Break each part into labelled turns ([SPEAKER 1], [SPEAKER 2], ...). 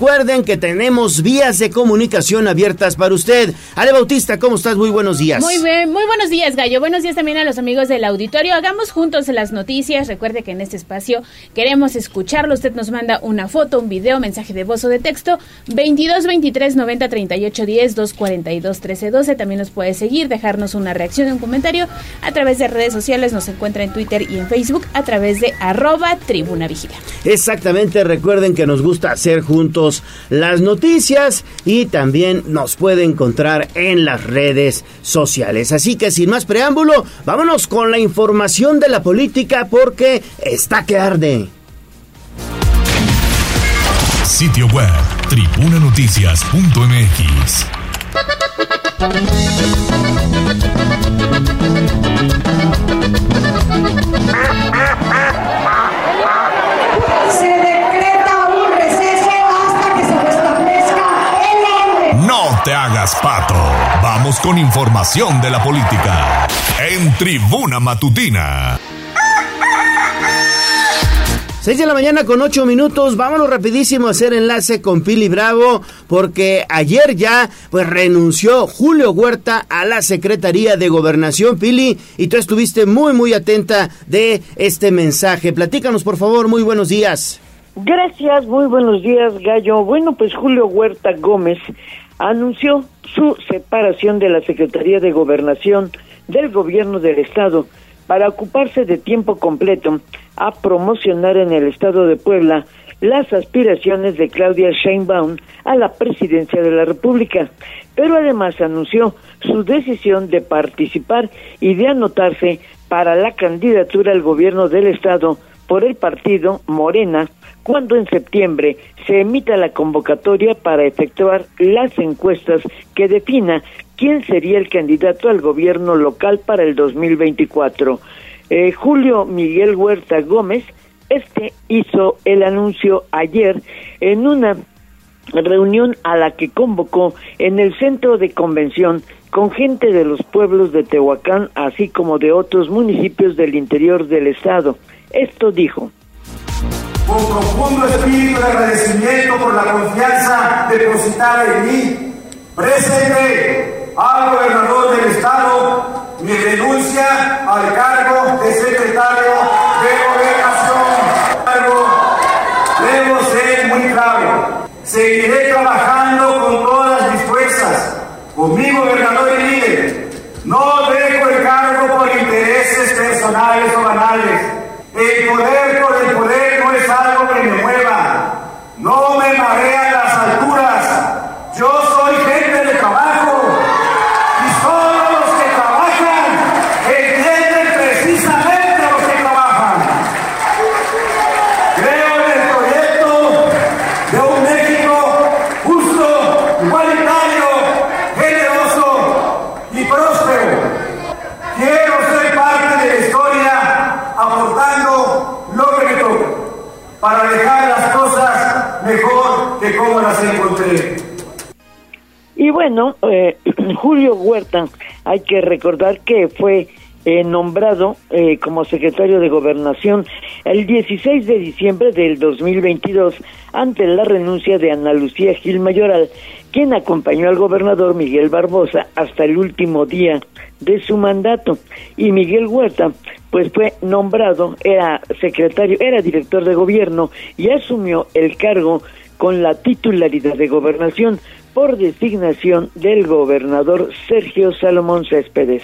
[SPEAKER 1] recuerden que tenemos vías de comunicación abiertas para usted. Ale Bautista, ¿cómo estás? Muy buenos días.
[SPEAKER 2] Muy bien, muy buenos días, Gallo. Buenos días también a los amigos del auditorio. Hagamos juntos las noticias. Recuerde que en este espacio queremos escucharlo. Usted nos manda una foto, un video, mensaje de voz o de texto. 22 23 90 38 10 242 13 12. También nos puede seguir, dejarnos una reacción, un comentario a través de redes sociales. Nos encuentra en Twitter y en Facebook a través de arroba tribuna vigila.
[SPEAKER 1] Exactamente, recuerden que nos gusta hacer juntos las noticias y también nos puede encontrar en las redes sociales. Así que sin más preámbulo, vámonos con la información de la política porque está que arde.
[SPEAKER 3] Sitio web, tribunanoticias.mx. Pato. Vamos con información de la política. En Tribuna Matutina.
[SPEAKER 1] 6 de la mañana con 8 minutos. Vámonos rapidísimo a hacer enlace con Pili Bravo porque ayer ya pues renunció Julio Huerta a la Secretaría de Gobernación. Pili, y tú estuviste muy muy atenta de este mensaje. Platícanos por favor, muy buenos días.
[SPEAKER 4] Gracias, muy buenos días, Gallo. Bueno, pues Julio Huerta Gómez anunció su separación de la Secretaría de Gobernación del Gobierno del Estado para ocuparse de tiempo completo a promocionar en el Estado de Puebla las aspiraciones de Claudia Sheinbaum a la presidencia de la República, pero además anunció su decisión de participar y de anotarse para la candidatura al gobierno del Estado por el partido Morena cuando en septiembre se emita la convocatoria para efectuar las encuestas que defina quién sería el candidato al gobierno local para el 2024. Eh, Julio Miguel Huerta Gómez, este hizo el anuncio ayer en una reunión a la que convocó en el centro de convención con gente de los pueblos de Tehuacán, así como de otros municipios del interior del estado. Esto dijo.
[SPEAKER 5] Con profundo espíritu de agradecimiento por la confianza depositada en mí, presente al gobernador del estado mi renuncia al cargo de secretario de gobernación. Debo ser muy claro. Seguiré trabajando con todas mis fuerzas, con mi gobernador y líder. No dejo el cargo por intereses personales o banales. El poder por el poder no es algo que me mueva. No me marean las alturas. Yo soy gente de trabajo. Y solo los que trabajan entienden precisamente los que trabajan. Creo en el proyecto de un México justo, igualitario, generoso y próspero. Quiero ser parte de la historia aportando lo que me toca para dejar las cosas mejor
[SPEAKER 4] Y bueno, eh, Julio Huerta, hay que recordar que fue eh, nombrado eh, como secretario de Gobernación el 16 de diciembre del 2022 ante la renuncia de Ana Lucía Gil Mayoral, quien acompañó al gobernador Miguel Barbosa hasta el último día de su mandato. Y Miguel Huerta, pues fue nombrado, era secretario, era director de gobierno y asumió el cargo con la titularidad de gobernación por designación del gobernador Sergio Salomón Céspedes.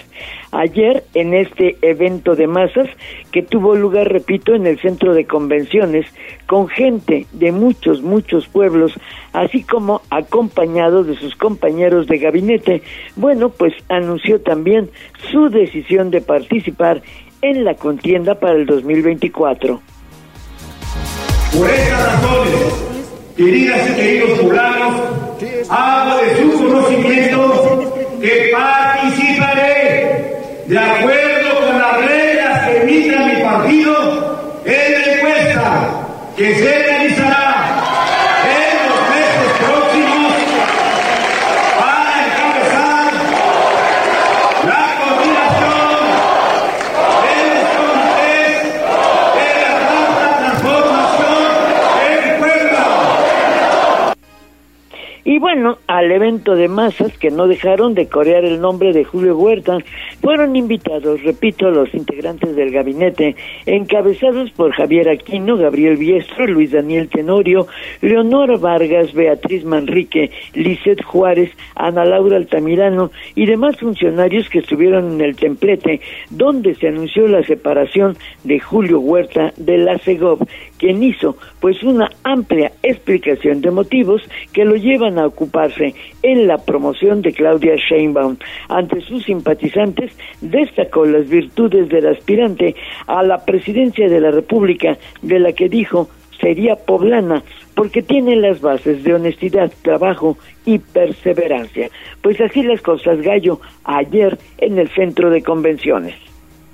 [SPEAKER 4] Ayer, en este evento de masas que tuvo lugar, repito, en el centro de convenciones, con gente de muchos, muchos pueblos, así como acompañado de sus compañeros de gabinete, bueno, pues anunció también su decisión de participar en la contienda para el 2024.
[SPEAKER 5] Por estas razones, queridas y queridos poblanos, hago de su conocimiento que participaré de acuerdo con las reglas que emita mi partido en la encuesta que se realizará
[SPEAKER 4] al evento de masas que no dejaron de corear el nombre de Julio Huerta, fueron invitados, repito, los integrantes del gabinete, encabezados por Javier Aquino, Gabriel Biestro, Luis Daniel Tenorio, Leonora Vargas, Beatriz Manrique, Lisette Juárez, Ana Laura Altamirano y demás funcionarios que estuvieron en el templete, donde se anunció la separación de Julio Huerta de la CEGOV, quien hizo pues una amplia explicación de motivos que lo llevan a ocuparse en la promoción de Claudia Sheinbaum. Ante sus simpatizantes destacó las virtudes del aspirante a la presidencia de la República, de la que dijo sería poblana porque tiene las bases de honestidad, trabajo y perseverancia. Pues así las cosas, Gallo, ayer en el centro de convenciones.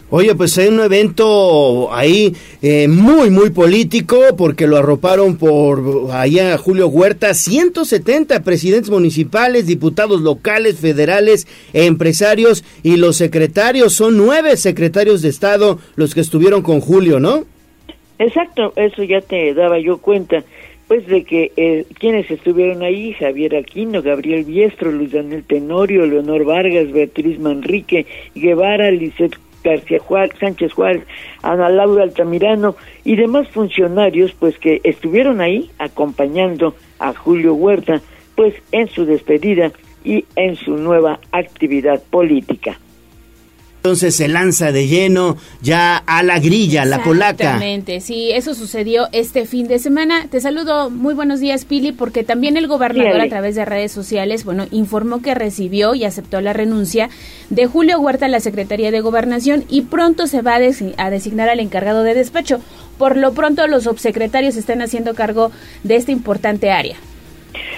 [SPEAKER 1] Oye, pues hay un evento ahí eh, muy, muy político porque lo arroparon por allá Julio Huerta, 170 presidentes municipales, diputados locales, federales, empresarios y los secretarios, son nueve secretarios de Estado los que estuvieron con Julio, ¿no?
[SPEAKER 4] Exacto, eso ya te daba yo cuenta, pues de que eh, quienes estuvieron ahí, Javier Aquino, Gabriel Biestro, Luis Daniel Tenorio, Leonor Vargas, Beatriz Manrique, Guevara, Lisette García Juárez, Sánchez Juárez, Ana Laura Altamirano y demás funcionarios pues que estuvieron ahí acompañando a Julio Huerta pues en su despedida y en su nueva actividad política.
[SPEAKER 1] Entonces se lanza de lleno ya a la grilla, la polaca.
[SPEAKER 2] Exactamente, sí, eso sucedió este fin de semana. Te saludo, muy buenos días Pili, porque también el gobernador a través de redes sociales, bueno, informó que recibió y aceptó la renuncia de Julio Huerta a la Secretaría de Gobernación y pronto se va a, designar al encargado de despacho. Por lo pronto los subsecretarios están haciendo cargo de esta importante área.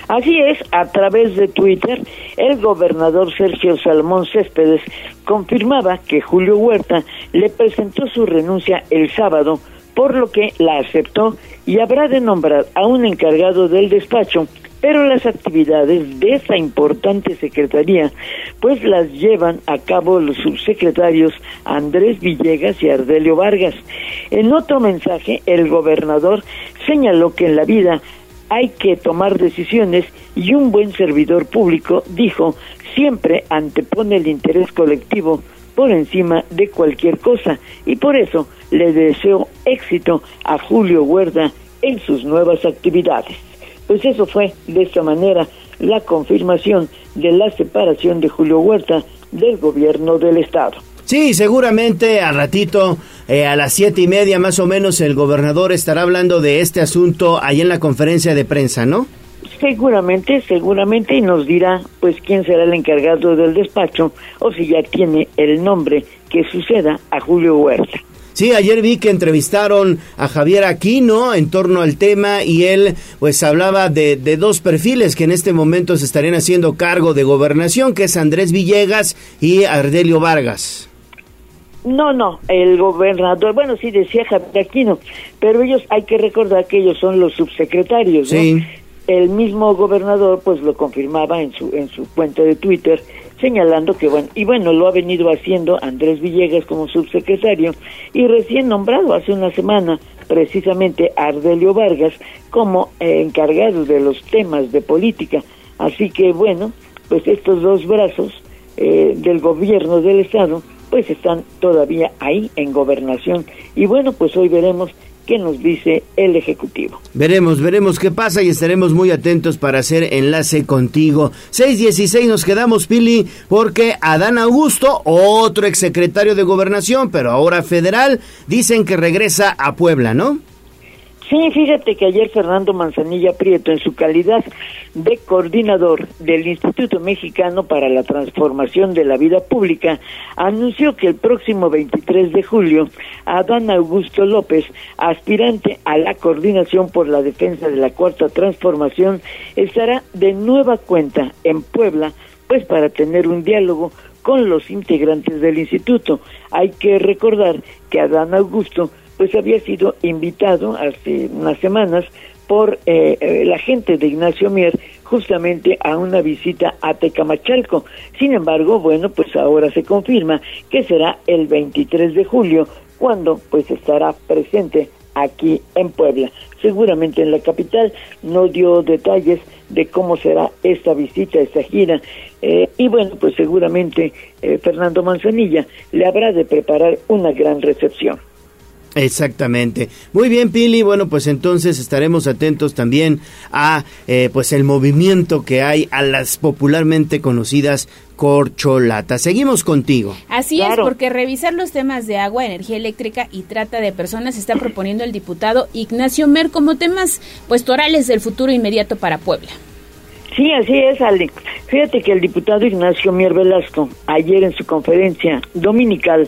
[SPEAKER 4] Así es, a través de Twitter, el gobernador Sergio Salmón Céspedes confirmaba que Julio Huerta le presentó su renuncia el sábado, por lo que la aceptó y habrá de nombrar a un encargado del despacho pero las actividades de esa importante secretaría pues las llevan a cabo los subsecretarios Andrés Villegas y Ardelio Vargas. En otro mensaje, el gobernador señaló que en la vida hay que tomar decisiones y un buen servidor público, dijo, siempre antepone el interés colectivo por encima de cualquier cosa y por eso le deseo éxito a Julio Huerta en sus nuevas actividades. Pues eso fue de esta manera la confirmación de la separación de Julio Huerta del gobierno del Estado.
[SPEAKER 1] Sí, seguramente a ratito, eh, a las siete y media más o menos, el gobernador estará hablando de este asunto ahí en la conferencia de prensa, ¿no?
[SPEAKER 4] Seguramente, seguramente, y nos dirá pues quién será el encargado del despacho o si ya tiene el nombre que suceda a Julio Huerta.
[SPEAKER 1] Sí, ayer vi que entrevistaron a Javier Aquino en torno al tema y él pues hablaba de, de, dos perfiles que en este momento se estarían haciendo cargo de gobernación, que es Andrés Villegas y Ardelio Vargas.
[SPEAKER 4] No, no, el gobernador, bueno, sí decía Javier Aquino, pero ellos hay que recordar que ellos son los subsecretarios, ¿no? Sí. El mismo gobernador pues lo confirmaba en su en su cuenta de Twitter señalando que bueno, y bueno, lo ha venido haciendo Andrés Villegas como subsecretario y recién nombrado hace una semana precisamente Ardelio Vargas como eh, encargado de los temas de política. Así que bueno, pues estos dos brazos eh, del gobierno del estado pues están todavía ahí en gobernación. Y bueno, pues hoy veremos qué nos dice el Ejecutivo.
[SPEAKER 1] Veremos, veremos qué pasa y estaremos muy atentos para hacer enlace contigo. 616 nos quedamos, Pili, porque Adán Augusto, otro exsecretario de Gobernación, pero ahora federal, dicen que regresa a Puebla, ¿no?
[SPEAKER 4] Sí, fíjate que ayer Fernando Manzanilla Prieto, en su calidad de coordinador del Instituto Mexicano para la Transformación de la Vida Pública, anunció que el próximo 23 de julio, Adán Augusto López, aspirante a la coordinación por la defensa de la Cuarta Transformación, estará de nueva cuenta en Puebla, pues para tener un diálogo con los integrantes del instituto. Hay que recordar que Adán Augusto pues había sido invitado hace unas semanas por eh, eh, la gente de Ignacio Mier justamente a una visita a Tecamachalco. Sin embargo, bueno, pues ahora se confirma que será el 23 de julio cuando pues estará presente aquí en Puebla. seguramente en la capital. No dio detalles de cómo será esta visita, esta gira. Eh, y bueno, pues seguramente eh, Fernando Manzanilla le habrá de preparar una gran recepción.
[SPEAKER 1] Exactamente. Muy bien, Pili. Bueno, pues entonces estaremos atentos también a eh, pues el movimiento que hay a las popularmente conocidas corcholatas. Seguimos contigo.
[SPEAKER 2] Así es, porque revisar los temas de agua, energía eléctrica y trata de personas está proponiendo el diputado Ignacio Mer como temas pues torales del futuro inmediato para Puebla.
[SPEAKER 4] Sí, así es, Ale. Fíjate que el diputado Ignacio Mier Velasco, ayer en su conferencia dominical,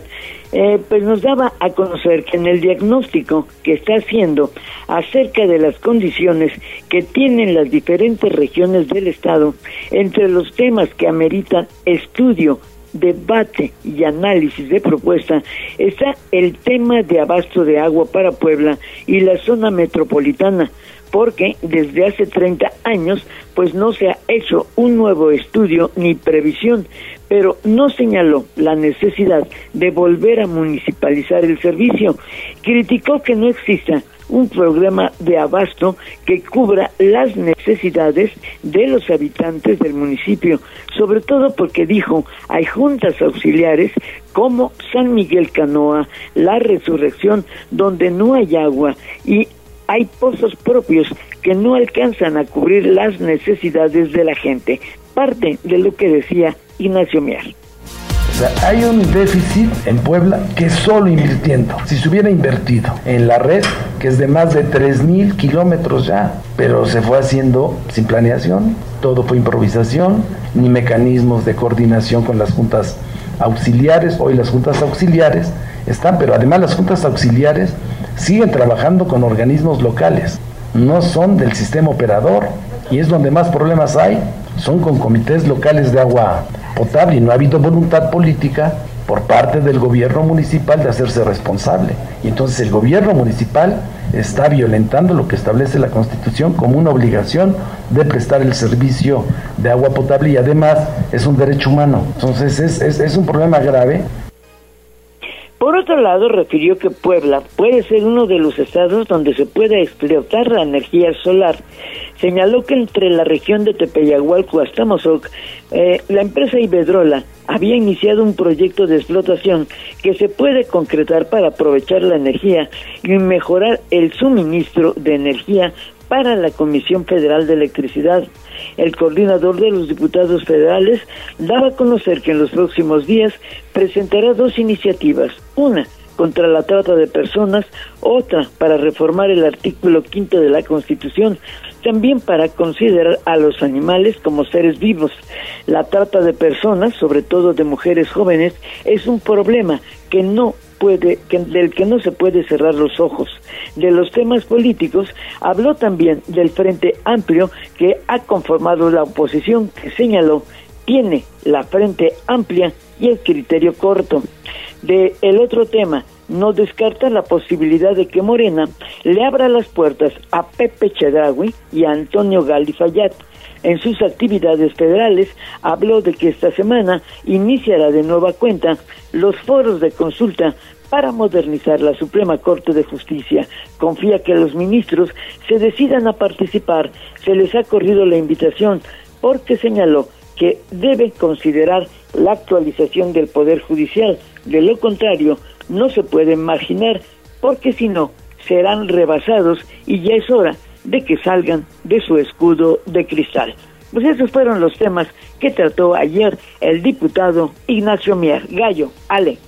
[SPEAKER 4] eh, pues nos daba a conocer que en el diagnóstico que está haciendo acerca de las condiciones que tienen las diferentes regiones del Estado, entre los temas que ameritan estudio, debate y análisis de propuesta está el tema de abasto de agua para Puebla y la zona metropolitana, porque desde hace 30 años pues no se ha hecho un nuevo estudio ni previsión, pero no señaló la necesidad de volver a municipalizar el servicio. Criticó que no exista un programa de abasto que cubra las necesidades de los habitantes del municipio, sobre todo porque dijo hay juntas auxiliares como San Miguel Canoa, La Resurrección, donde no hay agua y hay pozos propios que no alcanzan a cubrir las necesidades de la gente. Parte de lo que decía Ignacio Mier.
[SPEAKER 6] O sea, hay un déficit en Puebla que solo invirtiendo, si se hubiera invertido en la red, que es de más de 3.000 kilómetros ya, pero se fue haciendo sin planeación, todo fue improvisación, ni mecanismos de coordinación con las juntas auxiliares, hoy las juntas auxiliares están, pero además las juntas auxiliares siguen trabajando con organismos locales, no son del sistema operador y es donde más problemas hay, son con comités locales de agua potable y no ha habido voluntad política por parte del gobierno municipal de hacerse responsable. Y entonces el gobierno municipal está violentando lo que establece la Constitución como una obligación de prestar el servicio de agua potable y además es un derecho humano. Entonces es, es, es un problema grave
[SPEAKER 4] por otro lado, refirió que Puebla puede ser uno de los estados donde se pueda explotar la energía solar. Señaló que entre la región de Tepeyagualco hasta Mozoc, eh, la empresa Ibedrola había iniciado un proyecto de explotación que se puede concretar para aprovechar la energía y mejorar el suministro de energía para la Comisión Federal de Electricidad. El coordinador de los diputados federales daba a conocer que en los próximos días presentará dos iniciativas. Una contra la trata de personas, otra para reformar el artículo quinto de la Constitución, también para considerar a los animales como seres vivos. La trata de personas, sobre todo de mujeres jóvenes, es un problema que no puede, que, del que no se puede cerrar los ojos. De los temas políticos, habló también del Frente Amplio que ha conformado la oposición, que señaló tiene la frente amplia y el criterio corto. De el otro tema, no descarta la posibilidad de que Morena le abra las puertas a Pepe Chedraui y a Antonio Galifayat. En sus actividades federales habló de que esta semana iniciará de nueva cuenta los foros de consulta para modernizar la Suprema Corte de Justicia. Confía que los ministros se decidan a participar. Se les ha corrido la invitación porque señaló que deben considerar la actualización del Poder Judicial. De lo contrario, no se puede imaginar porque si no, serán rebasados y ya es hora de que salgan de su escudo de cristal. Pues esos fueron los temas que trató ayer el diputado Ignacio Mier. Gallo, Ale.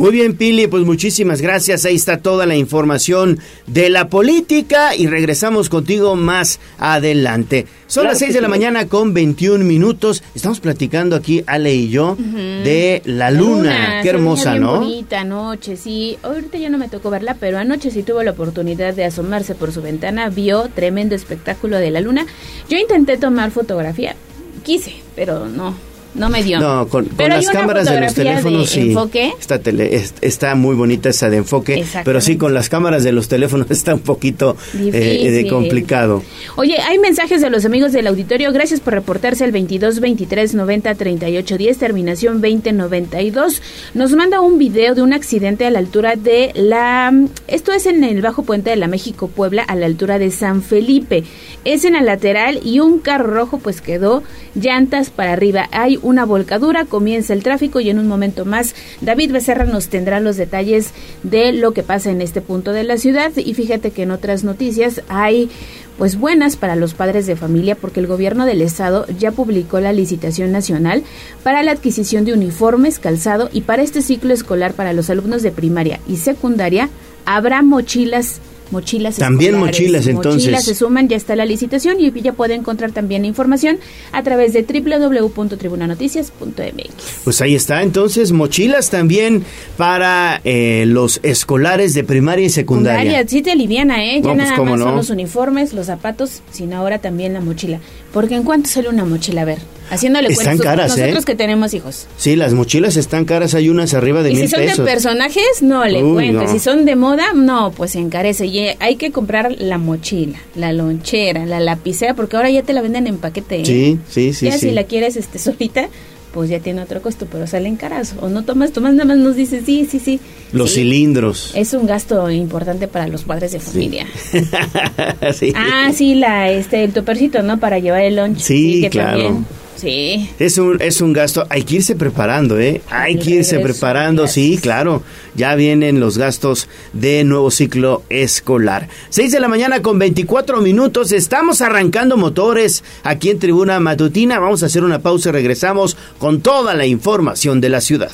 [SPEAKER 1] Muy bien, Pili, pues muchísimas gracias. Ahí está toda la información de la política y regresamos contigo más adelante. Son las 6 de la mañana con 21 minutos. Estamos platicando aquí, Ale y yo, de la luna. Qué hermosa,
[SPEAKER 2] bien
[SPEAKER 1] ¿no?
[SPEAKER 2] bonita anoche, sí. Ahorita ya no me tocó verla, pero anoche sí tuvo la oportunidad de asomarse por su ventana, vio tremendo espectáculo de la luna. Yo intenté tomar fotografía, quise, pero no, no me dio.
[SPEAKER 1] No, con, las cámaras de los teléfonos
[SPEAKER 2] de
[SPEAKER 1] sí.
[SPEAKER 2] enfoque.
[SPEAKER 1] Está, tele- es- está muy bonita esa de enfoque, pero sí con las cámaras de los teléfonos está un poquito eh, de complicado.
[SPEAKER 2] Oye, hay mensajes de los amigos del auditorio. Gracias por reportarse al 22 23 90 38 10, terminación 20 92. Nos manda un video de un accidente a la altura de la. Esto es en el bajo puente de la México Puebla, a la altura de San Felipe. Es en la lateral y un carro rojo, pues quedó llantas para arriba. Hay una volcadura, comienza el tráfico y en un momento más David Becerra nos tendrá los detalles de lo que pasa en este punto de la ciudad. Y fíjate que en otras noticias hay pues buenas para los padres de familia porque el gobierno del estado ya publicó la licitación nacional para la adquisición de uniformes, calzado y para este ciclo escolar para los alumnos de primaria y secundaria habrá mochilas mochilas
[SPEAKER 1] También mochilas, entonces.
[SPEAKER 2] Mochilas se suman, ya está la licitación y ya puede encontrar también información a través de www.tribunanoticias.mx.
[SPEAKER 1] Pues ahí está, entonces mochilas también para eh, los escolares de primaria y secundaria.
[SPEAKER 2] Secundaria, sí te aliviana, ¿eh? Ya
[SPEAKER 1] No, pues,
[SPEAKER 2] nada más
[SPEAKER 1] no.
[SPEAKER 2] son los uniformes, los zapatos, sino ahora también la mochila. Porque ¿en cuánto sale una mochila? A ver, haciéndole
[SPEAKER 1] Están
[SPEAKER 2] cuentas.
[SPEAKER 1] caras, ¿eh?
[SPEAKER 2] Nosotros que tenemos hijos.
[SPEAKER 1] Sí, las mochilas están caras, hay unas arriba de
[SPEAKER 2] Y
[SPEAKER 1] mil
[SPEAKER 2] si son
[SPEAKER 1] pesos.
[SPEAKER 2] de personajes, no le
[SPEAKER 1] Uy,
[SPEAKER 2] cuento.
[SPEAKER 1] no.
[SPEAKER 2] Si son de moda, no, pues se encarece. Y hay que comprar la mochila, la lonchera, la lapicera, porque ahora ya te la venden en paquete. ¿eh?
[SPEAKER 1] Sí, sí, sí,
[SPEAKER 2] Ya
[SPEAKER 1] sí.
[SPEAKER 2] si la quieres este solita, pues ya tiene otro costo, pero salen caras. O no tomas, tomas nada más nos dices, sí, sí, sí.
[SPEAKER 1] Los
[SPEAKER 2] Sí.
[SPEAKER 1] cilindros.
[SPEAKER 2] Es un gasto importante para los padres de familia.
[SPEAKER 1] sí.
[SPEAKER 2] Ah, sí, la, este, el topercito, ¿no? Para llevar el lunch.
[SPEAKER 1] Sí,
[SPEAKER 2] que
[SPEAKER 1] claro.
[SPEAKER 2] también- Sí.
[SPEAKER 1] Es un, es un gasto, hay que irse preparando, ¿eh? Hay que irse preparando, sí, claro. Ya vienen los gastos de nuevo ciclo escolar. 6 de la mañana con 24 minutos, estamos arrancando motores aquí en Tribuna Matutina. Vamos a hacer una pausa y regresamos con toda la información de la ciudad.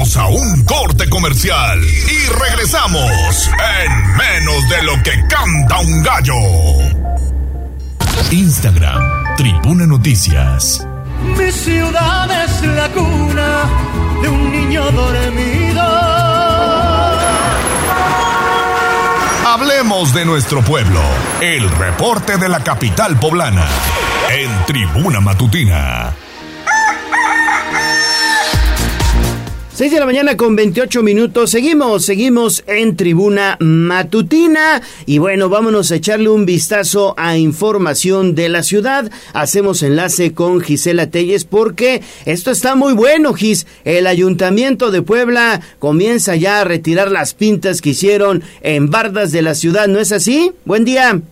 [SPEAKER 3] Vamos a un corte comercial y regresamos en menos de lo que canta un gallo. Instagram, Tribuna Noticias.
[SPEAKER 7] Mi ciudad es la cuna de un niño dormido.
[SPEAKER 3] Hablemos de nuestro pueblo. El reporte de la capital poblana. En Tribuna Matutina.
[SPEAKER 1] 6 de la mañana con 28 minutos. Seguimos, seguimos en tribuna matutina. Y bueno, vámonos a echarle un vistazo a información de la ciudad. Hacemos enlace con Gisela Telles porque esto está muy bueno, Gis. El ayuntamiento de Puebla comienza ya a retirar las pintas que hicieron en bardas de la ciudad, ¿no es así? Buen día.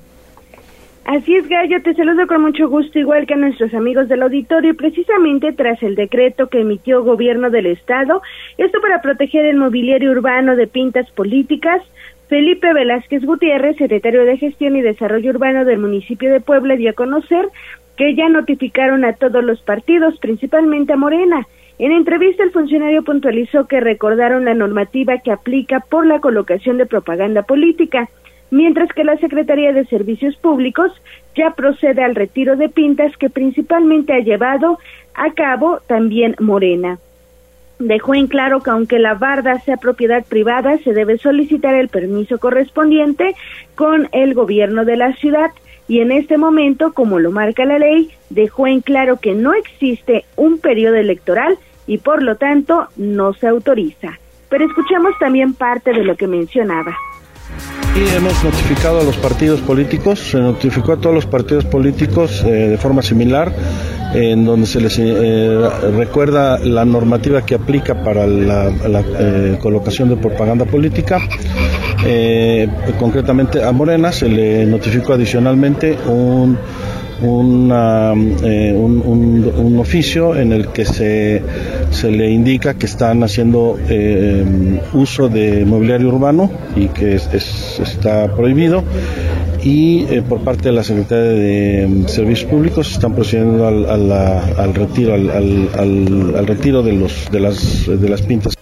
[SPEAKER 8] Así es, Gallo, te saludo con mucho gusto, igual que a nuestros amigos del auditorio, precisamente tras el decreto que emitió Gobierno del Estado, esto para proteger el mobiliario urbano de pintas políticas, Felipe Velázquez Gutiérrez, secretario de Gestión y Desarrollo Urbano del municipio de Puebla, dio a conocer que ya notificaron a todos los partidos, principalmente a Morena. En entrevista, el funcionario puntualizó que recordaron la normativa que aplica por la colocación de propaganda política mientras que la Secretaría de Servicios Públicos ya procede al retiro de pintas que principalmente ha llevado a cabo también Morena. Dejó en claro que aunque la barda sea propiedad privada, se debe solicitar el permiso correspondiente con el gobierno de la ciudad y en este momento, como lo marca la ley, dejó en claro que no existe un periodo electoral y por lo tanto no se autoriza. Pero escuchemos también parte de lo que mencionaba.
[SPEAKER 9] Y hemos notificado a los partidos políticos, se notificó a todos los partidos políticos eh, de forma similar, en donde se les eh, recuerda la normativa que aplica para la, eh, colocación de propaganda política. Concretamente a Morena se le notificó adicionalmente un una, eh, un, un, un, oficio en el que se, se le indica que están haciendo eh, uso de mobiliario urbano y que es, es, está prohibido. Y eh, por parte de la Secretaría de Servicios Públicos están procediendo al, al, al retiro al, al, al, retiro de los de las de las pintas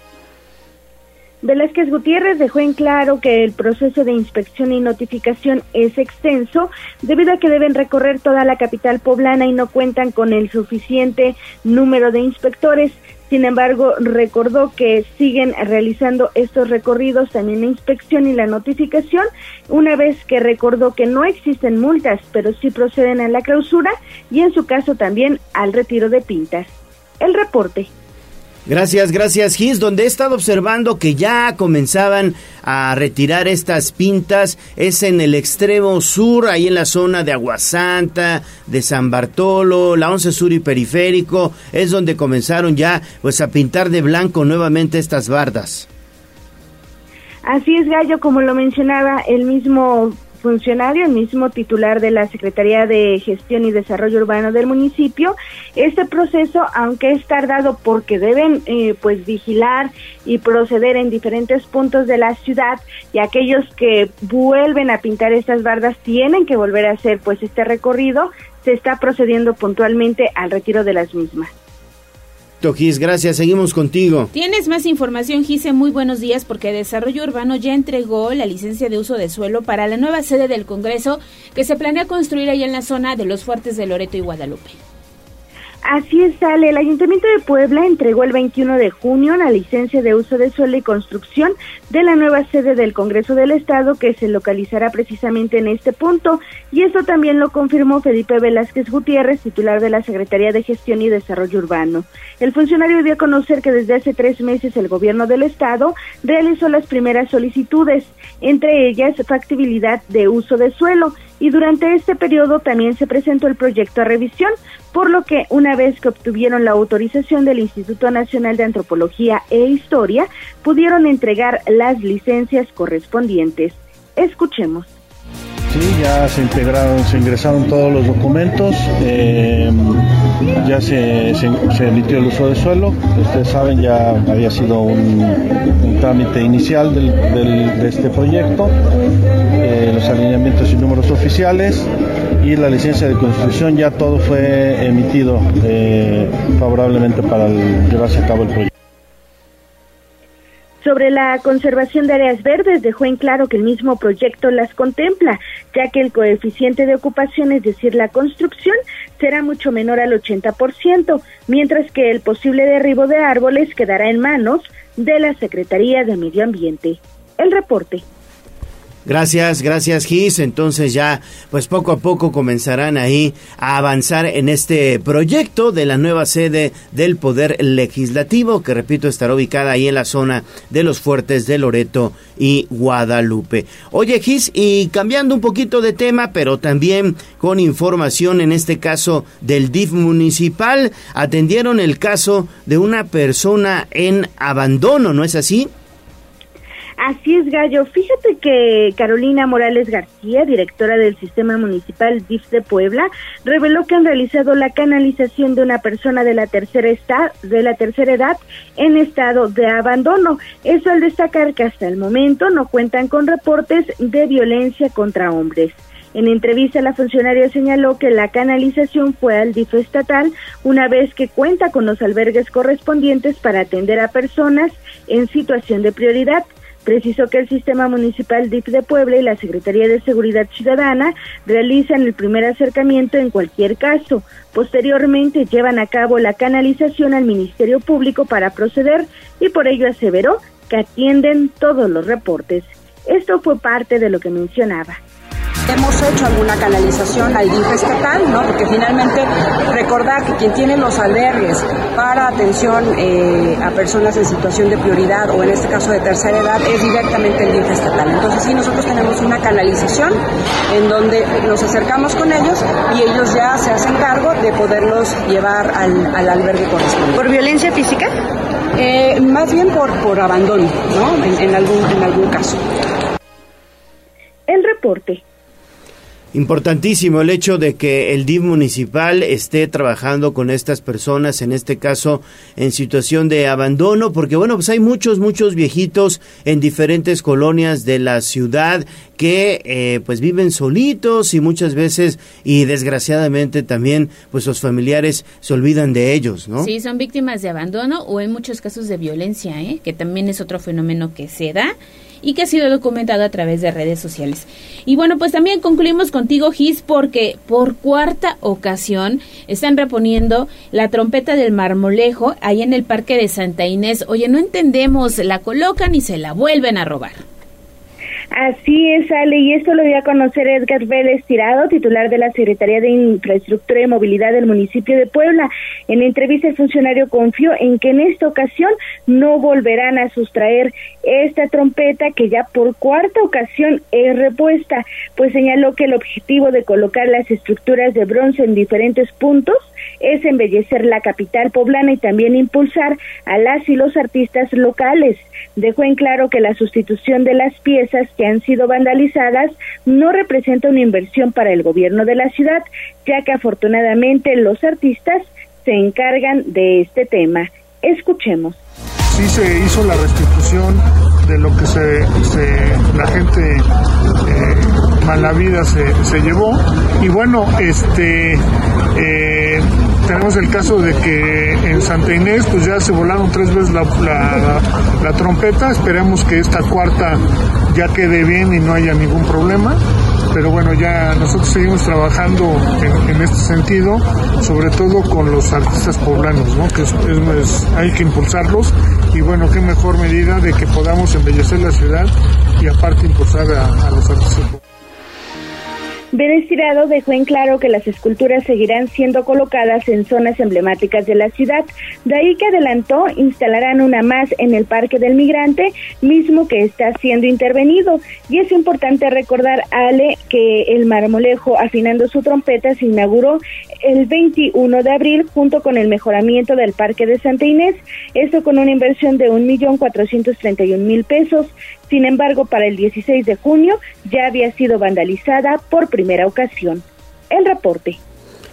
[SPEAKER 8] Velázquez Gutiérrez dejó en claro que el proceso de inspección y notificación es extenso debido a que deben recorrer toda la capital poblana y no cuentan con el suficiente número de inspectores. Sin embargo, recordó que siguen realizando estos recorridos también la inspección y la notificación, una vez que recordó que no existen multas, pero sí proceden a la clausura y en su caso también al retiro de pintas. El reporte.
[SPEAKER 1] Gracias, gracias Gis, donde he estado observando que ya comenzaban a retirar estas pintas es en el extremo sur, ahí en la zona de Aguasanta, de San Bartolo, la 11 Sur y Periférico, es donde comenzaron ya pues a pintar de blanco nuevamente estas bardas.
[SPEAKER 8] Así es, Gallo, como lo mencionaba el mismo funcionario, el mismo titular de la Secretaría de Gestión y Desarrollo Urbano del municipio. Este proceso, aunque es tardado porque deben eh, pues vigilar y proceder en diferentes puntos de la ciudad y aquellos que vuelven a pintar estas bardas tienen que volver a hacer pues este recorrido, se está procediendo puntualmente al retiro de las mismas.
[SPEAKER 1] Gis, gracias, seguimos contigo.
[SPEAKER 2] Tienes más información, Gise, muy buenos días, porque Desarrollo Urbano ya entregó la licencia de uso de suelo para la nueva sede del Congreso que se planea construir allá en la zona de los fuertes de Loreto y Guadalupe.
[SPEAKER 8] Así es, sale. El Ayuntamiento de Puebla entregó el 21 de junio la licencia de uso de suelo y construcción de la nueva sede del Congreso del Estado que se localizará precisamente en este punto. Y esto también lo confirmó Felipe Velázquez Gutiérrez, titular de la Secretaría de Gestión y Desarrollo Urbano. El funcionario dio a conocer que desde hace tres meses el gobierno del Estado realizó las primeras solicitudes, entre ellas factibilidad de uso de suelo y durante este periodo también se presentó el proyecto a revisión, por lo que una vez que obtuvieron la autorización del Instituto Nacional de Antropología e Historia, pudieron entregar las licencias correspondientes. Escuchemos.
[SPEAKER 9] Sí, ya se integraron, se ingresaron todos los documentos, eh, ya se, emitió el uso de suelo, ustedes saben ya había sido un, trámite inicial de este proyecto, eh, los alineamientos y números oficiales y la licencia de construcción, ya todo fue emitido eh, favorablemente para llevarse a cabo el proyecto.
[SPEAKER 8] Sobre la conservación de áreas verdes, dejó en claro que el mismo proyecto las contempla, ya que el coeficiente de ocupación, es decir, la construcción, será mucho menor al 80%, mientras que el posible derribo de árboles quedará en manos de la Secretaría de Medio Ambiente. El reporte.
[SPEAKER 1] Gracias, gracias Gis. Entonces ya, pues poco a poco comenzarán ahí a avanzar en este proyecto de la nueva sede del Poder Legislativo, que repito estará ubicada ahí en la zona de los fuertes de Loreto y Guadalupe. Oye Gis, y cambiando un poquito de tema, pero también con información en este caso del DIF municipal, atendieron el caso de una persona en abandono, ¿no es así?
[SPEAKER 8] Así es, Gallo. Fíjate que Carolina Morales García, directora del Sistema Municipal DIF de Puebla, reveló que han realizado la canalización de una persona de la tercera, de la tercera edad en estado de abandono. Eso al destacar que hasta el momento no cuentan con reportes de violencia contra hombres. En entrevista, la funcionaria señaló que la canalización fue al DIF estatal una vez que cuenta con los albergues correspondientes para atender a personas en situación de prioridad. Precisó que el Sistema Municipal DIF de Puebla y la Secretaría de Seguridad Ciudadana realizan el primer acercamiento en cualquier caso. Posteriormente llevan a cabo la canalización al Ministerio Público para proceder y por ello aseveró que atienden todos los reportes. Esto fue parte de lo que mencionaba.
[SPEAKER 10] Hemos hecho alguna canalización al DIF estatal, ¿no? Porque finalmente recordar que quien tiene los albergues para atención eh, a personas en situación de prioridad o en este caso de tercera edad es directamente el DIF estatal. Entonces sí, nosotros tenemos una canalización en donde nos acercamos con ellos y ellos ya se hacen cargo de poderlos llevar al, albergue correspondiente.
[SPEAKER 2] ¿Por violencia física?
[SPEAKER 10] Eh, más bien por, por abandono, ¿no? en, algún, en algún caso.
[SPEAKER 8] El reporte.
[SPEAKER 1] Importantísimo el hecho de que el DIV municipal esté trabajando con estas personas, en este caso en situación de abandono, porque bueno, pues hay muchos, muchos viejitos en diferentes colonias de la ciudad que eh, pues viven solitos y muchas veces y desgraciadamente también pues los familiares se olvidan de ellos, ¿no?
[SPEAKER 2] Sí, son víctimas de abandono o en muchos casos de violencia, ¿eh? que también es otro fenómeno que se da y que ha sido documentado a través de redes sociales. Y bueno, pues también concluimos contigo, Gis, porque por cuarta ocasión están reponiendo la trompeta del marmolejo ahí en el Parque de Santa Inés. Oye, no entendemos, la colocan y se la vuelven a robar.
[SPEAKER 8] Así es, Ale, y esto lo dio a conocer Edgar Vélez Tirado, titular de la Secretaría de Infraestructura y Movilidad del municipio de Puebla. En entrevista, el funcionario confió en que en esta ocasión no volverán a sustraer esta trompeta que ya por cuarta ocasión es repuesta, pues señaló que el objetivo de colocar las estructuras de bronce en diferentes puntos es embellecer la capital poblana y también impulsar a las y los artistas locales. Dejó en claro que la sustitución de las piezas que han sido vandalizadas no representa una inversión para el gobierno de la ciudad, ya que afortunadamente los artistas se encargan de este tema. Escuchemos.
[SPEAKER 11] Sí se hizo la restitución de lo que se, la gente eh, mala vida se, se, llevó y bueno este eh, tenemos el caso de que en Santa Inés pues ya se volaron tres veces la, trompeta, esperemos que esta cuarta ya quede bien y no haya ningún problema pero bueno, ya nosotros seguimos trabajando en, este sentido, sobre todo con los artistas poblanos, ¿no? que es, hay que impulsarlos y bueno, qué mejor medida de que podamos embellecer la ciudad y aparte impulsar a, a los artistas poblanos.
[SPEAKER 8] Vélez Tirado dejó en claro que las esculturas seguirán siendo colocadas en zonas emblemáticas de la ciudad. De ahí que adelantó instalarán una más en el Parque del Migrante, mismo que está siendo intervenido. Y es importante recordar, Ale, que el marmolejo afinando su trompeta se inauguró el 21 de abril junto con el mejoramiento del Parque de Santa Inés, esto con una inversión de 1.431.000 pesos. Sin embargo, para el 16 de junio ya había sido vandalizada por primera ocasión. El reporte.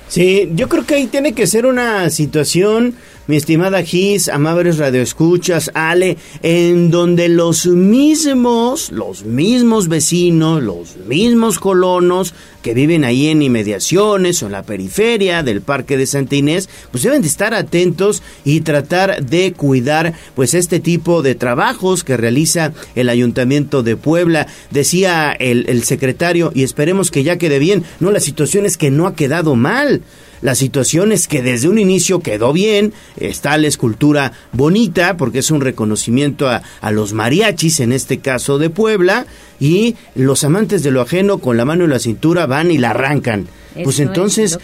[SPEAKER 1] Sí, yo creo que ahí tiene que ser una situación mi estimada Gis, amables radioescuchas, Ale, en donde los mismos, los mismos vecinos, los mismos colonos que viven ahí en inmediaciones o en la periferia del Parque de Santa Inés, pues deben de estar atentos y tratar de cuidar pues este tipo de trabajos que realiza el Ayuntamiento de Puebla. Decía el, el secretario, y esperemos que ya quede bien, no, la situación es que no ha quedado mal. La situación es que desde un inicio quedó bien, está la escultura bonita, porque es un reconocimiento a, los mariachis, en este caso de Puebla, y los amantes de lo ajeno con la mano en la cintura van y la arrancan. pues entonces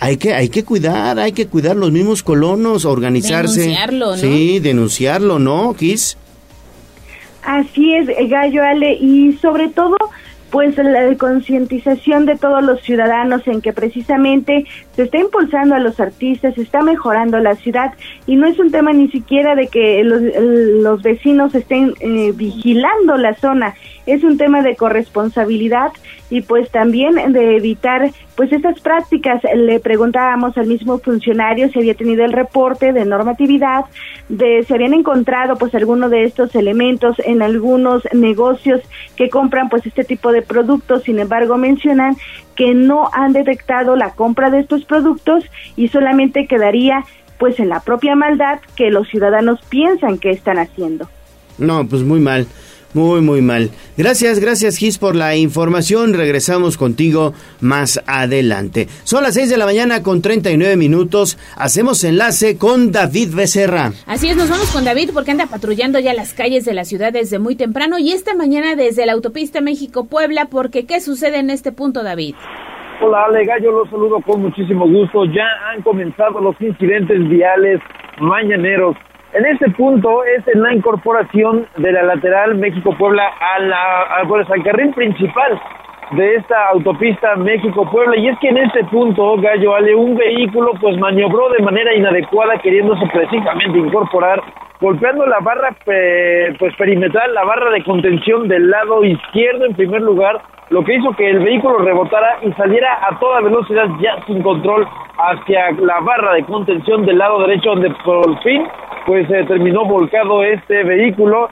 [SPEAKER 1] hay que hay que cuidar, hay que cuidar los mismos colonos, organizarse.
[SPEAKER 2] Denunciarlo, ¿no?
[SPEAKER 1] Sí, denunciarlo, ¿no, Kiss?
[SPEAKER 8] Así es, Gallo Ale, y sobre todo pues la concientización de todos los ciudadanos en que precisamente se está impulsando a los artistas, se está mejorando la ciudad y no es un tema ni siquiera de que los, vecinos estén eh, vigilando la zona, es un tema de corresponsabilidad y pues también de evitar pues estas prácticas. Le preguntábamos al mismo funcionario si había tenido el reporte de normatividad, de si habían encontrado pues alguno de estos elementos en algunos negocios que compran pues este tipo de productos. Sin embargo, mencionan que no han detectado la compra de estos productos y solamente quedaría pues en la propia maldad que los ciudadanos piensan que están haciendo.
[SPEAKER 1] No, pues muy mal. Muy, muy mal. Gracias, gracias Gis por la información. Regresamos contigo más adelante. Son las 6 de la mañana con 39 minutos. Hacemos enlace con David Becerra.
[SPEAKER 2] Así es, nos vamos con David porque anda patrullando ya las calles de la ciudad desde muy temprano y esta mañana desde la autopista México-Puebla porque ¿qué sucede en este punto, David?
[SPEAKER 12] Hola, Ale Gallo, los saludo con muchísimo gusto. Ya han comenzado los incidentes viales mañaneros en este punto es en la incorporación de la lateral México-Puebla a la, al carril principal de esta autopista México-Puebla. Y es que en este punto, Gallo Ale, un vehículo pues maniobró de manera inadecuada queriéndose precisamente incorporar, golpeando la barra pues perimetral, la barra de contención del lado izquierdo. En primer lugar, lo que hizo que el vehículo rebotara y saliera a toda velocidad ya sin control hacia la barra de contención del lado derecho donde por fin pues eh, terminó volcado este vehículo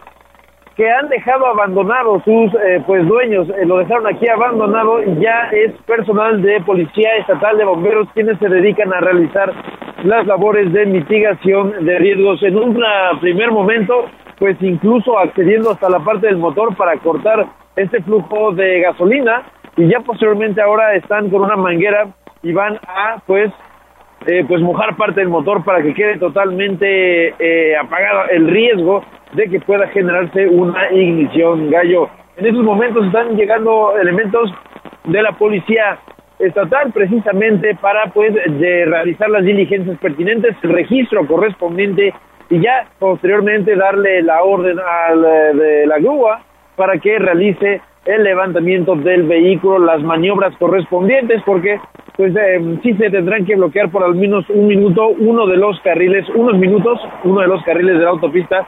[SPEAKER 12] que han dejado abandonado sus eh, pues dueños, eh, lo dejaron aquí abandonado y ya es personal de policía estatal de bomberos quienes se dedican a realizar las labores de mitigación de riesgos. En un primer momento pues incluso accediendo hasta la parte del motor para cortar este flujo de gasolina y ya posteriormente ahora están con una manguera y van a pues eh, pues mojar parte del motor para que quede totalmente eh, apagado el riesgo de que pueda generarse una ignición gallo. En estos momentos están llegando elementos de la policía estatal precisamente para pues de realizar las diligencias pertinentes, registro correspondiente y ya posteriormente darle la orden al eh, de la grúa para que realice el levantamiento del vehículo, las maniobras correspondientes, porque pues eh, sí se tendrán que bloquear por al menos un minuto uno de los carriles, unos minutos, uno de los carriles de la autopista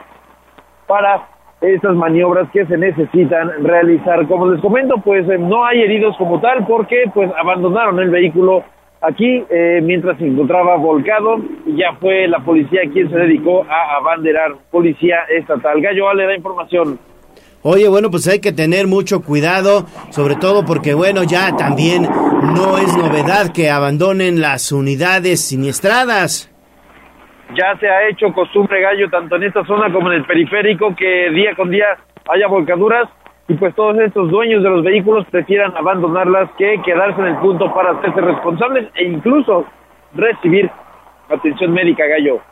[SPEAKER 12] para estas maniobras que se necesitan realizar. Como les comento, pues eh, no hay heridos como tal porque pues abandonaron el vehículo aquí eh, mientras se encontraba volcado y ya fue la policía quien se dedicó a abanderar policía estatal. Gallo le da información.
[SPEAKER 1] Oye, bueno, pues hay que tener mucho cuidado, sobre todo porque, bueno, ya también no es novedad que abandonen las unidades siniestradas.
[SPEAKER 12] Ya se ha hecho costumbre, Gallo, tanto en esta zona como en el periférico, que día con día haya volcaduras y pues todos estos dueños de los vehículos prefieran abandonarlas que quedarse en el punto para hacerse responsables e incluso recibir atención médica, Gallo.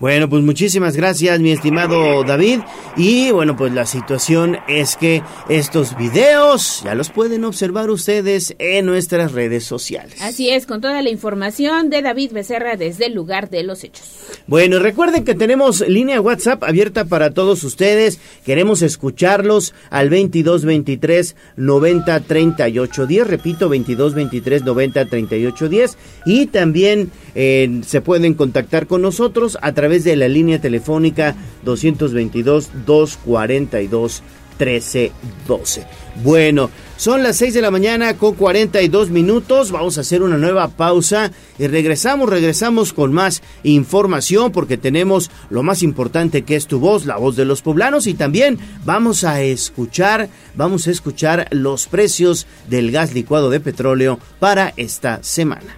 [SPEAKER 1] Bueno, pues muchísimas gracias, mi estimado David. Y bueno, pues la situación es que estos videos ya los pueden observar ustedes en nuestras redes sociales.
[SPEAKER 2] Así es, con toda la información de David Becerra desde el lugar de los hechos.
[SPEAKER 1] Bueno, recuerden que tenemos línea WhatsApp abierta para todos ustedes. Queremos escucharlos al 2223 90 38 10. Repito, 2223 90 38 10. Y también eh, se pueden contactar con nosotros a través de la línea telefónica 222-242. 1312. Bueno, son las 6 de la mañana con 42 minutos. Vamos a hacer una nueva pausa y regresamos, regresamos con más información porque tenemos lo más importante que es tu voz, la voz de los poblanos y también vamos a escuchar, vamos a escuchar los precios del gas licuado de petróleo para esta semana.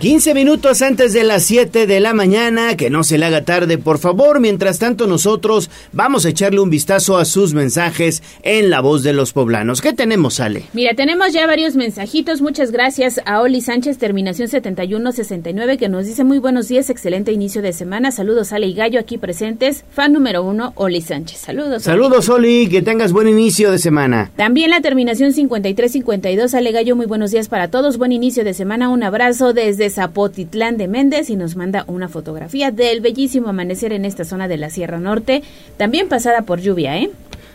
[SPEAKER 1] 15 minutos antes de las 7 de la mañana, que no se le haga tarde, por favor. Mientras tanto, nosotros vamos a echarle un vistazo a sus mensajes en la voz de los poblanos. ¿Qué tenemos, Ale?
[SPEAKER 2] Mira, tenemos ya varios mensajitos. Muchas gracias a Oli Sánchez, terminación 7169, que nos dice muy buenos días, excelente inicio de semana. Saludos, Ale y Gallo, aquí presentes. Fan número uno, Oli Sánchez. Saludos.
[SPEAKER 1] Saludos, Oli, que tengas buen inicio de semana.
[SPEAKER 2] También la terminación 5352, Ale Gallo, muy buenos días para todos. Buen inicio de semana. Un abrazo desde Zapotitlán de Méndez y nos manda una fotografía del bellísimo amanecer en esta zona de la Sierra Norte, también pasada por lluvia, ¿eh?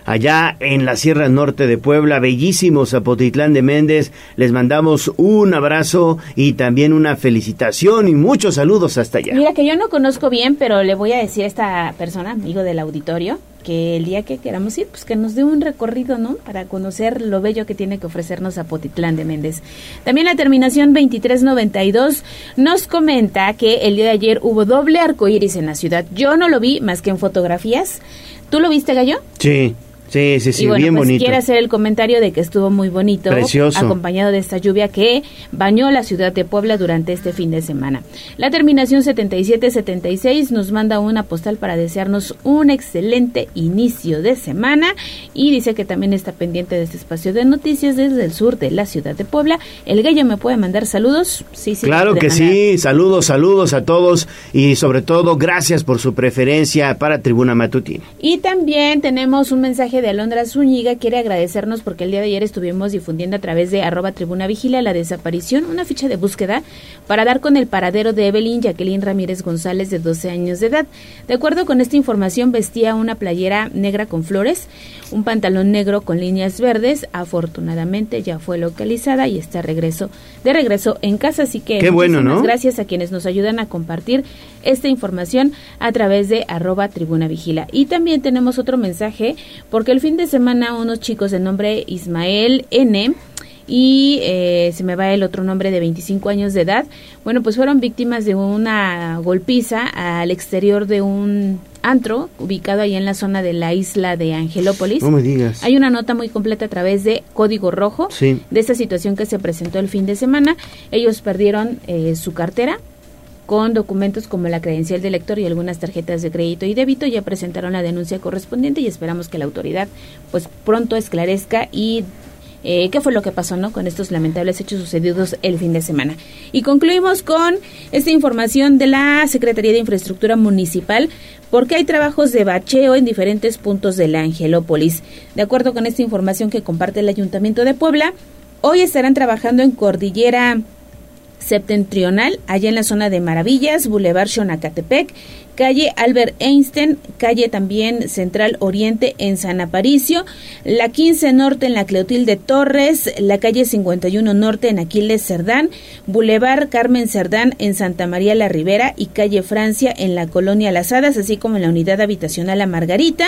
[SPEAKER 1] Allá en la Sierra Norte de Puebla, bellísimo Zapotitlán de Méndez. Les mandamos un abrazo y también una felicitación y muchos saludos hasta allá.
[SPEAKER 2] Mira que yo no conozco bien, pero le voy a decir a esta persona, amigo del auditorio, que el día que queramos ir, pues que nos dé un recorrido, ¿no? Para conocer lo bello que tiene que ofrecernos Zapotitlán de Méndez. También la terminación 2392 nos comenta que el día de ayer hubo doble arco iris en la ciudad. Yo no lo vi más que en fotografías. ¿Tú lo viste, Gallo?
[SPEAKER 1] Sí. Sí, sí, sí,
[SPEAKER 2] y bueno,
[SPEAKER 1] bien
[SPEAKER 2] pues
[SPEAKER 1] bonito.
[SPEAKER 2] quiere hacer el comentario de que estuvo muy bonito,
[SPEAKER 1] Precioso.
[SPEAKER 2] acompañado de esta lluvia que bañó la ciudad de Puebla durante este fin de semana. La terminación 7776 nos manda una postal para desearnos un excelente inicio de semana y dice que también está pendiente de este espacio de noticias desde el sur de la ciudad de Puebla. El gallo me puede mandar saludos, sí, sí.
[SPEAKER 1] Claro que
[SPEAKER 2] manera-
[SPEAKER 1] sí, saludos, saludos a todos y sobre todo gracias por su preferencia para Tribuna Matutina.
[SPEAKER 2] Y también tenemos un mensaje de Alondra Zúñiga quiere agradecernos porque el día de ayer estuvimos difundiendo a través de arroba tribuna vigila la desaparición, una ficha de búsqueda para dar con el paradero de Evelyn Jacqueline Ramírez González de 12 años de edad. De acuerdo con esta información, vestía una playera negra con flores, un pantalón negro con líneas verdes. Afortunadamente ya fue localizada y está regreso de regreso en casa. Así que
[SPEAKER 1] Qué bueno, ¿no?
[SPEAKER 2] gracias a quienes nos ayudan a compartir esta información a través de arroba tribuna vigila. Y también tenemos otro mensaje porque el fin de semana unos chicos de nombre Ismael N y eh, se me va el otro nombre de 25 años de edad, bueno, pues fueron víctimas de una golpiza al exterior de un antro ubicado ahí en la zona de la isla de Angelópolis.
[SPEAKER 1] No me digas.
[SPEAKER 2] Hay una nota muy completa a través de Código Rojo
[SPEAKER 1] Sí.
[SPEAKER 2] de esta situación que se presentó el fin de semana. Ellos perdieron eh, su cartera con documentos como la credencial de lector y algunas tarjetas de crédito y débito. Ya presentaron la denuncia correspondiente y esperamos que la autoridad pues pronto esclarezca y eh, qué fue lo que pasó no con estos lamentables hechos sucedidos el fin de semana. Y concluimos con esta información de la Secretaría de Infraestructura Municipal porque hay trabajos de bacheo en diferentes puntos de la Angelópolis. De acuerdo con esta información que comparte el Ayuntamiento de Puebla, hoy estarán trabajando en Cordillera septentrional, allá en la zona de Maravillas, Boulevard Xonacatepec, calle Albert Einstein, calle también Central Oriente en San Aparicio, la 15 Norte en la Cleotilde Torres, la calle 51 Norte en Aquiles Cerdán, Boulevard Carmen Cerdán en Santa María la Ribera y calle Francia en la colonia Las Hadas, así como en la unidad habitacional La Margarita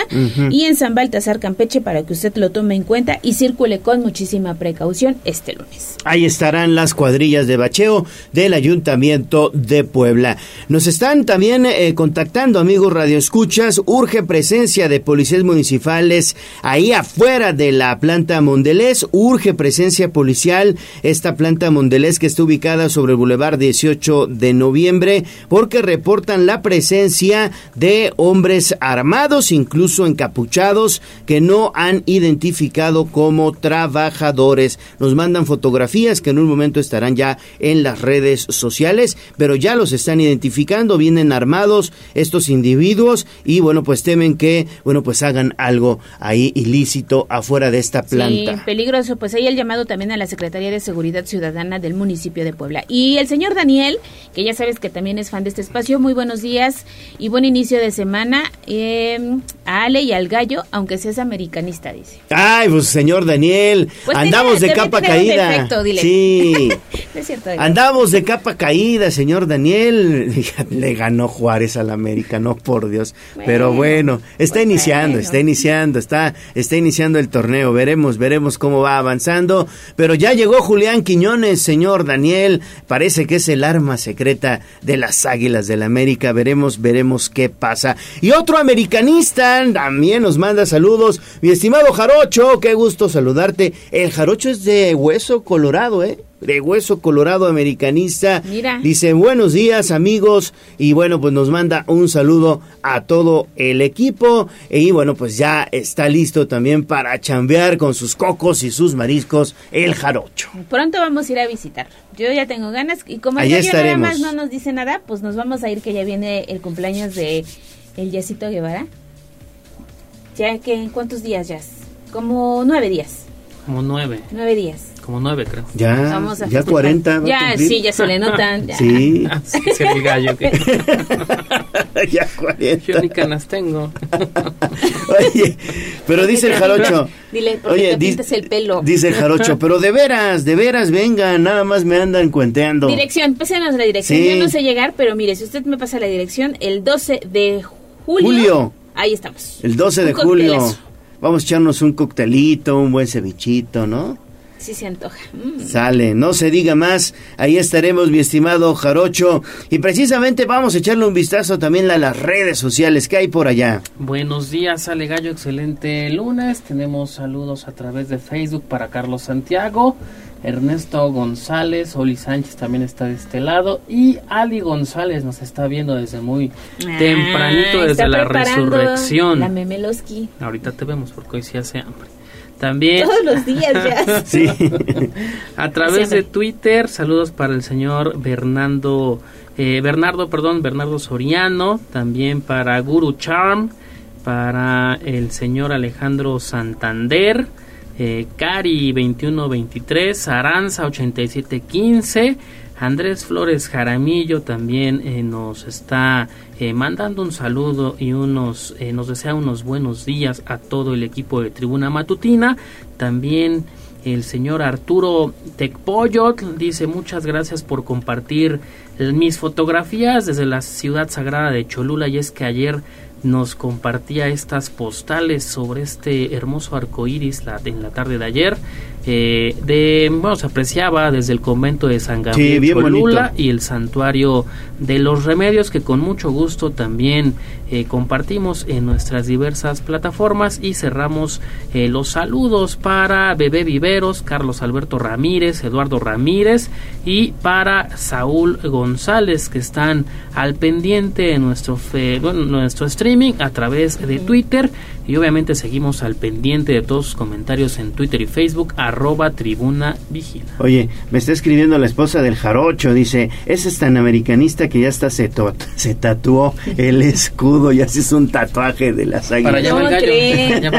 [SPEAKER 2] y en San Baltasar Campeche para que usted lo tome en cuenta y circule con muchísima precaución este lunes.
[SPEAKER 1] Ahí estarán las cuadrillas de bacheo del Ayuntamiento de Puebla. Nos están también eh, contactando, amigos radioescuchas. Urge presencia de policías municipales ahí afuera de la planta Mondelés. Urge presencia policial esta planta Mondelés que está ubicada sobre el Boulevard 18 de noviembre porque reportan la presencia de hombres armados, incluso encapuchados, que no han identificado como trabajadores. Nos mandan fotografías que en un momento estarán ya en las redes sociales, pero ya los están identificando, vienen armados estos individuos y bueno, pues temen que, bueno, pues hagan algo ahí ilícito afuera de esta planta.
[SPEAKER 2] Sí, peligroso. Pues ahí el llamado también a la Secretaría de Seguridad Ciudadana del municipio de Puebla. Y el señor Daniel, que ya sabes que también es fan de este espacio, muy buenos días y buen inicio de semana. Eh, a Ale y al gallo, aunque seas americanista, dice.
[SPEAKER 1] Ay, pues señor Daniel,
[SPEAKER 2] Pues
[SPEAKER 1] andamos
[SPEAKER 2] tenía-
[SPEAKER 1] de capa caída.
[SPEAKER 2] defecto, dile.
[SPEAKER 1] Sí.
[SPEAKER 2] No es cierto.
[SPEAKER 1] Andamos de capa caída, señor Daniel. Le ganó Juárez al América, no por Dios. Pero bueno, está iniciando,
[SPEAKER 2] bueno.
[SPEAKER 1] está iniciando, está, está iniciando el torneo. Veremos, veremos cómo va avanzando. Pero ya llegó Julián Quiñones, señor Daniel. Parece que es el arma secreta de las Águilas del América. Veremos, veremos qué pasa. Y otro americanista también nos manda saludos. Mi estimado Jarocho, qué gusto saludarte. El Jarocho es de hueso colorado, ¿eh? De hueso colorado americanista.
[SPEAKER 2] Mira.
[SPEAKER 1] Dice, buenos días amigos. Y bueno, pues nos manda un saludo a todo el equipo. Y bueno, pues ya está listo también para chambear con sus cocos y sus mariscos el jarocho.
[SPEAKER 2] Pronto vamos a ir a visitar. Yo ya tengo ganas y como el
[SPEAKER 1] Allá
[SPEAKER 2] nada más no nos dice nada, pues nos vamos a ir que ya viene el cumpleaños de el Yacito Guevara. Ya que en cuántos días ya? Como nueve días.
[SPEAKER 13] Como nueve.
[SPEAKER 2] Nueve días.
[SPEAKER 13] Como nueve, creo.
[SPEAKER 1] Ya,
[SPEAKER 2] Vamos a
[SPEAKER 1] ya
[SPEAKER 2] festejar.
[SPEAKER 1] 40. va a
[SPEAKER 2] Ya,
[SPEAKER 1] cumplir.
[SPEAKER 2] sí, ya se le notan. ya.
[SPEAKER 1] Sí,
[SPEAKER 13] sí, el gallo. que-
[SPEAKER 1] ya 40.
[SPEAKER 13] Yo ni canas tengo.
[SPEAKER 1] Oye, pero dice el jarocho.
[SPEAKER 2] Dile, porque te
[SPEAKER 1] di-
[SPEAKER 2] pintas el pelo.
[SPEAKER 1] Dice el jarocho, pero de veras, de veras, vengan, nada más me andan cuenteando.
[SPEAKER 2] Dirección, pásenos la dirección.
[SPEAKER 1] Sí.
[SPEAKER 2] Yo no sé llegar, pero mire, si usted me pasa la dirección, el 12 de julio.
[SPEAKER 1] Julio.
[SPEAKER 2] Ahí estamos.
[SPEAKER 1] El 12 de julio. Vamos a echarnos un coctelito, un buen cevichito, ¿no?
[SPEAKER 2] Sí se antoja. Mm.
[SPEAKER 1] Sale, no se diga más. Ahí estaremos, mi estimado Jarocho. Y precisamente vamos a echarle un vistazo también a las redes sociales que hay por allá.
[SPEAKER 13] Buenos días, Ale Gallo. Excelente lunes. Tenemos saludos a través de Facebook para Carlos Santiago, Ernesto González, Oli Sánchez también está de este lado y Ali González nos está viendo desde muy tempranito, desde
[SPEAKER 2] está
[SPEAKER 13] la resurrección.
[SPEAKER 2] La memeloski.
[SPEAKER 13] Ahorita te vemos porque hoy sí hace hambre. También
[SPEAKER 2] Todos los días ya.
[SPEAKER 1] Sí.
[SPEAKER 13] a través de. Twitter, saludos para el señor Bernardo, eh, Bernardo, perdón, Bernardo Soriano, también para Guru Charm, para el señor Alejandro Santander, eh, Cari 2123, Aranza 8715, Andrés Flores Jaramillo también eh, nos está eh, mandando un saludo y unos eh, nos desea unos buenos días a todo el equipo de Tribuna Matutina. También el señor Arturo Tecpoyot dice muchas gracias por compartir mis fotografías desde la ciudad sagrada de Cholula y es que ayer nos compartía estas postales sobre este hermoso arco iris la, en la tarde de ayer. Eh, de, bueno, se apreciaba desde el convento de San Gabriel Cholula y el santuario de los remedios que con mucho gusto también eh, compartimos en nuestras diversas plataformas. Y cerramos eh, los saludos para Bebé Viveros, Carlos Alberto Ramírez, Eduardo Ramírez y para Saúl González que están al pendiente de nuestro, bueno, nuestro streaming a través de Twitter. Y obviamente seguimos al pendiente de todos sus comentarios en Twitter y Facebook, arroba tribuna vigila.
[SPEAKER 1] Oye, me está escribiendo la esposa del jarocho, dice, ese es tan americanista que ya hasta se, se tatuó el escudo y así es un tatuaje de las águilas.
[SPEAKER 13] Para allá el gallo.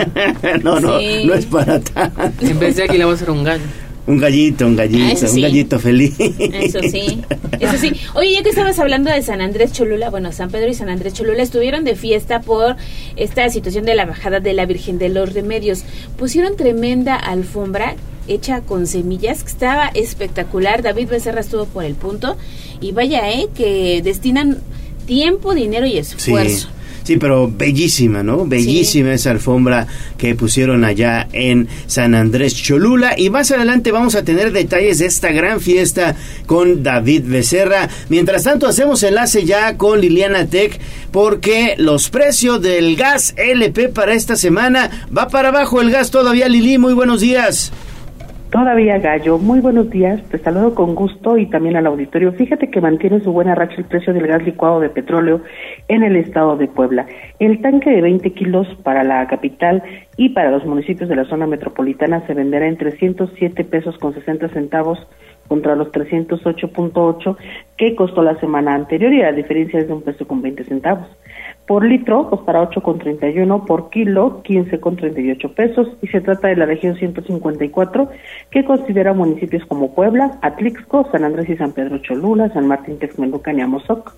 [SPEAKER 1] no, no, no es para tanto.
[SPEAKER 13] En vez de aquí le vamos a hacer un gallo.
[SPEAKER 1] Un gallito, un gallito,
[SPEAKER 2] Ah,
[SPEAKER 1] un gallito feliz.
[SPEAKER 2] Eso sí, eso sí. Oye, ya que estabas hablando de San Andrés Cholula, bueno, San Pedro y San Andrés Cholula estuvieron de fiesta por esta situación de la bajada de la Virgen de los Remedios. Pusieron tremenda alfombra hecha con semillas, que estaba espectacular. David Becerra estuvo por el punto y vaya, eh, que destinan tiempo, dinero y esfuerzo.
[SPEAKER 1] Sí. Sí, pero bellísima, ¿no? Bellísima esa alfombra que pusieron allá en San Andrés Cholula. Y más adelante vamos a tener detalles de esta gran fiesta con David Becerra. Mientras tanto, hacemos enlace ya con Liliana Tech porque los precios del gas LP para esta semana va para abajo el gas todavía. Lili, muy buenos días.
[SPEAKER 14] Todavía Gallo, muy buenos días, te saludo con gusto y también al auditorio. Fíjate que mantiene su buena racha el precio del gas licuado de petróleo en el estado de Puebla. El tanque de 20 kilos para la capital y para los municipios de la zona metropolitana se venderá en 307 pesos con 60 centavos contra los 308.8 que costó la semana anterior y la diferencia es de un peso con 20 centavos. Por litro costará 8,31, por kilo 15,38 pesos y se trata de la región 154 que considera municipios como Puebla, Atlixco, San Andrés y San Pedro Cholula, San Martín Texmelucan y Amozoc.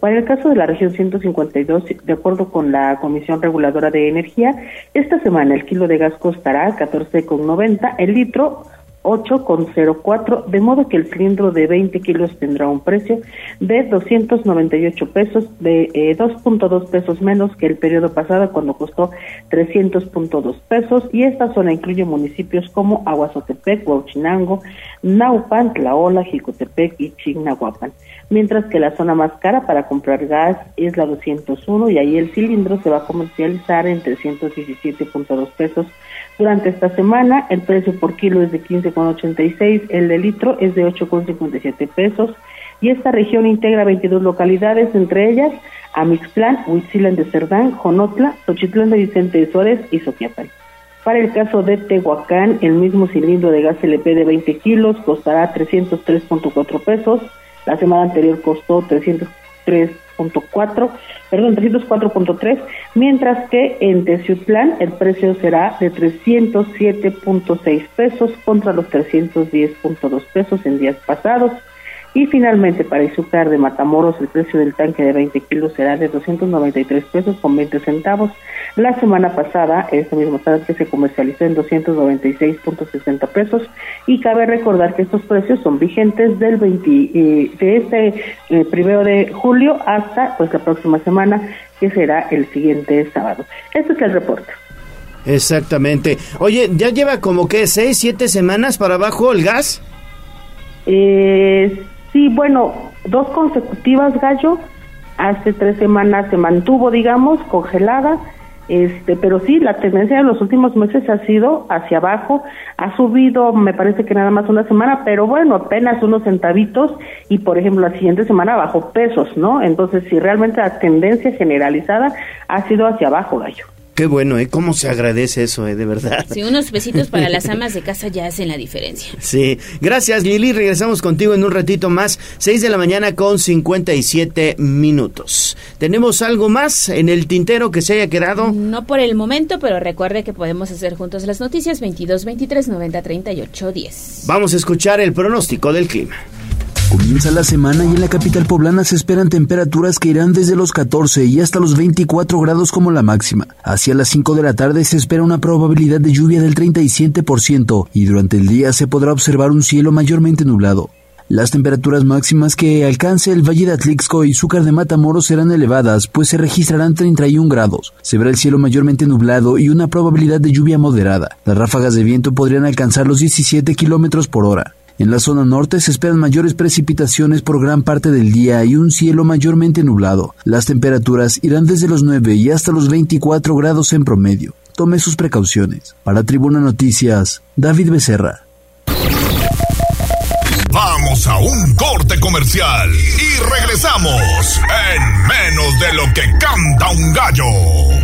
[SPEAKER 14] Para el caso de la región 152, de acuerdo con la Comisión Reguladora de Energía, esta semana el kilo de gas costará 14,90, el litro 8,04, de modo que el cilindro de 20 kilos tendrá un precio de 298 pesos, de eh, 2.2 pesos menos que el periodo pasado cuando costó 300.2 pesos y esta zona incluye municipios como Aguazotepec, Huachinango, Naupan, Tlaola, Jicotepec y Chignahuapan, mientras que la zona más cara para comprar gas es la 201 y ahí el cilindro se va a comercializar en 317.2 pesos durante esta semana. El precio por kilo es de 15,86, el de litro es de 8,57 pesos y esta región integra 22 localidades, entre ellas Amixtlán, Huitzilán de Cerdán, Jonotla, Xochitlán de Vicente de Suárez y Soquiapan. Para el caso de Tehuacán, el mismo cilindro de gas LP de 20 kilos costará 303.4 pesos. La semana anterior costó 303.4, perdón, 304.3, mientras que en Teciutlán el precio será de 307.6 pesos contra los 310.2 pesos en días pasados. Y finalmente para Izúcar de Matamoros el precio del tanque de 20 kilos será de 293 pesos con 20 centavos. La semana pasada este mismo tanque se comercializó en 296.60 pesos y cabe recordar que estos precios son vigentes del 20, eh, de este eh, primero de julio hasta pues la próxima semana que será el siguiente sábado. Este es el reporte.
[SPEAKER 1] Exactamente. Oye, ¿ya lleva como que seis, siete semanas para abajo el gas?
[SPEAKER 14] Eh, sí, bueno, dos consecutivas, Gallo. Hace tres semanas se mantuvo, digamos, congelada. Este, pero sí, la tendencia de los últimos meses ha sido hacia abajo. Ha subido, me parece que nada más una semana, pero bueno, apenas unos centavitos. Y por ejemplo, la siguiente semana bajó pesos, ¿no? Entonces, sí, realmente la tendencia generalizada ha sido hacia abajo, Gallo.
[SPEAKER 1] Qué bueno, ¿eh? ¿Cómo se agradece eso, eh? De verdad.
[SPEAKER 2] Sí, unos besitos para las amas de casa ya hacen la diferencia.
[SPEAKER 1] Sí, gracias Lili, regresamos contigo en un ratito más, 6 de la mañana con 57 minutos. ¿Tenemos algo más en el tintero que se haya quedado?
[SPEAKER 2] No por el momento, pero recuerde que podemos hacer juntos las noticias 22 23 90 38 10.
[SPEAKER 1] Vamos a escuchar el pronóstico del clima.
[SPEAKER 15] Comienza la semana y en la capital poblana se esperan temperaturas que irán desde los 14 y hasta los 24 grados como la máxima. Hacia las 5 de la tarde se espera una probabilidad de lluvia del 37% y durante el día se podrá observar un cielo mayormente nublado. Las temperaturas máximas que alcance el Valle de Atlixco y Zúcar de Matamoros serán elevadas, pues se registrarán 31 grados. Se verá el cielo mayormente nublado y una probabilidad de lluvia moderada. Las ráfagas de viento podrían alcanzar los 17 kilómetros por hora. En la zona norte se esperan mayores precipitaciones por gran parte del día y un cielo mayormente nublado. Las temperaturas irán desde los 9 y hasta los 24 grados en promedio. Tome sus precauciones. Para Tribuna Noticias, David Becerra.
[SPEAKER 3] Vamos a un corte comercial y regresamos en menos de lo que canta un gallo.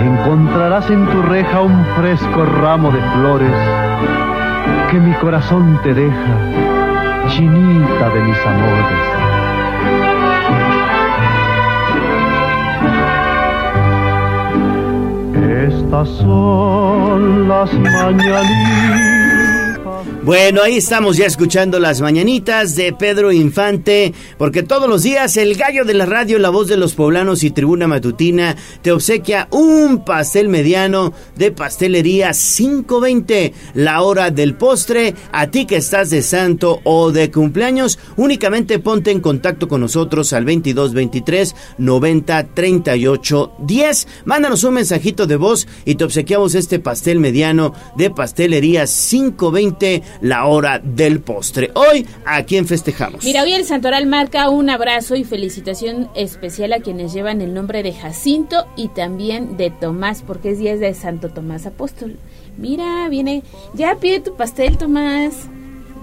[SPEAKER 16] encontrarás en tu reja un fresco ramo de flores que mi corazón te deja, chinita de mis amores. Estas son las mañanitas
[SPEAKER 1] bueno, ahí estamos ya escuchando las mañanitas de Pedro Infante, porque todos los días el gallo de la radio, la voz de los poblanos y tribuna matutina te obsequia un pastel mediano de pastelería 520, la hora del postre. A ti que estás de santo o de cumpleaños, únicamente ponte en contacto con nosotros al 2223 90 38 10. Mándanos un mensajito de voz y te obsequiamos este pastel mediano de pastelería 520 la hora del postre. Hoy, ¿a quién festejamos?
[SPEAKER 2] Mira, hoy el Santoral marca un abrazo y felicitación especial a quienes llevan el nombre de Jacinto y también de Tomás, porque es día de Santo Tomás Apóstol. Mira, viene, ya pide tu pastel, Tomás.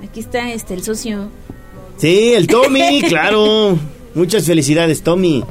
[SPEAKER 2] Aquí está este el socio.
[SPEAKER 1] Sí, el Tommy, claro. Muchas felicidades, Tommy.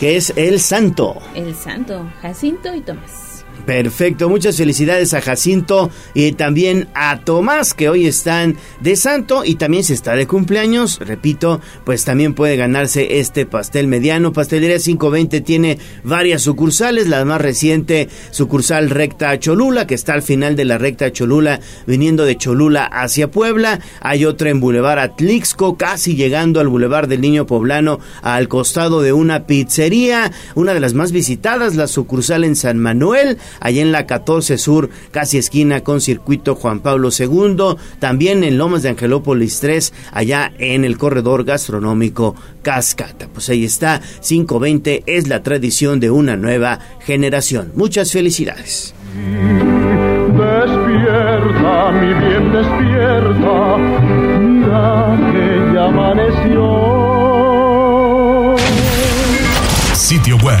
[SPEAKER 1] Que es el santo.
[SPEAKER 2] El santo, Jacinto y Tomás.
[SPEAKER 1] Perfecto, muchas felicidades a Jacinto y también a Tomás que hoy están de santo y también se está de cumpleaños, repito, pues también puede ganarse este pastel mediano. Pastelería 520 tiene varias sucursales, la más reciente sucursal recta Cholula que está al final de la recta Cholula viniendo de Cholula hacia Puebla, hay otra en Boulevard Atlixco casi llegando al Boulevard del Niño Poblano al costado de una pizzería, una de las más visitadas, la sucursal en San Manuel, allá en la 14 Sur, casi esquina con Circuito Juan Pablo II, también en Lomas de Angelópolis 3, allá en el corredor gastronómico Cascata. Pues ahí está, 520 es la tradición de una nueva generación. Muchas felicidades.
[SPEAKER 16] Despierta, mi bien, despierta, mira que ya amaneció.
[SPEAKER 3] Sitio web,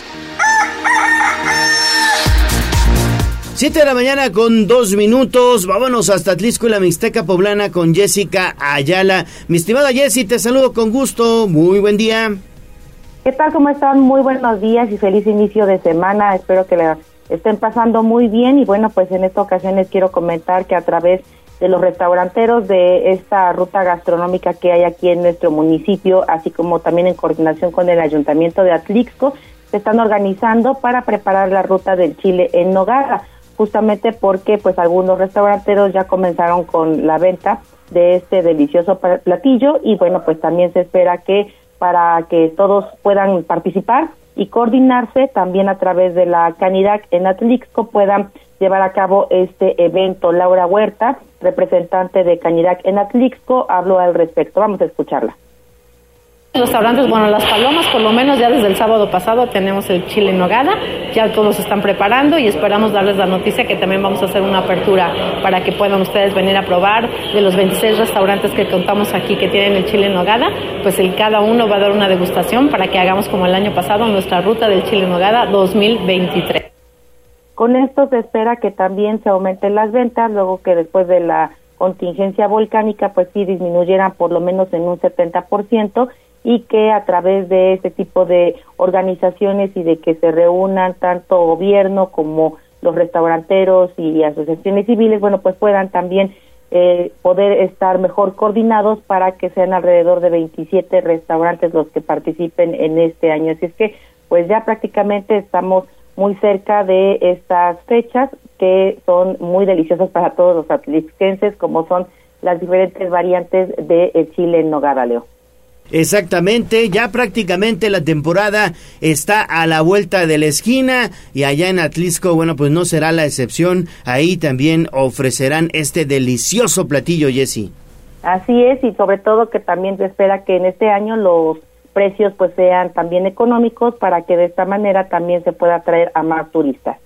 [SPEAKER 1] 7 de la mañana con dos minutos. Vámonos hasta Atlisco y la Mixteca Poblana con Jessica Ayala. Mi estimada Jessie, te saludo con gusto. Muy buen día.
[SPEAKER 17] ¿Qué tal? ¿Cómo están? Muy buenos días y feliz inicio de semana. Espero que la estén pasando muy bien y bueno, pues en esta ocasión les quiero comentar que a través de los restauranteros de esta ruta gastronómica que hay aquí en nuestro municipio, así como también en coordinación con el Ayuntamiento de Atlixco, se están organizando para preparar la ruta del chile en nogada, justamente porque pues algunos restauranteros ya comenzaron con la venta de este delicioso platillo y bueno, pues también se espera que para que todos puedan participar y coordinarse también a través de la Canidac en Atlixco puedan llevar a cabo este evento. Laura Huerta, representante de Canidac en Atlixco, habló al respecto. Vamos a escucharla.
[SPEAKER 18] Restaurantes, bueno, Las Palomas, por lo menos ya desde el sábado pasado tenemos el chile nogada, ya todos están preparando y esperamos darles la noticia que también vamos a hacer una apertura para que puedan ustedes venir a probar de los 26 restaurantes que contamos aquí que tienen el chile nogada, pues el cada uno va a dar una degustación para que hagamos como el año pasado nuestra ruta del chile nogada 2023.
[SPEAKER 17] Con esto se espera que también se aumenten las ventas, luego que después de la contingencia volcánica, pues sí disminuyeran por lo menos en un 70% y que a través de este tipo de organizaciones y de que se reúnan tanto gobierno como los restauranteros y asociaciones civiles, bueno, pues puedan también eh, poder estar mejor coordinados para que sean alrededor de 27 restaurantes los que participen en este año. Así es que, pues ya prácticamente estamos muy cerca de estas fechas que son muy deliciosas para todos los atlixquenses, como son las diferentes variantes de chile en nogada, Leo.
[SPEAKER 1] Exactamente, ya prácticamente la temporada está a la vuelta de la esquina y allá en Atlisco, bueno, pues no será la excepción. Ahí también ofrecerán este delicioso platillo, Jesse.
[SPEAKER 17] Así es, y sobre todo que también se espera que en este año los precios pues sean también económicos para que de esta manera también se pueda atraer a más turistas.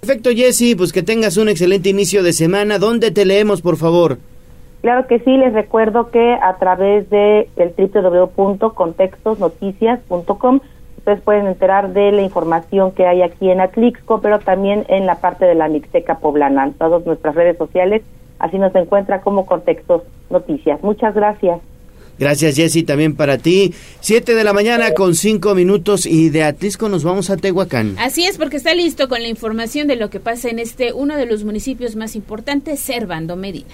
[SPEAKER 1] Perfecto, Jesse, pues que tengas un excelente inicio de semana. ¿Dónde te leemos, por favor?
[SPEAKER 17] Claro que sí, les recuerdo que a través de el www.contextosnoticias.com ustedes pueden enterar de la información que hay aquí en Atlixco, pero también en la parte de la Mixteca Poblana, en todas nuestras redes sociales, así nos encuentra como Contextos Noticias. Muchas gracias.
[SPEAKER 1] Gracias, Jessy, también para ti. Siete de la mañana con cinco minutos y de Atlisco nos vamos a Tehuacán.
[SPEAKER 2] Así es, porque está listo con la información de lo que pasa en este, uno de los municipios más importantes, Servando Medina.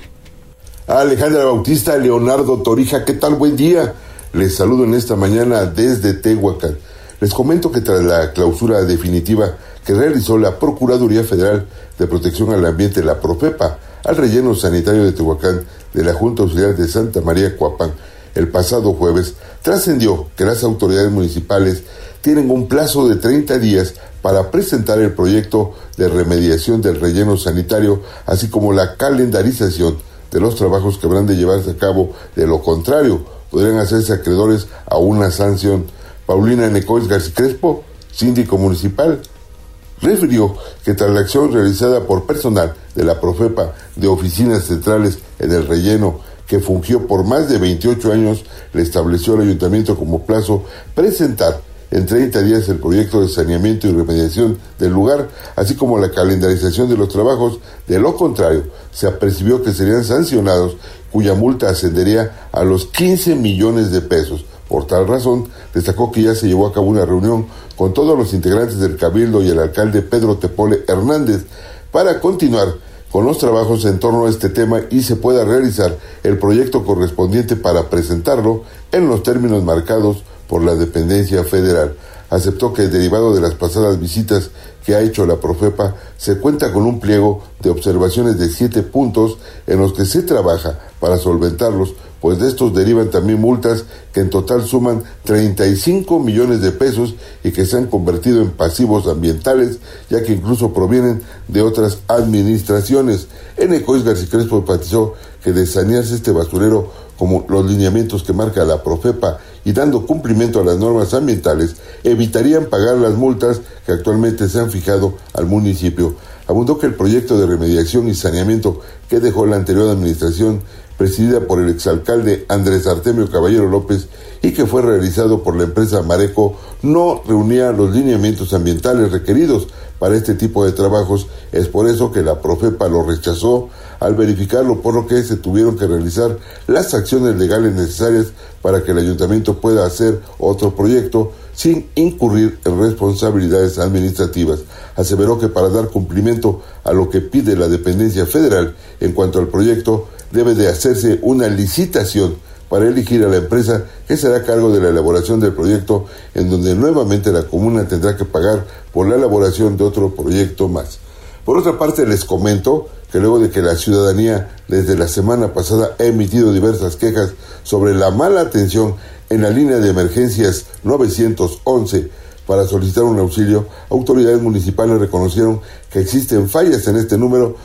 [SPEAKER 19] Alejandra Bautista, Leonardo Torija, ¿qué tal? Buen día. Les saludo en esta mañana desde Tehuacán. Les comento que tras la clausura definitiva que realizó la Procuraduría Federal de Protección al Ambiente, la Profepa, al relleno sanitario de Tehuacán de la Junta Auxiliar de Santa María Cuapán, el pasado jueves, trascendió que las autoridades municipales tienen un plazo de 30 días para presentar el proyecto de remediación del relleno sanitario, así como la calendarización de los trabajos que habrán de llevarse a cabo. De lo contrario, podrían hacerse acreedores a una sanción. Paulina Necois García Crespo, síndico municipal, refirió que tras la acción realizada por personal de la Profepa de oficinas centrales en el relleno, que fungió por más de 28 años, le estableció al ayuntamiento como plazo presentar en 30 días el proyecto de saneamiento y remediación del lugar, así como la calendarización de los trabajos. De lo contrario, se apercibió que serían sancionados, cuya multa ascendería a los 15 millones de pesos. Por tal razón, destacó que ya se llevó a cabo una reunión con todos los integrantes del Cabildo y el alcalde Pedro Tepole Hernández para continuar con los trabajos en torno a este tema y se pueda realizar el proyecto correspondiente para presentarlo en los términos marcados por la dependencia federal. Aceptó que derivado de las pasadas visitas que ha hecho la Profepa, se cuenta con un pliego de observaciones de siete puntos en los que se trabaja para solventarlos, pues de estos derivan también multas que en total suman 35 millones de pesos y que se han convertido en pasivos ambientales, ya que incluso provienen de otras administraciones. En Ecois García Crespo enfatizó que de sanearse este basurero como los lineamientos que marca la Profepa y dando cumplimiento a las normas ambientales, evitarían pagar las multas que actualmente se han fijado al municipio. Abundó que el proyecto de remediación y saneamiento que dejó la anterior administración, presidida por el exalcalde Andrés Artemio Caballero López y que fue realizado por la empresa Mareco, no reunía los lineamientos ambientales requeridos para este tipo de trabajos. Es por eso que la Profepa lo rechazó al verificarlo, por lo que se tuvieron que realizar las acciones legales necesarias para que el ayuntamiento pueda hacer otro proyecto sin incurrir en responsabilidades administrativas. Aseveró que para dar cumplimiento a lo que pide la dependencia federal en cuanto al proyecto, debe de hacerse una licitación para elegir a la empresa que será cargo de la elaboración del proyecto, en donde nuevamente la comuna tendrá que pagar por la elaboración de otro proyecto más. Por otra parte, les comento que luego de que la ciudadanía desde la semana pasada ha emitido diversas quejas sobre la mala atención en la línea de emergencias 911 para solicitar un auxilio, autoridades municipales reconocieron que existen fallas en este número,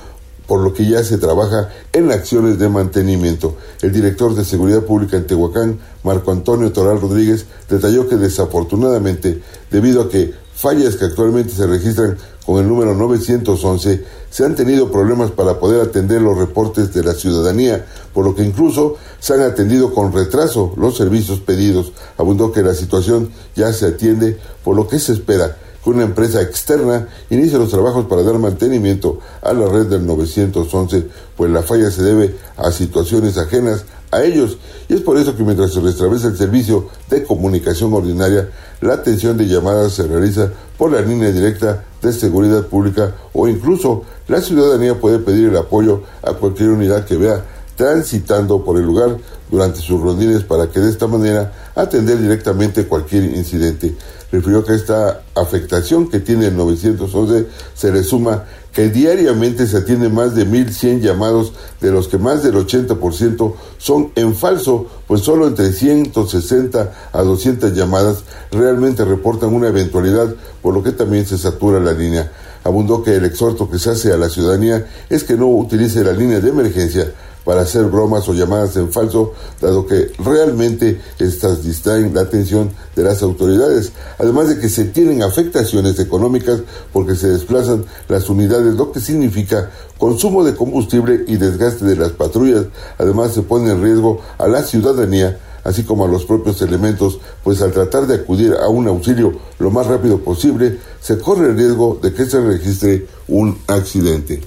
[SPEAKER 19] por lo que ya se trabaja en acciones de mantenimiento. El director de Seguridad Pública en Tehuacán, Marco Antonio Toral Rodríguez, detalló que desafortunadamente, debido a que fallas que actualmente se registran con el número 911, se han tenido problemas para poder atender los reportes de la ciudadanía, por lo que incluso se han atendido con retraso los servicios pedidos. Abundó que la situación ya se atiende, por lo que se espera que una empresa externa inicie los trabajos para dar mantenimiento a la red del 911, pues la falla se debe a situaciones ajenas a ellos y es por eso que mientras se restablece el servicio de comunicación ordinaria, la atención de llamadas se realiza por la línea directa de seguridad pública o incluso la ciudadanía puede pedir el apoyo a cualquier unidad que vea transitando por el lugar durante sus rondines para que de esta manera atender directamente cualquier incidente. Refirió que esta afectación que tiene el 911 se le suma que diariamente se atienden más de 1.100 llamados, de los que más del 80% son en falso, pues solo entre 160 a 200 llamadas realmente reportan una eventualidad, por lo que también se satura la línea. Abundó que el exhorto que se hace a la ciudadanía es que no utilice la línea de emergencia para hacer bromas o llamadas en falso, dado que realmente estas distraen la atención de las autoridades, además de que se tienen afectaciones económicas porque se desplazan las unidades, lo que significa consumo de combustible y desgaste de las patrullas, además se pone en riesgo a la ciudadanía así como a los propios elementos, pues al tratar de acudir a un auxilio lo más rápido posible, se corre el riesgo de que se registre un accidente.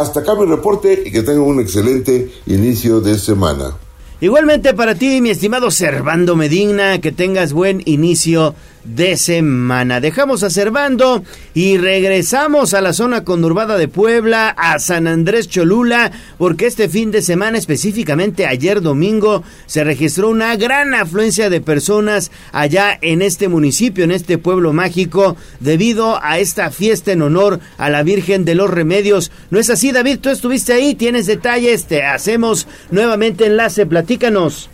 [SPEAKER 19] Hasta acá mi reporte y que tengan un excelente inicio de semana.
[SPEAKER 1] Igualmente para ti, mi estimado Servando Medina, que tengas buen inicio de semana. Dejamos a Cervando y regresamos a la zona conurbada de Puebla, a San Andrés Cholula, porque este fin de semana, específicamente ayer domingo, se registró una gran afluencia de personas allá en este municipio, en este pueblo mágico, debido a esta fiesta en honor a la Virgen de los Remedios. ¿No es así, David? Tú estuviste ahí, tienes detalles, te hacemos nuevamente enlace, platícanos.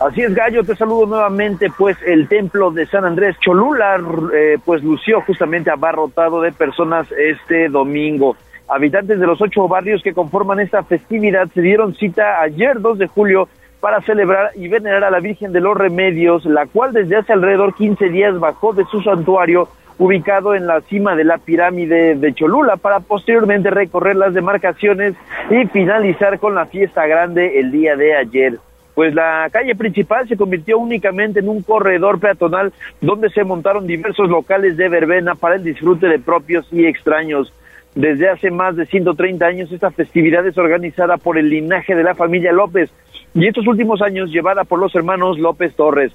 [SPEAKER 12] Así es, Gallo, te saludo nuevamente, pues el templo de San Andrés Cholula, eh, pues lució justamente abarrotado de personas este domingo. Habitantes de los ocho barrios que conforman esta festividad se dieron cita ayer 2 de julio para celebrar y venerar a la Virgen de los Remedios, la cual desde hace alrededor 15 días bajó de su santuario ubicado en la cima de la pirámide de Cholula para posteriormente recorrer las demarcaciones y finalizar con la fiesta grande el día de ayer pues la calle principal se convirtió únicamente en un corredor peatonal donde se montaron diversos locales de verbena para el disfrute de propios y extraños. Desde hace más de 130 años esta festividad es organizada por el linaje de la familia López y estos últimos años llevada por los hermanos López Torres.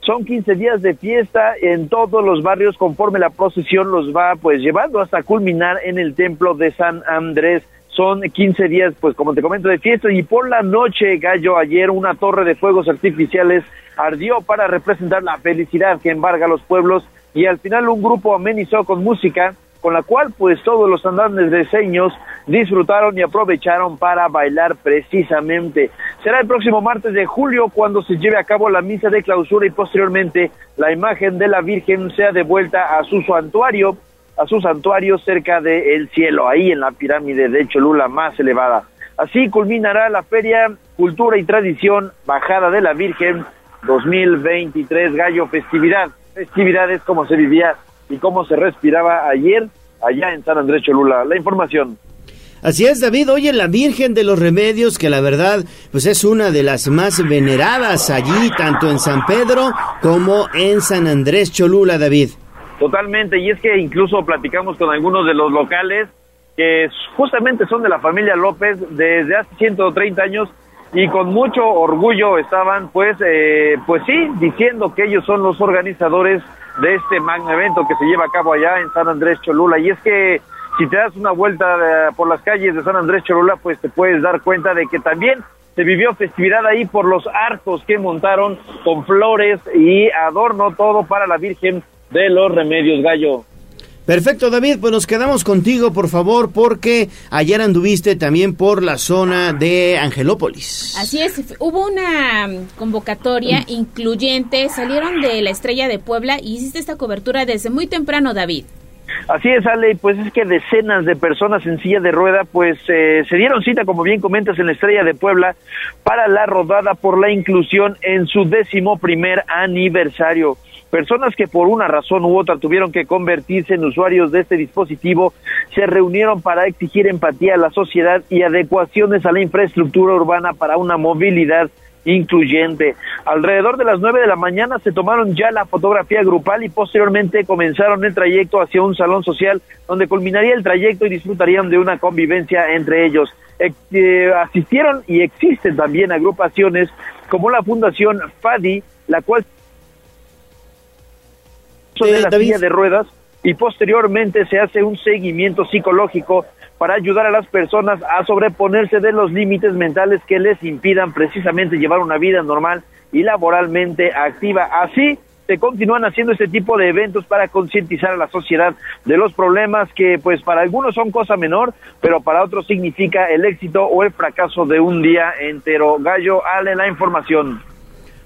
[SPEAKER 12] Son 15 días de fiesta en todos los barrios conforme la procesión los va pues llevando hasta culminar en el templo de San Andrés son 15 días, pues como te comento, de fiesta. Y por la noche, Gallo, ayer una torre de fuegos artificiales ardió para representar la felicidad que embarga a los pueblos. Y al final un grupo amenizó con música con la cual pues todos los andantes de seños disfrutaron y aprovecharon para bailar precisamente. Será el próximo martes de julio cuando se lleve a cabo la misa de clausura y posteriormente la imagen de la Virgen sea devuelta a su santuario a su santuario cerca del cielo, ahí en la pirámide de Cholula más elevada. Así culminará la Feria Cultura y Tradición Bajada de la Virgen 2023 Gallo Festividad. Festividades como se vivía y cómo se respiraba ayer allá en San Andrés Cholula. La información.
[SPEAKER 1] Así es, David. Oye, la Virgen de los Remedios, que la verdad, pues es una de las más veneradas allí, tanto en San Pedro como en San Andrés Cholula, David.
[SPEAKER 12] Totalmente, y es que incluso platicamos con algunos de los locales que justamente son de la familia López desde hace 130 años y con mucho orgullo estaban pues eh, pues sí diciendo que ellos son los organizadores de este magno evento que se lleva a cabo allá en San Andrés Cholula. Y es que si te das una vuelta eh, por las calles de San Andrés Cholula, pues te puedes dar cuenta de que también se vivió festividad ahí por los arcos que montaron con flores y adorno todo para la Virgen de los Remedios Gallo.
[SPEAKER 1] Perfecto, David, pues nos quedamos contigo, por favor, porque ayer anduviste también por la zona de Angelópolis.
[SPEAKER 2] Así es, hubo una convocatoria incluyente, salieron de la Estrella de Puebla y hiciste esta cobertura desde muy temprano, David.
[SPEAKER 12] Así es, Ale, pues es que decenas de personas en silla de rueda, pues eh, se dieron cita, como bien comentas, en la Estrella de Puebla para la rodada por la inclusión en su décimo primer aniversario. Personas que por una razón u otra tuvieron que convertirse en usuarios de este dispositivo se reunieron para exigir empatía a la sociedad y adecuaciones a la infraestructura urbana para una movilidad incluyente. Alrededor de las nueve de la mañana se tomaron ya la fotografía grupal y posteriormente comenzaron el trayecto hacia un salón social donde culminaría el trayecto y disfrutarían de una convivencia entre ellos. Eh, asistieron y existen también agrupaciones como la Fundación FADI, la cual de la silla de ruedas y posteriormente se hace un seguimiento psicológico para ayudar a las personas a sobreponerse de los límites mentales que les impidan precisamente llevar una vida normal y laboralmente activa. Así se continúan haciendo este tipo de eventos para concientizar a la sociedad de los problemas que pues para algunos son cosa menor, pero para otros significa el éxito o el fracaso de un día entero. Gallo, Ale, la información.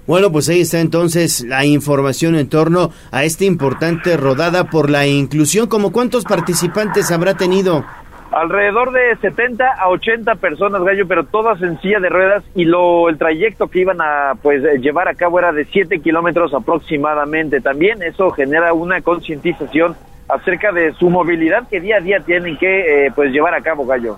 [SPEAKER 1] Bueno, pues ahí está entonces la información en torno a esta importante rodada por la inclusión. ¿Como cuántos participantes habrá tenido?
[SPEAKER 12] Alrededor de 70 a 80 personas, Gallo, pero todas en silla de ruedas y lo el trayecto que iban a pues llevar a cabo era de 7 kilómetros aproximadamente. También eso genera una concientización acerca de su movilidad que día a día tienen que eh, pues llevar a cabo, Gallo.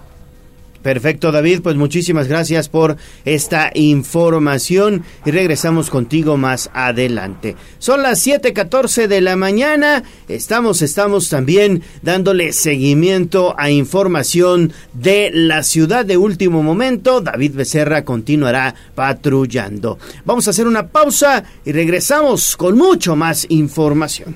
[SPEAKER 1] Perfecto, David. Pues muchísimas gracias por esta información y regresamos contigo más adelante. Son las 7:14 de la mañana. Estamos, estamos también dándole seguimiento a información de la ciudad de último momento. David Becerra continuará patrullando. Vamos a hacer una pausa y regresamos con mucho más información.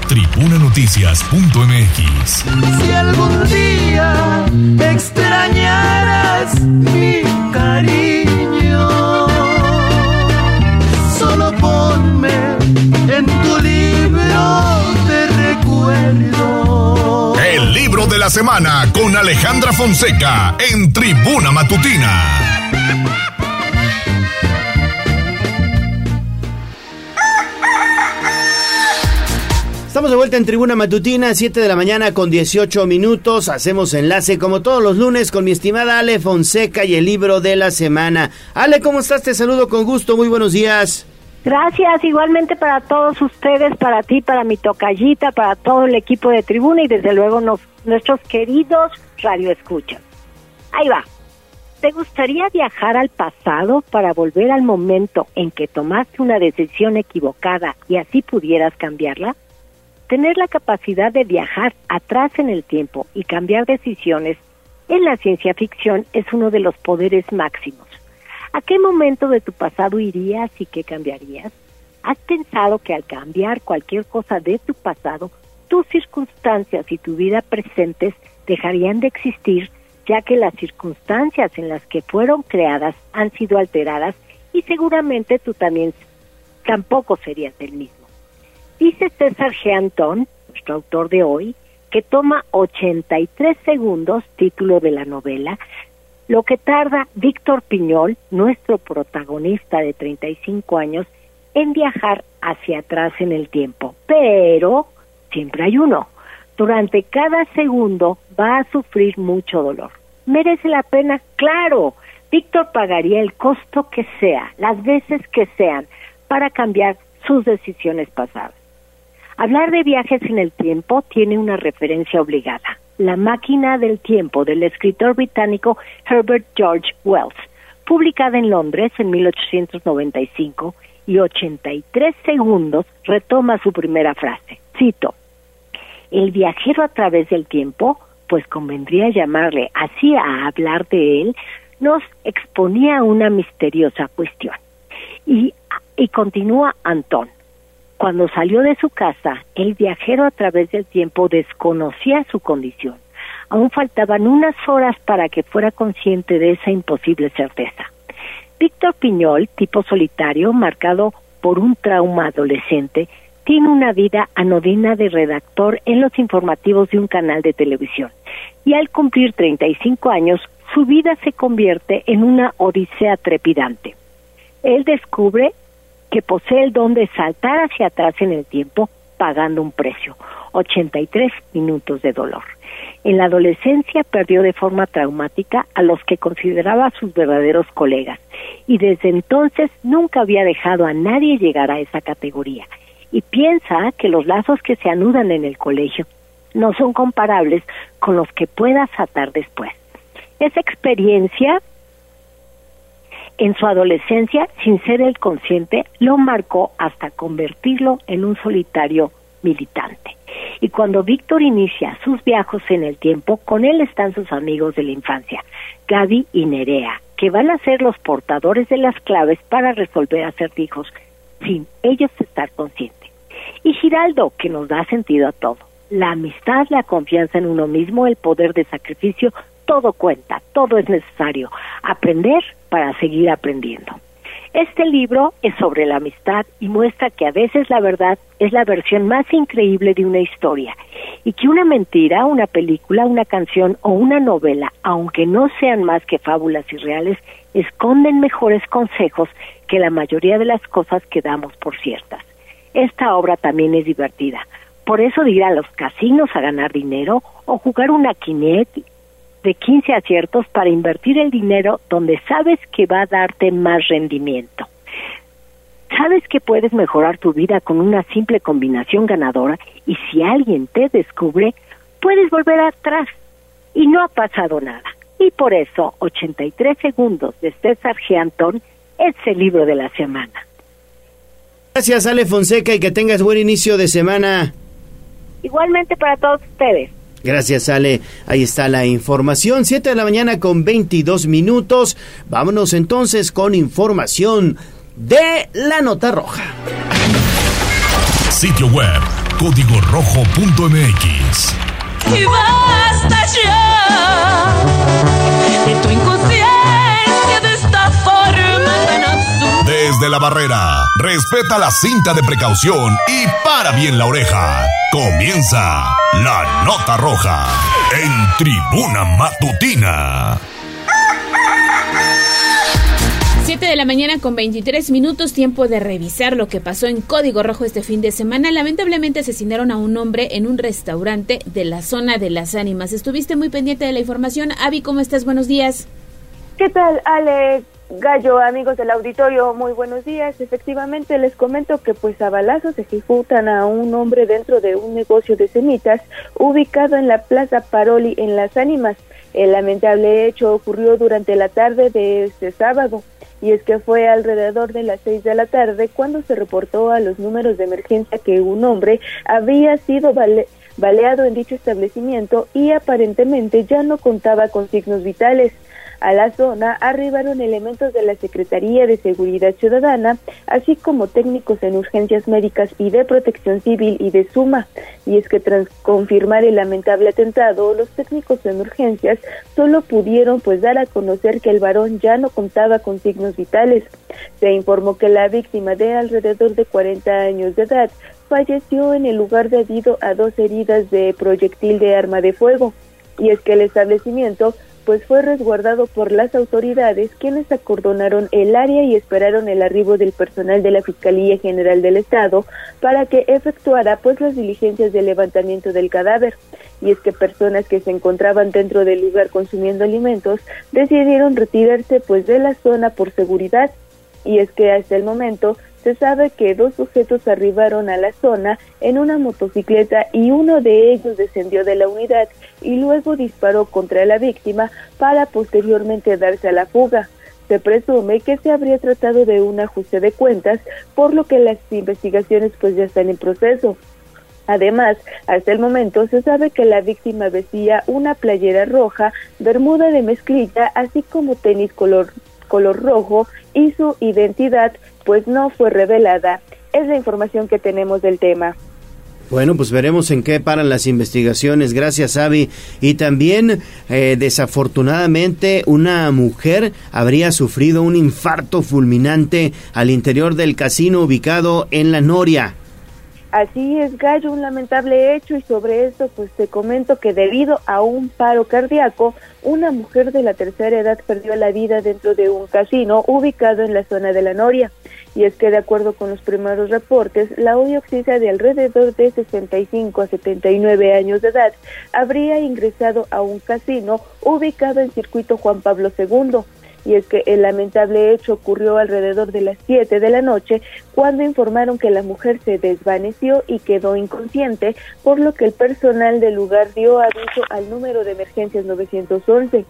[SPEAKER 3] tribunanoticias.mx.
[SPEAKER 7] Si algún día extrañaras mi cariño, solo ponme en tu libro de recuerdo.
[SPEAKER 3] El libro de la semana con Alejandra Fonseca en Tribuna Matutina.
[SPEAKER 1] Estamos de vuelta en Tribuna Matutina, 7 de la mañana con 18 minutos. Hacemos enlace como todos los lunes con mi estimada Ale Fonseca y el libro de la semana. Ale, ¿cómo estás? Te saludo con gusto. Muy buenos días.
[SPEAKER 20] Gracias, igualmente para todos ustedes, para ti, para mi tocallita, para todo el equipo de Tribuna y desde luego nuestros queridos radioescuchas. Ahí va. ¿Te gustaría viajar al pasado para volver al momento en que tomaste una decisión equivocada y así pudieras cambiarla? Tener la capacidad de viajar atrás en el tiempo y cambiar decisiones en la ciencia ficción es uno de los poderes máximos. ¿A qué momento de tu pasado irías y qué cambiarías? ¿Has pensado que al cambiar cualquier cosa de tu pasado, tus circunstancias y tu vida presentes dejarían de existir, ya que las circunstancias en las que fueron creadas han sido alteradas y seguramente tú también tampoco serías el mismo? Dice César G. Nuestro autor de hoy, que toma 83 segundos, título de la novela, lo que tarda Víctor Piñol, nuestro protagonista de 35 años, en viajar hacia atrás en el tiempo. Pero siempre hay uno. Durante cada segundo va a sufrir mucho dolor. ¿Merece la pena? Claro. Víctor pagaría el costo que sea, las veces que sean, para cambiar sus decisiones pasadas. Hablar de viajes en el tiempo tiene una referencia obligada, La máquina del tiempo del escritor británico Herbert George Wells, publicada en Londres en 1895 y 83 segundos retoma su primera frase. Cito, el viajero a través del tiempo, pues convendría llamarle así a hablar de él, nos exponía una misteriosa cuestión. Y, y continúa Antón. Cuando salió de su casa, el viajero a través del tiempo desconocía su condición. Aún faltaban unas horas para que fuera consciente de esa imposible certeza. Víctor Piñol, tipo solitario, marcado por un trauma adolescente, tiene una vida anodina de redactor en los informativos de un canal de televisión. Y al cumplir 35 años, su vida se convierte en una odisea trepidante. Él descubre que posee el don de saltar hacia atrás en el tiempo pagando un precio, 83 minutos de dolor. En la adolescencia perdió de forma traumática a los que consideraba sus verdaderos colegas y desde entonces nunca había dejado a nadie llegar a esa categoría y piensa que los lazos que se anudan en el colegio no son comparables con los que puedas atar después. Esa experiencia en su adolescencia, sin ser el consciente, lo marcó hasta convertirlo en un solitario militante. Y cuando Víctor inicia sus viajes en el tiempo, con él están sus amigos de la infancia, Gaby y Nerea, que van a ser los portadores de las claves para resolver acertijos sin ellos estar conscientes. Y Giraldo, que nos da sentido a todo. La amistad, la confianza en uno mismo, el poder de sacrificio, todo cuenta, todo es necesario. Aprender para seguir aprendiendo. Este libro es sobre la amistad y muestra que a veces la verdad es la versión más increíble de una historia y que una mentira, una película, una canción o una novela, aunque no sean más que fábulas irreales, esconden mejores consejos que la mayoría de las cosas que damos por ciertas. Esta obra también es divertida. Por eso de ir a los casinos a ganar dinero o jugar una quinet de 15 aciertos para invertir el dinero donde sabes que va a darte más rendimiento. Sabes que puedes mejorar tu vida con una simple combinación ganadora y si alguien te descubre, puedes volver atrás y no ha pasado nada. Y por eso 83 segundos de César G. Antón es el libro de la semana.
[SPEAKER 1] Gracias Ale Fonseca y que tengas buen inicio de semana.
[SPEAKER 20] Igualmente para todos ustedes.
[SPEAKER 1] Gracias, Ale. Ahí está la información. 7 de la mañana con 22 minutos. Vámonos entonces con información de la nota roja.
[SPEAKER 3] Sitio web código rojo.mx.
[SPEAKER 7] Y basta ya de tu inconsciencia
[SPEAKER 3] la barrera, respeta la cinta de precaución y para bien la oreja. Comienza la nota roja en tribuna matutina.
[SPEAKER 2] 7 de la mañana con 23 minutos, tiempo de revisar lo que pasó en Código Rojo este fin de semana. Lamentablemente asesinaron a un hombre en un restaurante de la zona de las ánimas. Estuviste muy pendiente de la información. Avi, ¿cómo estás? Buenos días.
[SPEAKER 21] ¿Qué tal, Ale? Gallo, amigos del auditorio, muy buenos días. Efectivamente, les comento que pues a balazos ejecutan a un hombre dentro de un negocio de semitas ubicado en la Plaza Paroli en Las Ánimas. El lamentable hecho ocurrió durante la tarde de este sábado y es que fue alrededor de las seis de la tarde cuando se reportó a los números de emergencia que un hombre había sido baleado en dicho establecimiento y aparentemente ya no contaba con signos vitales. A la zona arribaron elementos de la Secretaría de Seguridad Ciudadana, así como técnicos en urgencias médicas y de protección civil y de suma. Y es que tras confirmar el lamentable atentado, los técnicos en urgencias solo pudieron pues dar a conocer que el varón ya no contaba con signos vitales. Se informó que la víctima de alrededor de 40 años de edad falleció en el lugar debido a dos heridas de proyectil de arma de fuego. Y es que el establecimiento pues fue resguardado por las autoridades quienes acordonaron el área y esperaron el arribo del personal de la Fiscalía General del Estado para que efectuara pues las diligencias de levantamiento del cadáver. Y es que personas que se encontraban dentro del lugar consumiendo alimentos decidieron retirarse pues de la zona por seguridad y es que hasta el momento se sabe que dos sujetos arribaron a la zona en una motocicleta y uno de ellos descendió de la unidad y luego disparó contra la víctima para posteriormente darse a la fuga. Se presume que se habría tratado de un ajuste de cuentas, por lo que las investigaciones pues ya están en proceso. Además, hasta el momento se sabe que la víctima vestía una playera roja, bermuda de mezclilla, así como tenis color, color rojo y su identidad pues no fue revelada. Es la información que tenemos del tema.
[SPEAKER 1] Bueno, pues veremos en qué paran las investigaciones. Gracias, Avi. Y también, eh, desafortunadamente, una mujer habría sufrido un infarto fulminante al interior del casino ubicado en La Noria.
[SPEAKER 21] Así es, Gallo, un lamentable hecho y sobre esto pues te comento que debido a un paro cardíaco, una mujer de la tercera edad perdió la vida dentro de un casino ubicado en la zona de la Noria. Y es que de acuerdo con los primeros reportes, la oxisa de alrededor de 65 a 79 años de edad habría ingresado a un casino ubicado en circuito Juan Pablo II y es que el lamentable hecho ocurrió alrededor de las 7 de la noche cuando informaron que la mujer se desvaneció y quedó inconsciente, por lo que el personal del lugar dio aviso al número de emergencias 911.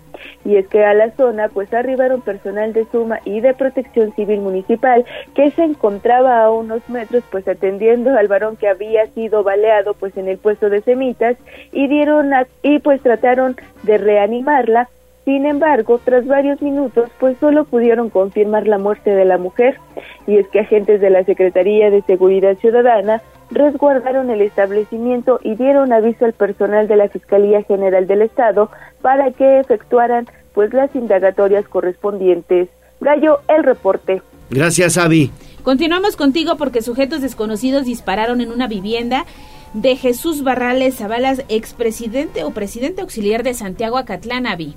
[SPEAKER 21] Y es que a la zona pues arribaron personal de Suma y de Protección Civil Municipal que se encontraba a unos metros pues atendiendo al varón que había sido baleado pues en el puesto de semitas y dieron y pues trataron de reanimarla sin embargo, tras varios minutos, pues solo pudieron confirmar la muerte de la mujer, y es que agentes de la Secretaría de Seguridad Ciudadana resguardaron el establecimiento y dieron aviso al personal de la Fiscalía General del Estado para que efectuaran pues las indagatorias correspondientes. Gallo, el reporte.
[SPEAKER 1] Gracias, Avi.
[SPEAKER 2] Continuamos contigo porque sujetos desconocidos dispararon en una vivienda de Jesús Barrales Zabalas, expresidente o presidente auxiliar de Santiago Acatlán, Avi.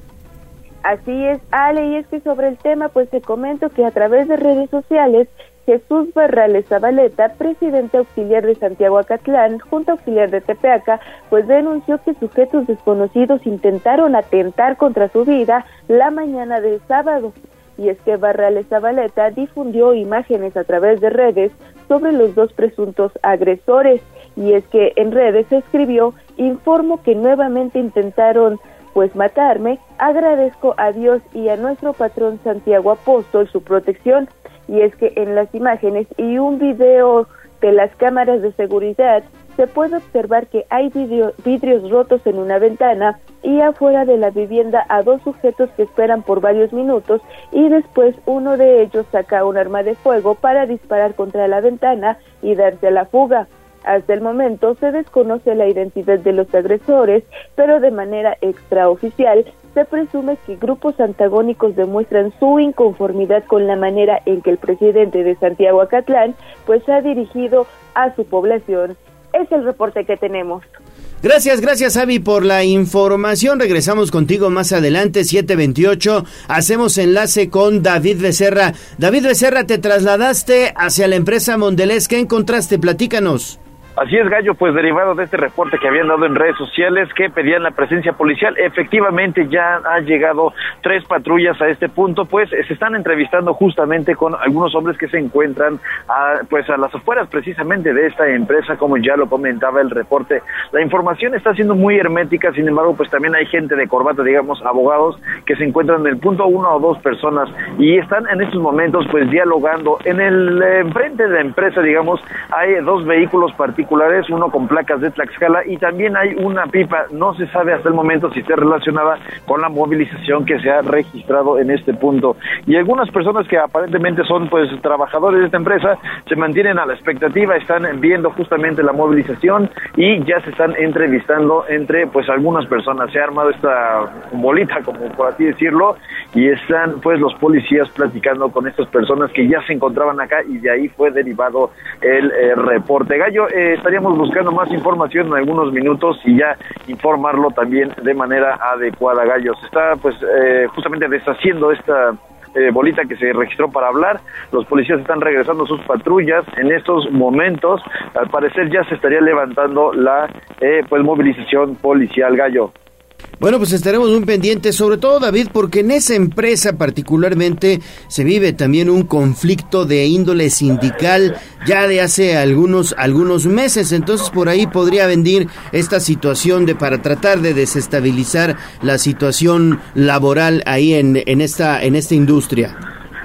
[SPEAKER 21] Así es, Ale, y es que sobre el tema, pues te comento que a través de redes sociales, Jesús Barrales Zabaleta, presidente auxiliar de Santiago Acatlán, junto auxiliar de Tepeaca, pues denunció que sujetos desconocidos intentaron atentar contra su vida la mañana del sábado. Y es que Barrales Zabaleta difundió imágenes a través de redes sobre los dos presuntos agresores. Y es que en redes escribió, informo que nuevamente intentaron pues matarme, agradezco a Dios y a nuestro patrón Santiago Apóstol su protección. Y es que en las imágenes y un video de las cámaras de seguridad se puede observar que hay vidrios rotos en una ventana y afuera de la vivienda a dos sujetos que esperan por varios minutos y después uno de ellos saca un arma de fuego para disparar contra la ventana y darse a la fuga. Hasta el momento se desconoce la identidad de los agresores, pero de manera extraoficial se presume que grupos antagónicos demuestran su inconformidad con la manera en que el presidente de Santiago Acatlán pues ha dirigido a su población. Es el reporte que tenemos.
[SPEAKER 1] Gracias, gracias Avi por la información. Regresamos contigo más adelante, 728. Hacemos enlace con David Becerra. David Becerra, te trasladaste hacia la empresa Mondelez. ¿Qué encontraste? Platícanos.
[SPEAKER 12] Así es, Gallo, pues derivado de este reporte que habían dado en redes sociales que pedían la presencia policial, efectivamente ya han llegado tres patrullas a este punto, pues se están entrevistando justamente con algunos hombres que se encuentran a, pues a las afueras precisamente de esta empresa, como ya lo comentaba el reporte. La información está siendo muy hermética, sin embargo, pues también hay gente de corbata, digamos, abogados que se encuentran en el punto uno o dos personas y están en estos momentos pues dialogando. En el enfrente de la empresa, digamos, hay dos vehículos particulares uno con placas de Tlaxcala y también hay una pipa, no se sabe hasta el momento si está relacionada con la movilización que se ha registrado en este punto. Y algunas personas que aparentemente son pues trabajadores de esta empresa se mantienen a la expectativa, están viendo justamente la movilización y ya se están entrevistando entre pues algunas personas. Se ha armado esta bolita, como por así decirlo, y están pues los policías platicando con estas personas que ya se encontraban acá y de ahí fue derivado el eh, reporte. Gallo, eh, estaríamos buscando más información en algunos minutos y ya informarlo también de manera adecuada, Gallo. Se está pues eh, justamente deshaciendo esta eh, bolita que se registró para hablar. Los policías están regresando sus patrullas en estos momentos. Al parecer ya se estaría levantando la eh, pues movilización policial, Gallo.
[SPEAKER 1] Bueno, pues estaremos muy pendientes, sobre todo David, porque en esa empresa particularmente se vive también un conflicto de índole sindical ya de hace algunos algunos meses, entonces por ahí podría venir esta situación de para tratar de desestabilizar la situación laboral ahí en, en esta en esta industria.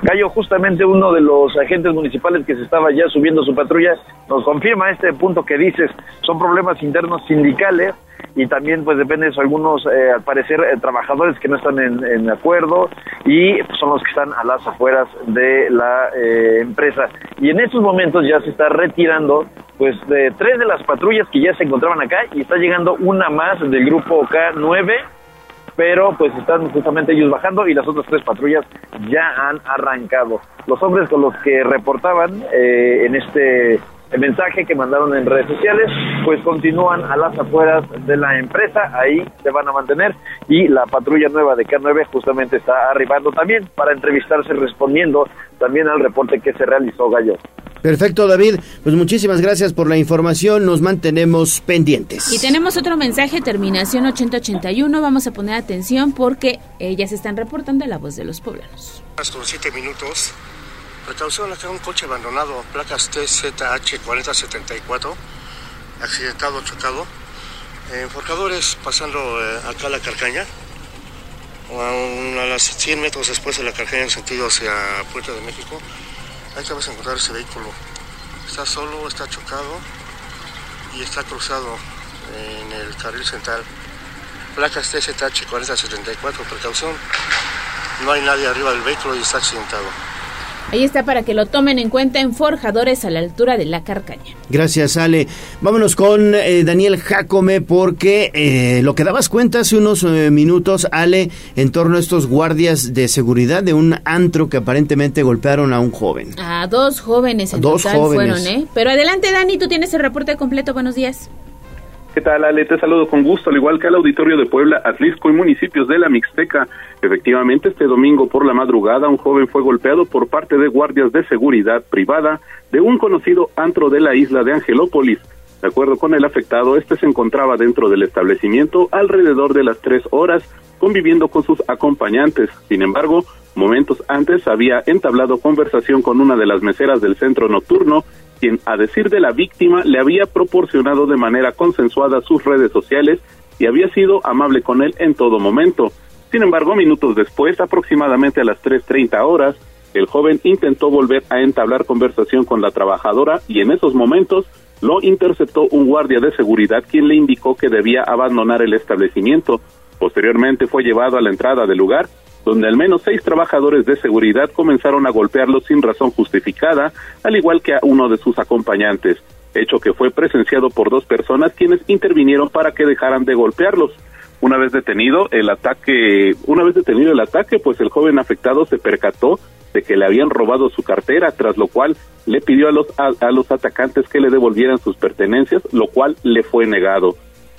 [SPEAKER 12] Gallo, justamente uno de los agentes municipales que se estaba ya subiendo su patrulla nos confirma este punto que dices, son problemas internos sindicales y también pues depende de algunos, eh, al parecer, eh, trabajadores que no están en, acuerdo y son los que están a las afueras de la eh, empresa. Y en estos momentos ya se está retirando pues de tres de las patrullas que ya se encontraban acá y está llegando una más del grupo K9 pero pues están justamente ellos bajando y las otras tres patrullas ya han arrancado. Los hombres con los que reportaban eh, en este mensaje que mandaron en redes sociales, pues continúan a las afueras de la empresa, ahí se van a mantener y la patrulla nueva de K9 justamente está arribando también para entrevistarse respondiendo también al reporte que se realizó Gallo.
[SPEAKER 1] Perfecto, David. Pues muchísimas gracias por la información. Nos mantenemos pendientes.
[SPEAKER 2] Y tenemos otro mensaje, terminación 8081. Vamos a poner atención porque ellas están reportando la voz de los poblanos.
[SPEAKER 22] Con siete minutos. Precaución, acá un coche abandonado, placas TZH 4074, accidentado, chocado. Enforcadores pasando eh, acá la carcaña, a, a las 100 metros después de la carcaña en sentido hacia Puerto de México. Ahí te vas a encontrar ese vehículo. Está solo, está chocado y está cruzado en el carril central. Placas TZH 4074, precaución. No hay nadie arriba del vehículo y está accidentado.
[SPEAKER 2] Ahí está para que lo tomen en cuenta en Forjadores a la altura de la Carcaña.
[SPEAKER 1] Gracias, Ale. Vámonos con eh, Daniel Jacome porque eh, lo que dabas cuenta hace unos eh, minutos, Ale, en torno a estos guardias de seguridad de un antro que aparentemente golpearon a un joven.
[SPEAKER 2] A dos jóvenes en
[SPEAKER 1] dos
[SPEAKER 2] total
[SPEAKER 1] jóvenes.
[SPEAKER 2] fueron, ¿eh? Pero adelante, Dani, tú tienes el reporte completo. Buenos días.
[SPEAKER 23] ¿Qué tal, Ale? Te saludo con gusto, al igual que al auditorio de Puebla, Atlisco y municipios de la Mixteca. Efectivamente, este domingo por la madrugada, un joven fue golpeado por parte de guardias de seguridad privada de un conocido antro de la isla de Angelópolis. De acuerdo con el afectado, este se encontraba dentro del establecimiento alrededor de las tres horas, conviviendo con sus acompañantes. Sin embargo, momentos antes había entablado conversación con una de las meseras del centro nocturno quien, a decir de la víctima, le había proporcionado de manera consensuada sus redes sociales y había sido amable con él en todo momento. Sin embargo, minutos después, aproximadamente a las 3.30 horas, el joven intentó volver a entablar conversación con la trabajadora y en esos momentos lo interceptó un guardia de seguridad quien le indicó que debía abandonar el establecimiento. Posteriormente fue llevado a la entrada del lugar donde al menos seis trabajadores de seguridad comenzaron a golpearlo sin razón justificada, al igual que a uno de sus acompañantes, hecho que fue presenciado por dos personas quienes intervinieron para que dejaran de golpearlos. Una vez detenido el ataque, una vez detenido el ataque, pues el joven afectado se percató de que le habían robado su cartera, tras lo cual le pidió a los a, los atacantes que le devolvieran sus pertenencias, lo cual le fue negado.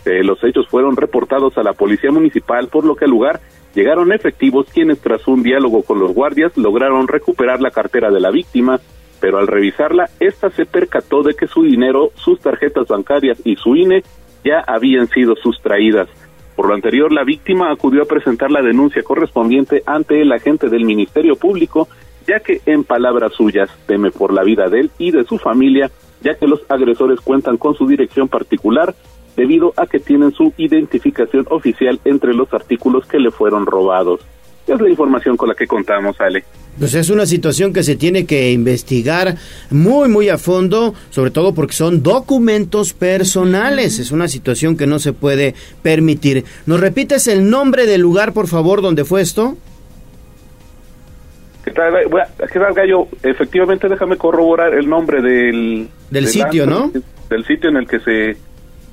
[SPEAKER 23] Eh, los hechos fueron reportados a la policía municipal, por lo que el lugar Llegaron efectivos quienes tras un diálogo con los guardias lograron recuperar la cartera de la víctima, pero al revisarla, ésta se percató de que su dinero, sus tarjetas bancarias y su INE ya habían sido sustraídas. Por lo anterior, la víctima acudió a presentar la denuncia correspondiente ante el agente del Ministerio Público, ya que en palabras suyas teme por la vida de él y de su familia, ya que los agresores cuentan con su dirección particular debido a que tienen su identificación oficial entre los artículos que le fueron robados. Es la información con la que contamos, Ale.
[SPEAKER 1] Pues es una situación que se tiene que investigar muy, muy a fondo, sobre todo porque son documentos personales. Es una situación que no se puede permitir. ¿Nos repites el nombre del lugar, por favor, donde fue esto?
[SPEAKER 23] ¿Qué tal, ¿Qué tal Gallo? Efectivamente, déjame corroborar el nombre del...
[SPEAKER 1] Del, sitio, ¿no?
[SPEAKER 23] Del sitio en el que se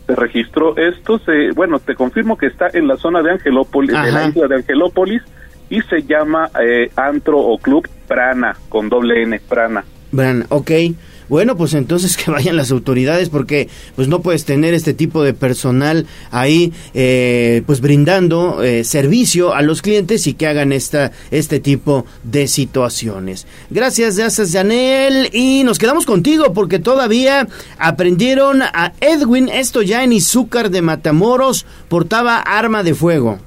[SPEAKER 23] se registró esto, se, bueno, te confirmo que está en la zona de Angelópolis, de la isla de Angelópolis, y se llama eh, Antro o Club Prana, con doble N, Prana.
[SPEAKER 1] Prana, ok. Bueno, pues entonces que vayan las autoridades porque pues no puedes tener este tipo de personal ahí eh, pues brindando eh, servicio a los clientes y que hagan esta, este tipo de situaciones. Gracias, gracias Janel y nos quedamos contigo porque todavía aprendieron a Edwin, esto ya en Izúcar de Matamoros, portaba arma de fuego.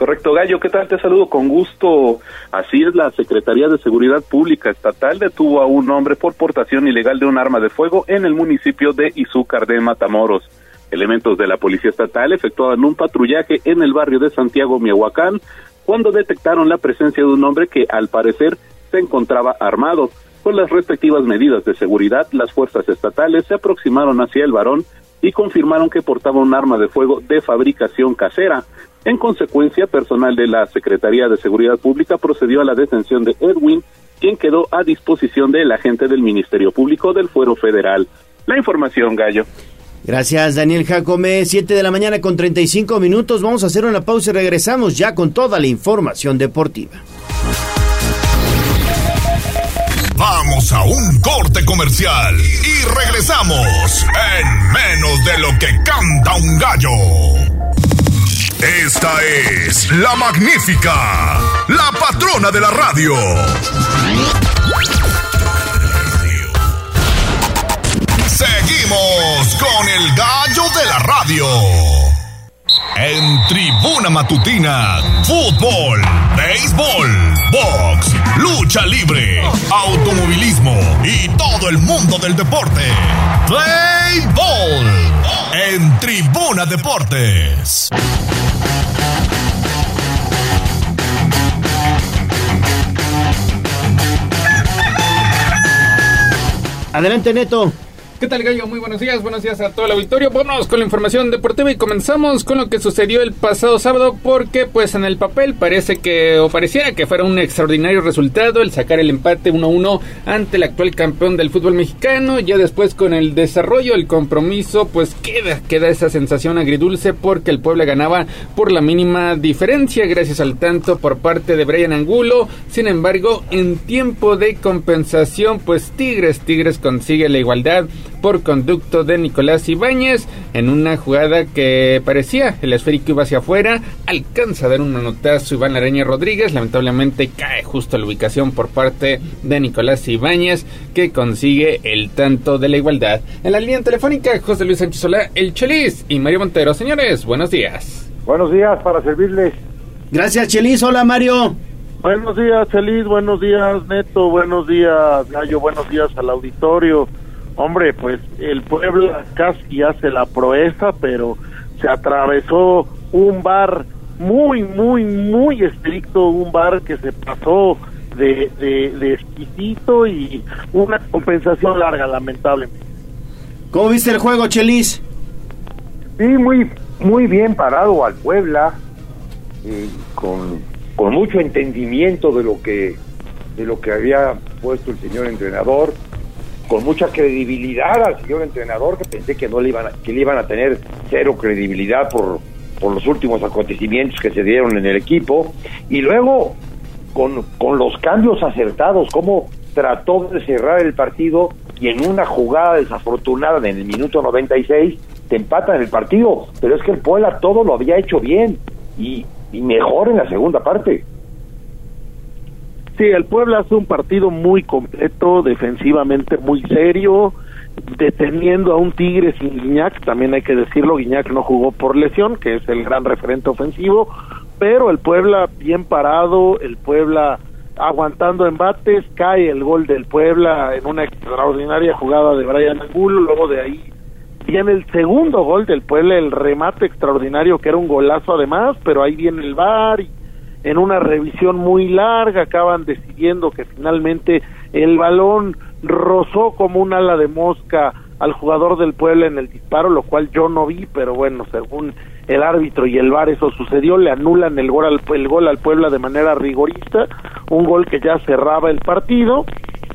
[SPEAKER 23] Correcto, Gallo, ¿qué tal? Te saludo con gusto. Así es, la Secretaría de Seguridad Pública Estatal detuvo a un hombre por portación ilegal de un arma de fuego en el municipio de Izúcar de Matamoros. Elementos de la Policía Estatal efectuaban un patrullaje en el barrio de Santiago, Miahuacán, cuando detectaron la presencia de un hombre que, al parecer, se encontraba armado. Con las respectivas medidas de seguridad, las fuerzas estatales se aproximaron hacia el varón y confirmaron que portaba un arma de fuego de fabricación casera. En consecuencia, personal de la Secretaría de Seguridad Pública procedió a la detención de Edwin, quien quedó a disposición del agente del Ministerio Público del Fuero Federal. La información, Gallo.
[SPEAKER 1] Gracias, Daniel Jacome. Siete de la mañana con 35 minutos. Vamos a hacer una pausa y regresamos ya con toda la información deportiva.
[SPEAKER 3] Vamos a un corte comercial y regresamos en menos de lo que canta un gallo. Esta es la magnífica, la patrona de la radio. Seguimos con el gallo de la radio. En Tribuna Matutina, fútbol, béisbol, box, lucha libre, automovilismo y todo el mundo del deporte. Play Ball en Tribuna Deportes.
[SPEAKER 1] Adelante, Neto.
[SPEAKER 24] ¿Qué tal, Gallo? Muy buenos días, buenos días a todo el auditorio. Vámonos con la información deportiva y comenzamos con lo que sucedió el pasado sábado porque pues en el papel parece que o pareciera que fuera un extraordinario resultado el sacar el empate 1-1 ante el actual campeón del fútbol mexicano. Ya después con el desarrollo, el compromiso, pues queda, queda esa sensación agridulce porque el pueblo ganaba por la mínima diferencia gracias al tanto por parte de Brian Angulo. Sin embargo, en tiempo de compensación, pues Tigres, Tigres consigue la igualdad por conducto de Nicolás Ibáñez en una jugada que parecía el esférico iba hacia afuera, alcanza a dar un manotazo Iván Araña Rodríguez, lamentablemente cae justo a la ubicación por parte de Nicolás Ibáñez que consigue el tanto de la igualdad. En la línea telefónica José Luis Sánchez Solá, el Chelis y Mario Montero. Señores, buenos días.
[SPEAKER 25] Buenos días para servirles.
[SPEAKER 1] Gracias, Chelis. Hola, Mario.
[SPEAKER 25] Buenos días, Chelis. Buenos días, Neto. Buenos días, Gallo. Buenos días al auditorio. Hombre, pues el pueblo casi hace la proeza, pero se atravesó un bar muy, muy, muy estricto, un bar que se pasó de, de, exquisito y una compensación larga, lamentablemente.
[SPEAKER 1] ¿Cómo viste el juego, Chelis?
[SPEAKER 25] Sí, muy, muy bien parado al Puebla, eh, con, con mucho entendimiento de lo que de lo que había puesto el señor entrenador con mucha credibilidad al señor entrenador, que pensé que no le iban a, que le iban a tener cero credibilidad por, por los últimos acontecimientos que se dieron en el equipo, y luego con, con los cambios acertados, cómo trató de cerrar el partido y en una jugada desafortunada en el minuto 96 te empatan el partido, pero es que el Puebla todo lo había hecho bien y, y mejor en la segunda parte. Sí, el Puebla hace un partido muy completo, defensivamente muy serio, deteniendo a un Tigre sin Guiñac, también hay que decirlo, Guiñac no jugó por lesión, que es el gran referente ofensivo, pero el Puebla bien parado, el Puebla aguantando embates, cae el gol del Puebla en una extraordinaria jugada de Brian Angulo, luego de ahí viene el segundo gol del Puebla, el remate extraordinario que era un golazo además, pero ahí viene el VAR y en una revisión muy larga acaban decidiendo que finalmente el balón rozó como un ala de mosca al jugador del Puebla en el disparo, lo cual yo no vi, pero bueno, según el árbitro y el VAR eso sucedió, le anulan el gol al, el gol al Puebla de manera rigorista, un gol que ya cerraba el partido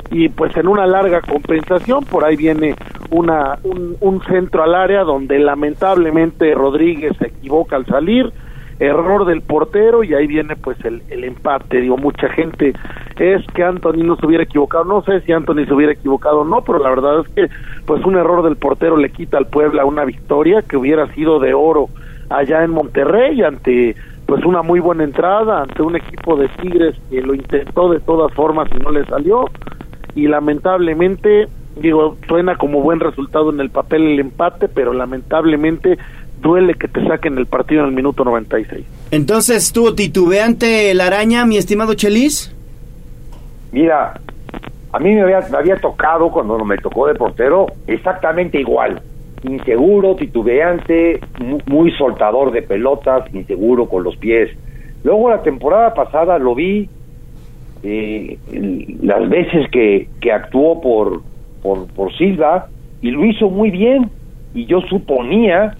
[SPEAKER 25] y pues en una larga compensación por ahí viene una un, un centro al área donde lamentablemente Rodríguez se equivoca al salir, error del portero y ahí viene pues el, el empate. Digo, mucha gente es que Anthony no se hubiera equivocado. No sé si Anthony se hubiera equivocado o no, pero la verdad es que pues un error del portero le quita al Puebla una victoria que hubiera sido de oro allá en Monterrey ante pues una muy buena entrada ante un equipo de Tigres que lo intentó de todas formas y no le salió y lamentablemente digo suena como buen resultado en el papel el empate pero lamentablemente duele que te saquen el partido en el minuto 96.
[SPEAKER 1] Entonces, ¿estuvo titubeante la araña, mi estimado Chelis?
[SPEAKER 26] Mira, a mí me había, me había tocado cuando me tocó de portero exactamente igual. Inseguro, titubeante, mu- muy soltador de pelotas, inseguro con los pies. Luego la temporada pasada lo vi eh, las veces que, que actuó por, por, por Silva y lo hizo muy bien. Y yo suponía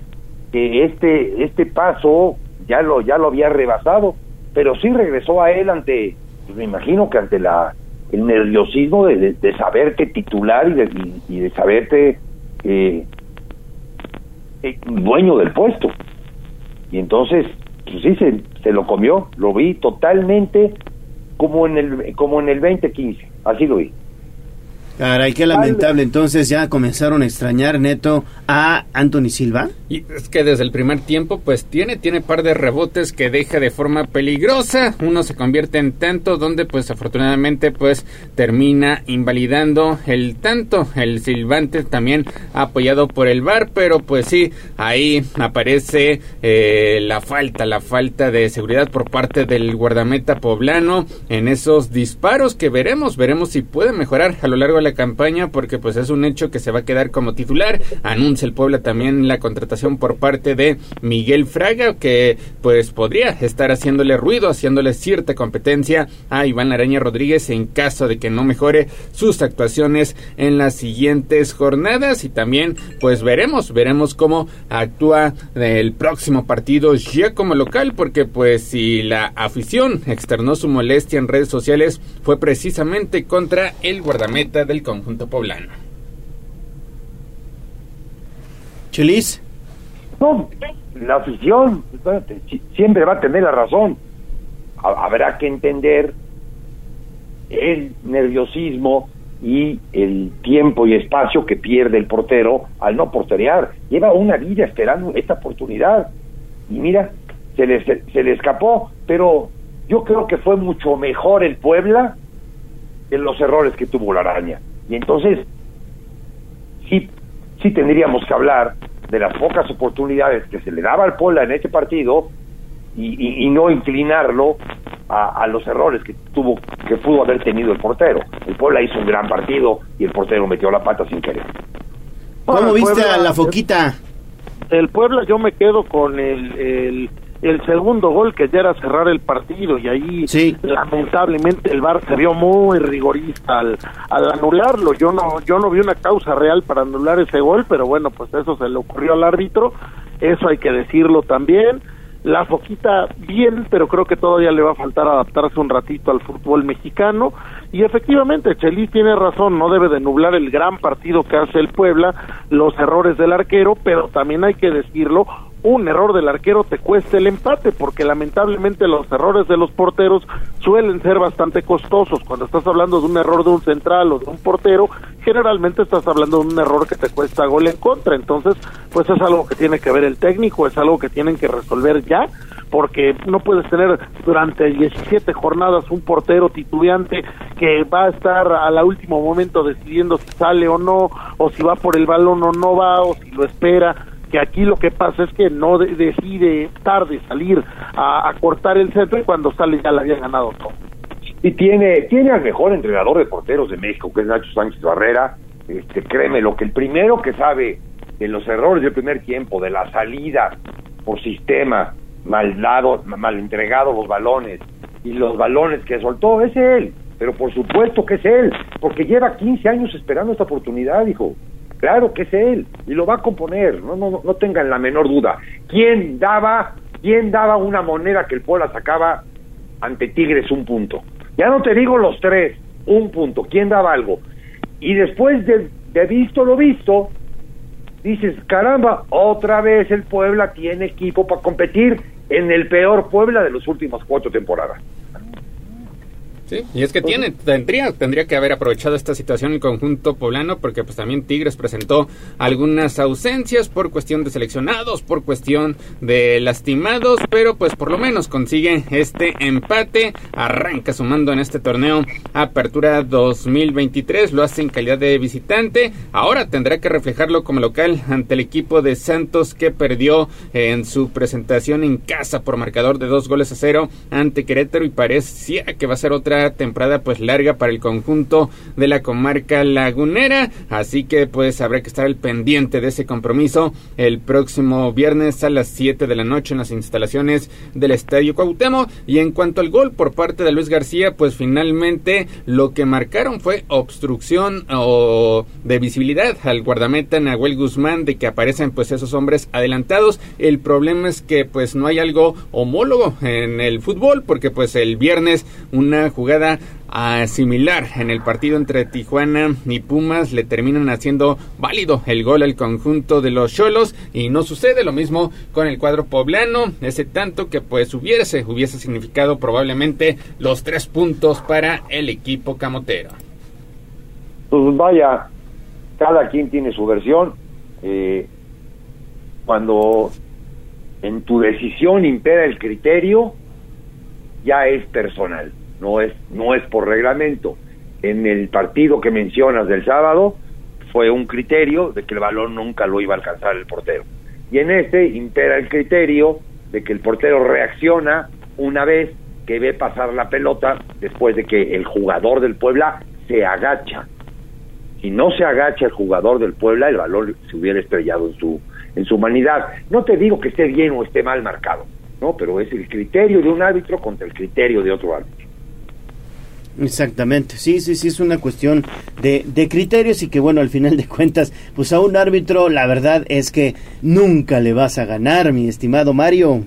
[SPEAKER 26] que este, este paso ya lo, ya lo había rebasado, pero sí regresó a él ante, pues me imagino que ante la el nerviosismo de, de, de saberte titular y de, y, de saberte eh, dueño del puesto. Y entonces, pues sí, se, se lo comió, lo vi totalmente como en el como en el 2015, así lo vi.
[SPEAKER 1] Caray, qué lamentable. Entonces ya comenzaron a extrañar neto a Anthony Silva.
[SPEAKER 24] Y es que desde el primer tiempo, pues tiene, tiene par de rebotes que deja de forma peligrosa. Uno se convierte en tanto, donde pues afortunadamente pues termina invalidando el tanto. El silbante también apoyado por el VAR, pero pues sí, ahí aparece eh, la falta, la falta de seguridad por parte del guardameta poblano en esos disparos que veremos, veremos si puede mejorar a lo largo de la campaña porque pues es un hecho que se va a quedar como titular. Anuncia el Puebla también la contratación por parte de Miguel Fraga que pues podría estar haciéndole ruido, haciéndole cierta competencia a Iván Araña Rodríguez en caso de que no mejore sus actuaciones en las siguientes jornadas y también pues veremos, veremos cómo actúa el próximo partido ya como local porque pues si la afición externó su molestia en redes sociales fue precisamente contra el guardameta del conjunto poblano.
[SPEAKER 1] Chelis.
[SPEAKER 26] No, la afición espérate, siempre va a tener la razón. Ha- Habrá que entender el nerviosismo y el tiempo y espacio que pierde el portero al no porterear. Lleva una vida esperando esta oportunidad. Y mira, se le, se, se le escapó, pero yo creo que fue mucho mejor el Puebla que los errores que tuvo la araña. Y entonces, sí, sí tendríamos que hablar de las pocas oportunidades que se le daba al Puebla en este partido y, y- y no inclinarlo a, a los errores que tuvo que pudo haber tenido el portero. El Puebla hizo un gran partido y el portero metió la pata sin querer.
[SPEAKER 1] ¿Cómo viste
[SPEAKER 25] Puebla-
[SPEAKER 1] a la foquita?
[SPEAKER 25] El Puebla yo me quedo con el, el, el segundo gol que ya era cerrar el partido y ahí lamentablemente el VAR se vio muy rigorista al, al anularlo. Yo no yo no vi una causa real para anular ese gol, pero bueno, pues eso se le ocurrió al árbitro, eso hay que decirlo también. La Foquita bien, pero creo que todavía le va a faltar adaptarse un ratito al fútbol mexicano. Y efectivamente, Chelis tiene razón, no debe de nublar el gran partido que hace el Puebla, los errores del arquero, pero también hay que decirlo, un error del arquero te cuesta el empate, porque lamentablemente los errores de los porteros suelen ser bastante costosos. Cuando estás hablando de un error de un central o de un portero, generalmente estás hablando de un error que te cuesta gol en contra. Entonces, pues es algo que tiene que ver el técnico, es algo que tienen que resolver ya, porque no puedes tener durante 17 jornadas un portero titubeante que va a estar al último momento decidiendo si sale o no, o si va por el balón o no va, o si lo espera que aquí lo que pasa es que no de- decide tarde salir a, a cortar el centro y cuando sale ya le había ganado todo.
[SPEAKER 26] Y tiene, tiene al mejor entrenador de porteros de México, que es Nacho Sánchez Barrera. Este, créeme, lo que el primero que sabe de los errores del primer tiempo, de la salida por sistema, mal dado, mal entregado los balones y los balones que soltó, es él. Pero por supuesto que es él, porque lleva 15 años esperando esta oportunidad, hijo. Claro que es él y lo va a componer, no, no, no tengan la menor duda. ¿Quién daba, quién daba una moneda que el Puebla sacaba ante Tigres un punto? Ya no te digo los tres, un punto. ¿Quién daba algo? Y después de, de visto lo visto, dices, caramba, otra vez el Puebla tiene equipo para competir en el peor Puebla de las últimas cuatro temporadas.
[SPEAKER 24] Sí, y es que tiene, tendría, tendría que haber aprovechado esta situación el conjunto poblano, porque pues también Tigres presentó algunas ausencias por cuestión de seleccionados, por cuestión de lastimados, pero pues por lo menos consigue este empate, arranca sumando en este torneo Apertura 2023, lo hace en calidad de visitante, ahora tendrá que reflejarlo como local ante el equipo de Santos que perdió en su presentación en casa por marcador de dos goles a cero ante Querétaro y parecía que va a ser otra temporada pues larga para el conjunto de la comarca lagunera, así que pues habrá que estar al pendiente de ese compromiso el próximo viernes a las 7 de la noche en las instalaciones del Estadio Cuauhtémoc y en cuanto al gol por parte de Luis García, pues finalmente lo que marcaron fue obstrucción o de visibilidad al guardameta Nahuel Guzmán de que aparecen pues esos hombres adelantados. El problema es que pues no hay algo homólogo en el fútbol porque pues el viernes una jugada jugada a similar en el partido entre Tijuana y Pumas le terminan haciendo válido el gol al conjunto de los Cholos y no sucede lo mismo con el cuadro poblano, ese tanto que pues hubiese, hubiese significado probablemente los tres puntos para el equipo camotero.
[SPEAKER 26] Pues vaya, cada quien tiene su versión. Eh, cuando en tu decisión impera el criterio, ya es personal no es, no es por reglamento. En el partido que mencionas del sábado fue un criterio de que el balón nunca lo iba a alcanzar el portero. Y en este impera el criterio de que el portero reacciona una vez que ve pasar la pelota después de que el jugador del Puebla se agacha. Si no se agacha el jugador del Puebla, el balón se hubiera estrellado en su en su humanidad. No te digo que esté bien o esté mal marcado, no, pero es el criterio de un árbitro contra el criterio de otro árbitro.
[SPEAKER 1] Exactamente, sí, sí, sí, es una cuestión de, de, criterios y que bueno, al final de cuentas, pues a un árbitro la verdad es que nunca le vas a ganar, mi estimado Mario.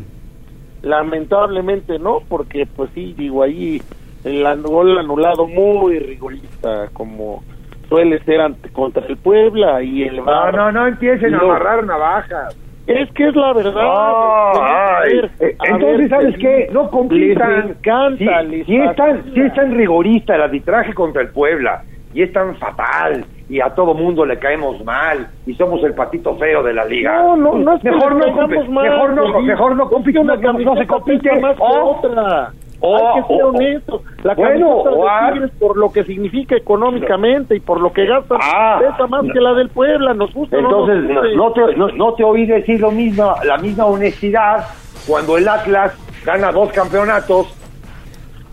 [SPEAKER 25] Lamentablemente no, porque pues sí, digo ahí el gol anulado muy rigorista, como suele ser ante, contra el Puebla y el
[SPEAKER 26] No, no, no empiecen a amarrar navajas.
[SPEAKER 25] Es que es la verdad.
[SPEAKER 26] Eh, entonces, ¿sabes qué? No compitan.
[SPEAKER 25] Les encanta,
[SPEAKER 26] si, si es tan, si es tan rigorista el arbitraje contra el Puebla y es tan fatal y a todo mundo le caemos mal y somos el patito feo de la liga.
[SPEAKER 25] No, no, no es
[SPEAKER 26] mejor, no
[SPEAKER 25] mal,
[SPEAKER 26] mejor no, mejor no no, se compite.
[SPEAKER 25] más que
[SPEAKER 26] Oh,
[SPEAKER 25] otra.
[SPEAKER 26] Oh,
[SPEAKER 25] Hay que ser honesto. La
[SPEAKER 26] bueno,
[SPEAKER 25] camiseta de Tigres por lo que significa económicamente y por lo que gasta
[SPEAKER 26] Ah,
[SPEAKER 25] pesa más
[SPEAKER 26] no.
[SPEAKER 25] que la del Puebla. Nos gusta no
[SPEAKER 26] Entonces,
[SPEAKER 25] nos
[SPEAKER 26] no, no te, no, te oí decir lo mismo, la misma honestidad cuando el Atlas gana dos campeonatos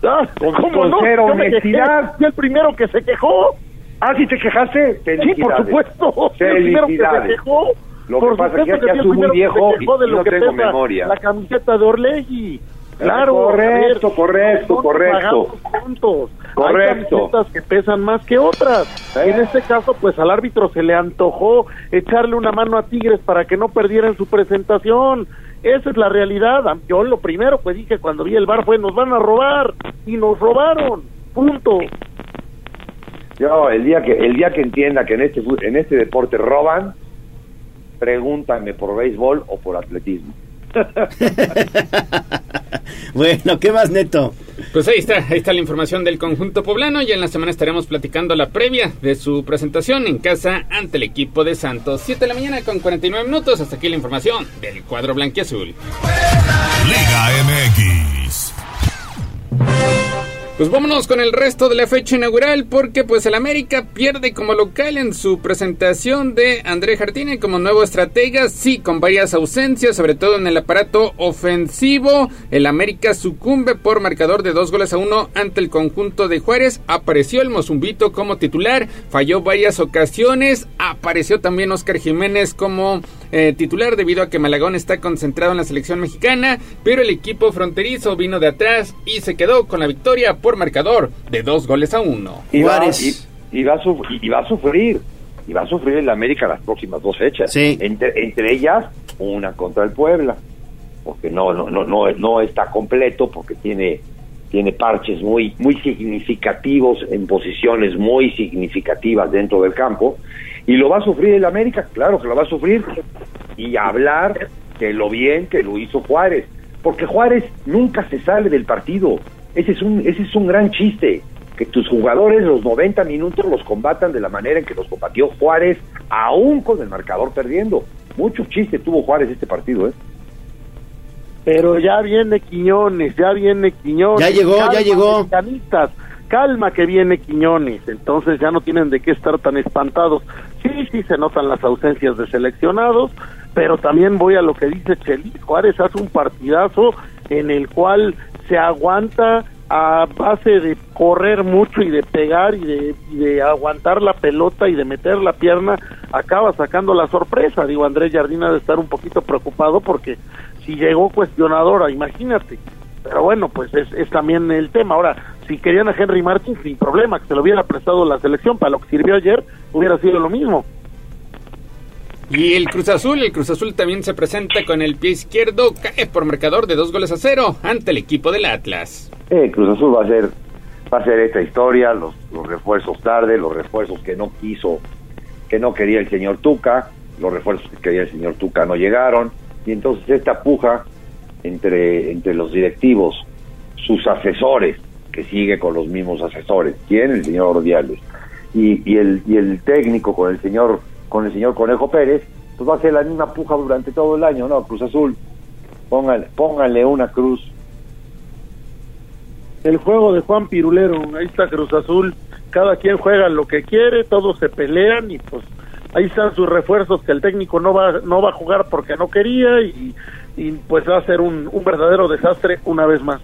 [SPEAKER 25] Ah,
[SPEAKER 26] con,
[SPEAKER 25] ¿cómo
[SPEAKER 26] con cero honestidad.
[SPEAKER 25] Fui el primero que se quejó.
[SPEAKER 26] Ah, ¿sí te quejaste?
[SPEAKER 25] Sí, por supuesto. Fui el primero que se quejó.
[SPEAKER 26] Lo que
[SPEAKER 25] por
[SPEAKER 26] pasa es que ya estoy muy viejo y no tengo memoria.
[SPEAKER 25] La camiseta de Orlegui. Claro,
[SPEAKER 26] correcto, correcto, correcto.
[SPEAKER 25] puntos.
[SPEAKER 26] Correcto.
[SPEAKER 25] Hay que pesan más que otras. En este caso, pues al árbitro se le antojó echarle una mano a Tigres para que no perdieran su presentación. Esa es la realidad. Yo lo primero que dije cuando vi el bar fue nos van a robar y nos robaron. Punto.
[SPEAKER 26] Yo, el día que el día que entienda que en este en este deporte roban, pregúntame por béisbol o por atletismo.
[SPEAKER 1] Bueno, ¿qué más, Neto?
[SPEAKER 24] Pues ahí está, ahí está la información del conjunto poblano y en la semana estaremos platicando la previa de su presentación en casa ante el equipo de Santos. 7 de la mañana con 49 minutos, hasta aquí la información del cuadro blanquiazul.
[SPEAKER 3] Liga MX.
[SPEAKER 24] Pues vámonos con el resto de la fecha inaugural porque pues el América pierde como local en su presentación de André Jardine como nuevo estratega, sí, con varias ausencias, sobre todo en el aparato ofensivo. El América sucumbe por marcador de dos goles a uno ante el conjunto de Juárez. Apareció el Mozumbito como titular, falló varias ocasiones, apareció también Oscar Jiménez como eh, titular debido a que Malagón está concentrado en la selección mexicana, pero el equipo fronterizo vino de atrás y se quedó con la victoria por marcador de dos goles a uno.
[SPEAKER 26] Y va, y, y va a suf- y va a sufrir, y va a sufrir el América las próximas dos fechas. Entre, entre ellas, una contra el Puebla, porque no, no, no, no, no está completo, porque tiene, tiene parches muy, muy significativos en posiciones muy significativas dentro del campo, y lo va a sufrir el América, claro que lo va a sufrir, y hablar de lo bien que lo hizo Juárez, porque Juárez nunca se sale del partido. Ese es un, ese es un gran chiste, que tus jugadores los 90 minutos los combatan de la manera en que los combatió Juárez, aún con el marcador perdiendo. Mucho chiste tuvo Juárez este partido, ¿eh?
[SPEAKER 25] Pero ya viene Quiñones, ya viene Quiñones.
[SPEAKER 1] Ya llegó, ya llegó.
[SPEAKER 25] calma que viene Quiñones, entonces ya no tienen de qué estar tan espantados. Sí, sí se notan las ausencias de seleccionados, pero también voy a lo que dice Chelis, Juárez hace un partidazo en el cual se aguanta a base de correr mucho y de pegar y de, y de, aguantar la pelota y de meter la pierna, acaba sacando la sorpresa. Digo, Andrés Jardina de estar un poquito preocupado porque si llegó cuestionadora, imagínate. Pero bueno, pues es, es también el tema. Ahora, si querían a Henry Martin, sin problema, que se lo hubiera prestado la selección, para lo que sirvió ayer, hubiera sido lo mismo.
[SPEAKER 24] Y el Cruz Azul, el Cruz Azul también se presenta con el pie izquierdo, cae por marcador de dos goles a cero ante el equipo del Atlas.
[SPEAKER 26] Eh, Cruz Azul va a ser va a ser esta historia, los, los refuerzos tarde, los refuerzos que no quiso, que no quería el señor Tuca, los refuerzos que quería el señor Tuca no llegaron, y entonces esta puja entre, entre los directivos, sus asesores, que sigue con los mismos asesores, ¿quién? El señor Ordiales, y, y, el, y el técnico con el señor con el señor Conejo Pérez, pues va a ser la misma puja durante todo el año, ¿no? Cruz Azul, pónganle, pónganle una cruz.
[SPEAKER 25] El juego de Juan Pirulero, ahí está Cruz Azul, cada quien juega lo que quiere, todos se pelean y pues ahí están sus refuerzos que el técnico no va no va a jugar porque no quería y, pues va a ser un verdadero desastre una vez más.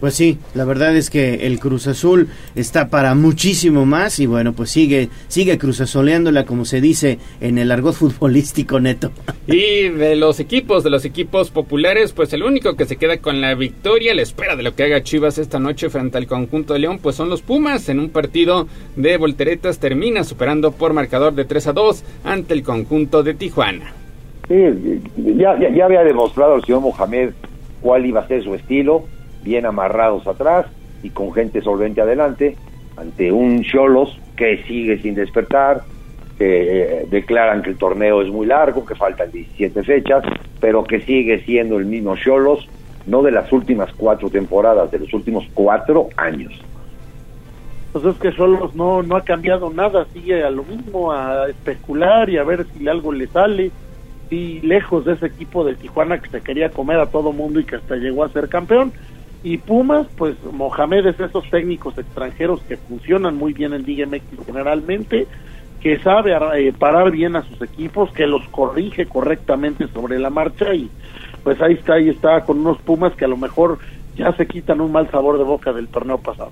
[SPEAKER 1] Pues sí, la verdad es que el Cruz Azul está para muchísimo más y bueno, pues sigue sigue Cruz Azuleándola como se dice en el argot futbolístico neto.
[SPEAKER 24] Y de los equipos, de los equipos populares, pues el único que se queda con la victoria, la espera de lo que haga Chivas esta noche frente al conjunto de León, pues son los Pumas en un partido de volteretas termina superando por marcador de 3 a 2 ante el conjunto de Tijuana.
[SPEAKER 26] Sí, ya, ya, ya había demostrado el señor Mohamed cuál iba a ser su estilo bien amarrados atrás y con gente solvente adelante, ante un Cholos que sigue sin despertar, que eh, declaran que el torneo es muy largo, que faltan 17 fechas, pero que sigue siendo el mismo Cholos, no de las últimas cuatro temporadas, de los últimos cuatro años.
[SPEAKER 25] Pues es que Cholos no, no ha cambiado nada, sigue a lo mismo, a especular y a ver si algo le sale. Y lejos de ese equipo de Tijuana que se quería comer a todo mundo y que hasta llegó a ser campeón, y Pumas, pues Mohamed es esos técnicos extranjeros que funcionan muy bien en Liga MX generalmente, que sabe eh, parar bien a sus equipos, que los corrige correctamente sobre la marcha y pues ahí está, ahí está con unos Pumas que a lo mejor ya se quitan un mal sabor de boca del torneo pasado.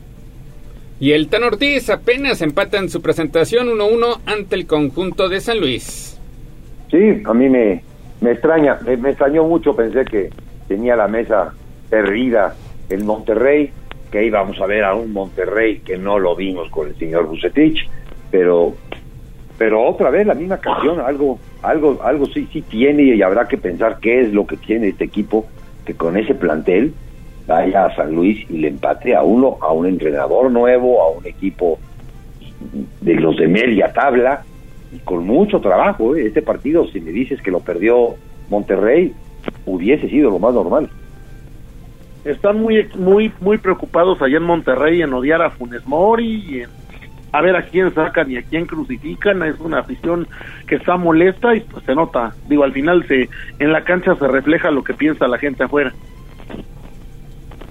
[SPEAKER 24] Y el Tan Ortiz apenas empata en su presentación 1-1 ante el conjunto de San Luis.
[SPEAKER 26] Sí, a mí me, me extraña, me, me extrañó mucho, pensé que tenía la mesa perdida el Monterrey, que íbamos a ver a un Monterrey que no lo vimos con el señor Bucetich, pero pero otra vez la misma canción, algo algo algo sí sí tiene y habrá que pensar qué es lo que tiene este equipo que con ese plantel vaya a San Luis y le empate a uno a un entrenador nuevo, a un equipo de los de media tabla y con mucho trabajo, ¿eh? este partido si me dices que lo perdió Monterrey hubiese sido lo más normal
[SPEAKER 25] están muy muy muy preocupados allá en Monterrey en odiar a Funes Mori y en a ver a quién sacan y a quién crucifican, es una afición que está molesta y pues se nota, digo, al final se en la cancha se refleja lo que piensa la gente afuera.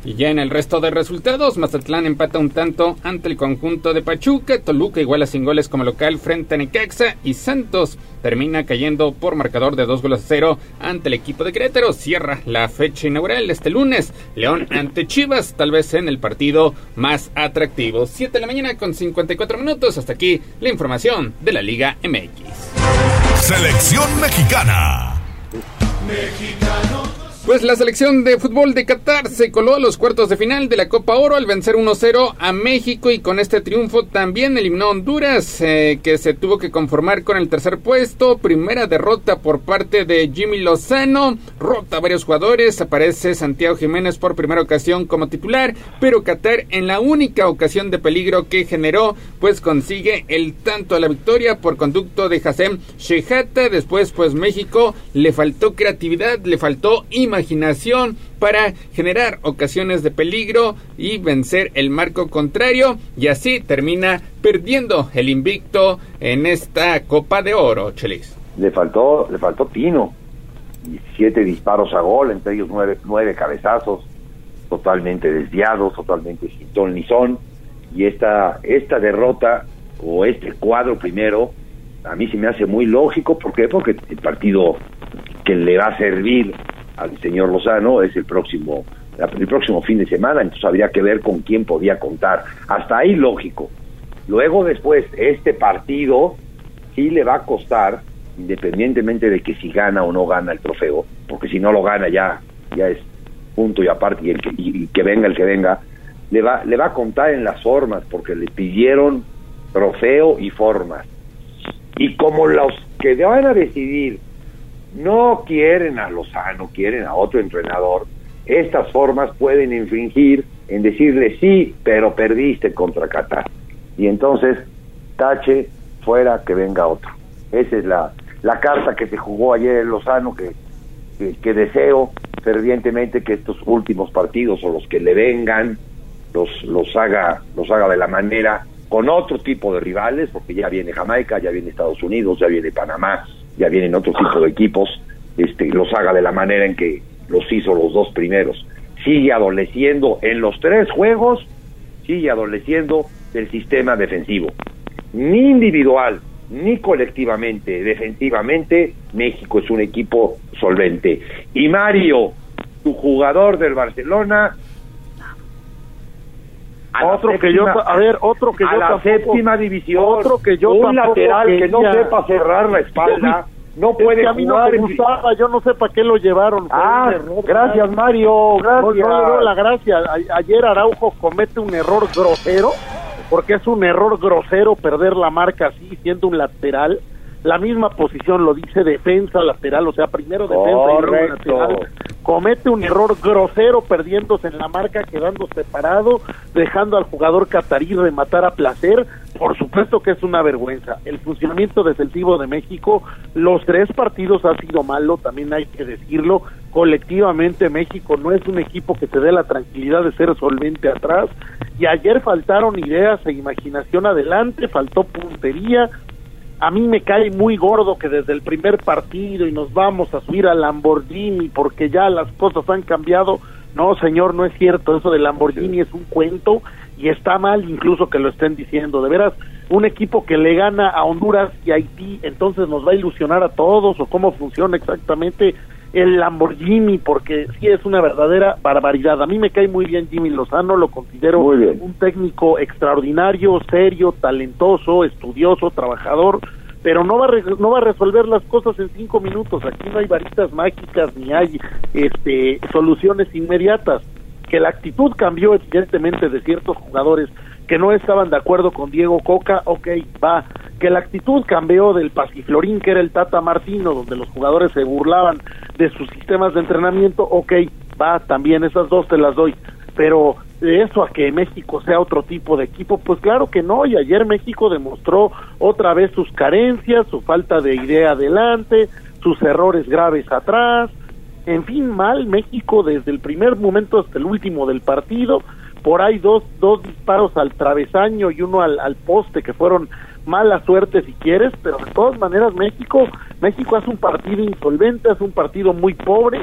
[SPEAKER 24] Y ya en el resto de resultados, Mazatlán empata un tanto ante el conjunto de Pachuca, Toluca iguala sin goles como local frente a Necaxa y Santos termina cayendo por marcador de dos goles a cero ante el equipo de Querétaro. Cierra la fecha inaugural este lunes, León ante Chivas, tal vez en el partido más atractivo. 7 de la mañana con 54 minutos, hasta aquí la información de la Liga MX.
[SPEAKER 3] Selección mexicana.
[SPEAKER 24] Mexicano. Pues la selección de fútbol de Qatar se coló a los cuartos de final de la Copa Oro al vencer 1-0 a México y con este triunfo también eliminó Honduras, eh, que se tuvo que conformar con el tercer puesto. Primera derrota por parte de Jimmy Lozano, rota a varios jugadores, aparece Santiago Jiménez por primera ocasión como titular, pero Qatar en la única ocasión de peligro que generó, pues consigue el tanto a la victoria por conducto de Hassem Shehata. Después, pues México le faltó creatividad, le faltó imaginación imaginación para generar ocasiones de peligro y vencer el marco contrario y así termina perdiendo el invicto en esta Copa de Oro, Chelis.
[SPEAKER 26] Le faltó, le faltó Pino, siete disparos a gol, entre ellos nueve, nueve cabezazos, totalmente desviados, totalmente sin ton ni son, y esta, esta derrota o este cuadro primero, a mí se me hace muy lógico, ¿por qué? Porque el partido que le va a servir al señor Lozano es el próximo el próximo fin de semana, entonces habría que ver con quién podía contar. Hasta ahí lógico. Luego después, este partido sí le va a costar, independientemente de que si gana o no gana el trofeo, porque si no lo gana ya, ya es punto y aparte, y, el que, y que venga el que venga, le va, le va a contar en las formas, porque le pidieron trofeo y formas. Y como los que van a decidir no quieren a Lozano, quieren a otro entrenador, estas formas pueden infringir en decirle sí, pero perdiste contra Qatar. Y entonces, tache, fuera, que venga otro. Esa es la, la carta que se jugó ayer en Lozano, que, que, deseo fervientemente que estos últimos partidos o los que le vengan los, los, haga, los haga de la manera con otro tipo de rivales, porque ya viene Jamaica, ya viene Estados Unidos, ya viene Panamá, ya vienen otro tipo de equipos, este, los haga de la manera en que los hizo los dos primeros. Sigue adoleciendo en los tres juegos, sigue adoleciendo del sistema defensivo. Ni individual, ni colectivamente, defensivamente, México es un equipo solvente. Y Mario, tu jugador del Barcelona,
[SPEAKER 25] otro que yo a ver otro que
[SPEAKER 26] a
[SPEAKER 25] yo
[SPEAKER 26] la séptima división
[SPEAKER 25] otro que yo
[SPEAKER 26] un lateral que no sepa cerrar la espalda no puede
[SPEAKER 25] es que a mí no me gustaba yo no sé para qué lo llevaron
[SPEAKER 26] ah gracias Mario gracias
[SPEAKER 25] no, no, la gracia. Ayer Araujo comete un error grosero porque es un error grosero perder la marca así siendo un lateral la misma posición lo dice defensa lateral, o sea, primero defensa y luego lateral. Comete un error grosero perdiéndose en la marca, quedando separado, dejando al jugador catarí rematar a placer. Por supuesto que es una vergüenza. El funcionamiento defensivo de México, los tres partidos ha sido malo, también hay que decirlo. Colectivamente México no es un equipo que te dé la tranquilidad de ser solvente atrás. Y ayer faltaron ideas e imaginación adelante, faltó puntería, a mí me cae muy gordo que desde el primer partido y nos vamos a subir al Lamborghini porque ya las cosas han cambiado. No, señor, no es cierto. Eso de Lamborghini es un cuento y está mal incluso que lo estén diciendo. De veras, un equipo que le gana a Honduras y Haití, entonces nos va a ilusionar a todos o cómo funciona exactamente el Lamborghini, porque sí es una verdadera barbaridad. A mí me cae muy bien Jimmy Lozano, lo considero un técnico extraordinario, serio, talentoso, estudioso, trabajador, pero no va, a no va a resolver las cosas en cinco minutos. Aquí no hay varitas mágicas ni hay este, soluciones inmediatas. Que la actitud cambió evidentemente de ciertos jugadores que no estaban de acuerdo con Diego Coca, ok, va. Que la actitud cambió del pasiflorín que era el Tata Martino, donde los jugadores se burlaban de sus sistemas de entrenamiento, ok, va, también esas dos te las doy. Pero eso a que México sea otro tipo de equipo, pues claro que no, y ayer México demostró otra vez sus carencias, su falta de idea adelante, sus errores graves atrás, en fin, mal México desde el primer momento hasta el último del partido, por ahí dos, dos disparos al travesaño y uno al, al poste que fueron mala suerte si quieres, pero de todas maneras México, México hace un partido insolvente, hace un partido muy pobre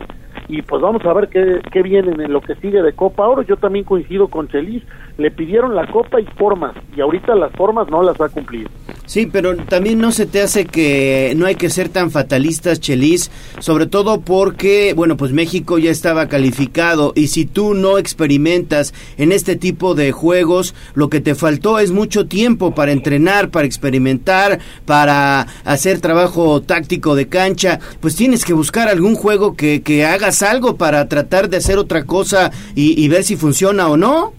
[SPEAKER 25] y pues vamos a ver qué, qué viene en lo que sigue de Copa Oro. Yo también coincido con Chelis, le pidieron la Copa y formas y ahorita las formas no las ha cumplido.
[SPEAKER 1] Sí, pero también no se te hace que no hay que ser tan fatalistas, Chelis, sobre todo porque, bueno, pues México ya estaba calificado y si tú no experimentas en este tipo de juegos, lo que te faltó es mucho tiempo para entrenar, para experimentar, para hacer trabajo táctico de cancha, pues tienes que buscar algún juego que, que hagas algo para tratar de hacer otra cosa y, ver si funciona o no.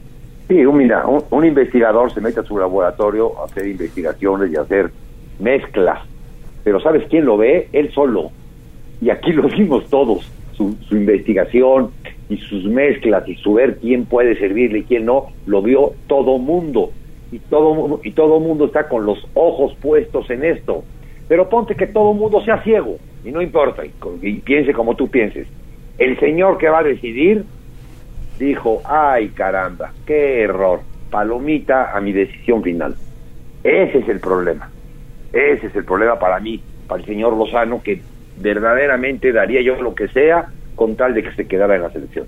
[SPEAKER 26] Sí, mira, un, investigador se mete a su laboratorio a hacer investigaciones y hacer mezclas, pero ¿sabes quién lo ve? Él solo. Y aquí lo vimos todos, su, investigación y sus mezclas y su ver quién puede servirle y quién no, lo vio todo mundo. Y todo, y todo mundo está con los ojos puestos en esto. Pero ponte que todo mundo sea ciego, y no importa, y piense como tú pienses. El señor que va a decidir dijo, ay caramba, qué error, palomita a mi decisión final. Ese es el problema. Ese es el problema para mí, para el señor Lozano, que verdaderamente daría yo lo que sea con tal de que se quedara en la selección.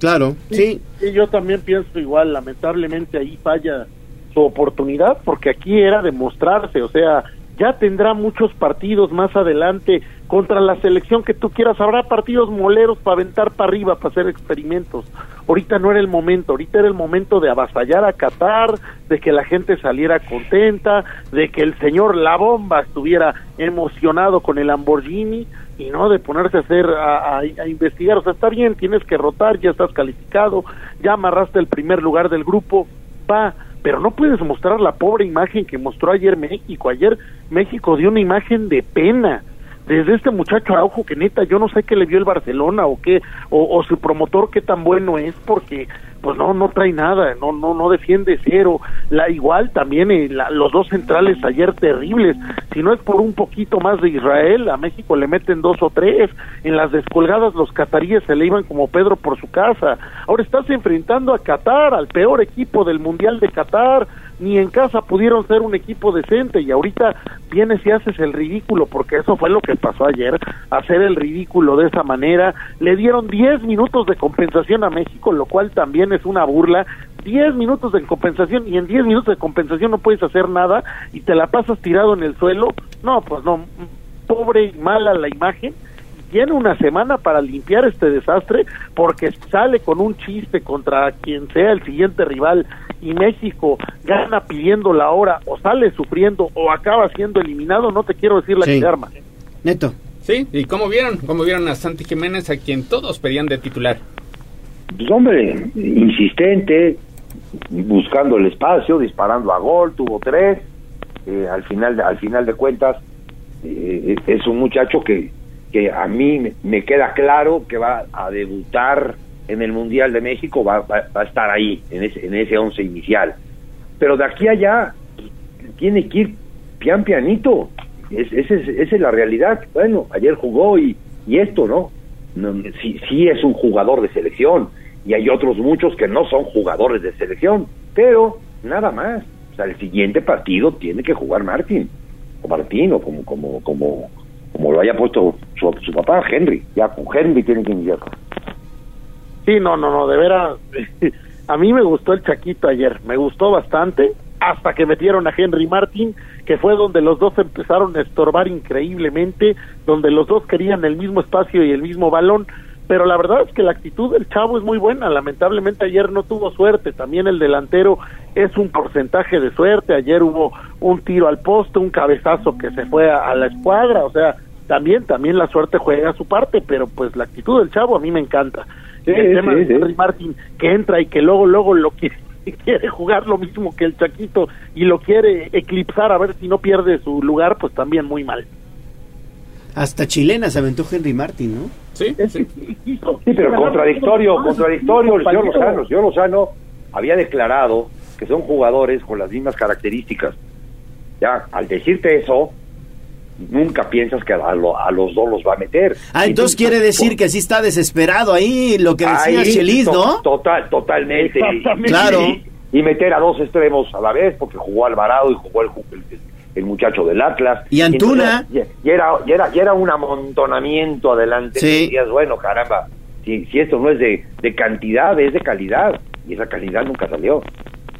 [SPEAKER 1] Claro, sí.
[SPEAKER 25] Y yo también pienso igual, lamentablemente ahí falla su oportunidad, porque aquí era demostrarse, o sea, ya tendrá muchos partidos más adelante contra la selección que tú quieras, habrá partidos moleros para aventar para arriba, para hacer experimentos. Ahorita no era el momento, ahorita era el momento de avasallar a Qatar, de que la gente saliera contenta, de que el señor La Bomba estuviera emocionado con el Lamborghini y no de ponerse a hacer a, a investigar, o sea, está bien, tienes que rotar, ya estás calificado, ya amarraste el primer lugar del grupo, va, pero no puedes mostrar la pobre imagen que mostró ayer México. Ayer México dio una imagen de pena. Desde este muchacho Araujo que neta yo no sé qué le vio el Barcelona o qué o, o su promotor qué tan bueno es porque pues no no trae nada, no no no defiende cero. La igual también eh, la, los dos centrales ayer terribles. Si no es por un poquito más de Israel, a México le meten dos o tres. En las descolgadas los cataríes se le iban como Pedro por su casa. Ahora estás enfrentando a Qatar, al peor equipo del Mundial de Qatar. Ni en casa pudieron ser un equipo decente y ahorita vienes y haces el ridículo porque eso fue lo que pasó ayer, hacer el ridículo de esa manera. Le dieron 10 minutos de compensación a México, lo cual también es una burla. 10 minutos de compensación y en 10 minutos de compensación no puedes hacer nada y te la pasas tirado en el suelo. No, pues no, pobre y mala la imagen. Tiene una semana para limpiar este desastre porque sale con un chiste contra quien sea el siguiente rival y México gana pidiendo la hora o sale sufriendo o acaba siendo eliminado, no te quiero decir la
[SPEAKER 1] Sí.
[SPEAKER 25] que se arma.
[SPEAKER 1] Neto.
[SPEAKER 24] Sí, ¿y cómo vieron? ¿Cómo vieron a Santi Jiménez, a quien todos pedían de titular?
[SPEAKER 26] Pues hombre, insistente, buscando el espacio, disparando a gol, tuvo tres. Eh, al final, al final de cuentas, eh, es un muchacho que, que a mí me- queda claro que va a debutar en el Mundial de México, va, va- va a estar ahí, en ese, en ese once inicial. Pero de aquí a allá, tiene que ir pian pianito. Es, ese es- esa es la realidad. Bueno, ayer jugó y, y esto, ¿no? no sí, sí es un jugador de selección y hay otros muchos que no son jugadores de selección, pero nada más. O sea, el siguiente partido tiene que jugar Martín, o Martín, o como, como, como, como lo haya puesto su, su papá, Henry. Ya con Henry tiene que iniciar.
[SPEAKER 25] Sí, no, no, no, de veras. A mí me gustó el Chaquito ayer, me gustó bastante, hasta que metieron a Henry Martin, que fue donde los dos empezaron a estorbar increíblemente, donde los dos querían el mismo espacio y el mismo balón. Pero la verdad es que la actitud del chavo es muy buena. Lamentablemente ayer no tuvo suerte. También el delantero es un porcentaje de suerte. Ayer hubo un tiro al poste, un cabezazo que se fue a, a la escuadra. O sea, también también la suerte juega a su parte. Pero pues la actitud del chavo a mí me encanta.
[SPEAKER 26] Sí,
[SPEAKER 25] el tema
[SPEAKER 26] sí,
[SPEAKER 25] de
[SPEAKER 26] sí.
[SPEAKER 25] Henry Martin que entra y que luego luego lo quiere, quiere jugar lo mismo que el Chaquito y lo quiere eclipsar a ver si no pierde su lugar, pues también muy mal.
[SPEAKER 1] Hasta chilena se aventó Henry Martin, ¿no?
[SPEAKER 24] Sí,
[SPEAKER 25] sí.
[SPEAKER 26] Sí, pero contradictorio, contradictorio. El señor Lozano, el señor Lozano había declarado que son jugadores con las mismas características. Ya, al decirte eso, nunca piensas que a, lo- a los dos los va a meter.
[SPEAKER 1] Ah, entonces quiere decir que sí está desesperado ahí, lo que decía Chelis, ¿no?
[SPEAKER 26] Total, totalmente.
[SPEAKER 1] Claro.
[SPEAKER 26] Y, y meter a dos extremos a la vez, porque jugó Alvarado y jugó el, el- el muchacho del Atlas.
[SPEAKER 1] Y Antuna.
[SPEAKER 26] entonces, Y, y era, y, era, y era un amontonamiento adelante.
[SPEAKER 1] Sí.
[SPEAKER 26] Y decías, bueno, caramba, si, si esto no es de, de cantidad, es de calidad. Y esa calidad nunca salió.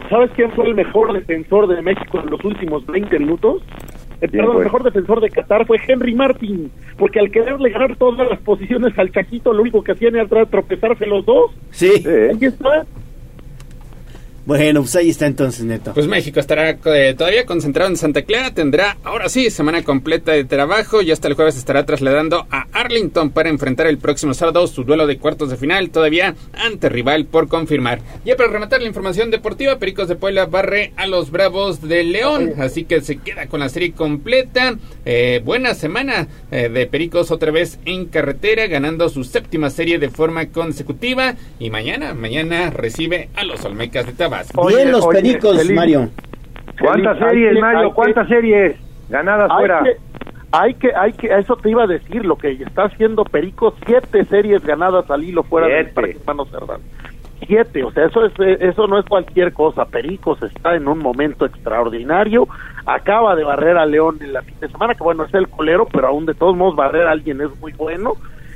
[SPEAKER 25] ¿Sabes quién fue el mejor defensor de México en los últimos 20 minutos? El,
[SPEAKER 26] ¿Quién
[SPEAKER 25] perdón, el mejor defensor de Qatar fue Henry Martin, porque al quererle ganar todas las posiciones al Chaquito, lo único que hacían era tropezarse los dos.
[SPEAKER 1] Sí.
[SPEAKER 25] Ahí está.
[SPEAKER 1] Bueno, pues ahí está entonces, Neto.
[SPEAKER 24] Pues México estará eh, todavía concentrado en Santa Clara, tendrá ahora sí semana completa de trabajo y hasta el jueves estará trasladando a Arlington para enfrentar el próximo sábado su duelo de cuartos de final, todavía ante rival por confirmar. Ya para rematar la información deportiva, Pericos de Puebla barre a los Bravos de León, así que se queda con la serie completa. Eh, buena semana eh, de Pericos otra vez en carretera, ganando su séptima serie de forma consecutiva y mañana, mañana recibe a los Olmecas de Tabasco.
[SPEAKER 1] Bien los pericos,
[SPEAKER 26] Feliz.
[SPEAKER 1] Mario.
[SPEAKER 26] ¿Cuántas series,
[SPEAKER 25] que-
[SPEAKER 26] Mario?
[SPEAKER 25] que-
[SPEAKER 26] ¿Cuántas series ganadas
[SPEAKER 25] Hay
[SPEAKER 26] fuera?
[SPEAKER 25] que, Hay que, hay que, eso te iba a decir, lo que está haciendo Perico, siete series ganadas al hilo fuera del Parque Hermano Cerdán. Siete, o sea, eso es, eso no es cualquier cosa. Pericos está en un momento extraordinario. Acaba de barrer a León en la fin de semana, que bueno, es el colero, pero aún de todos modos barrer a alguien es muy bueno.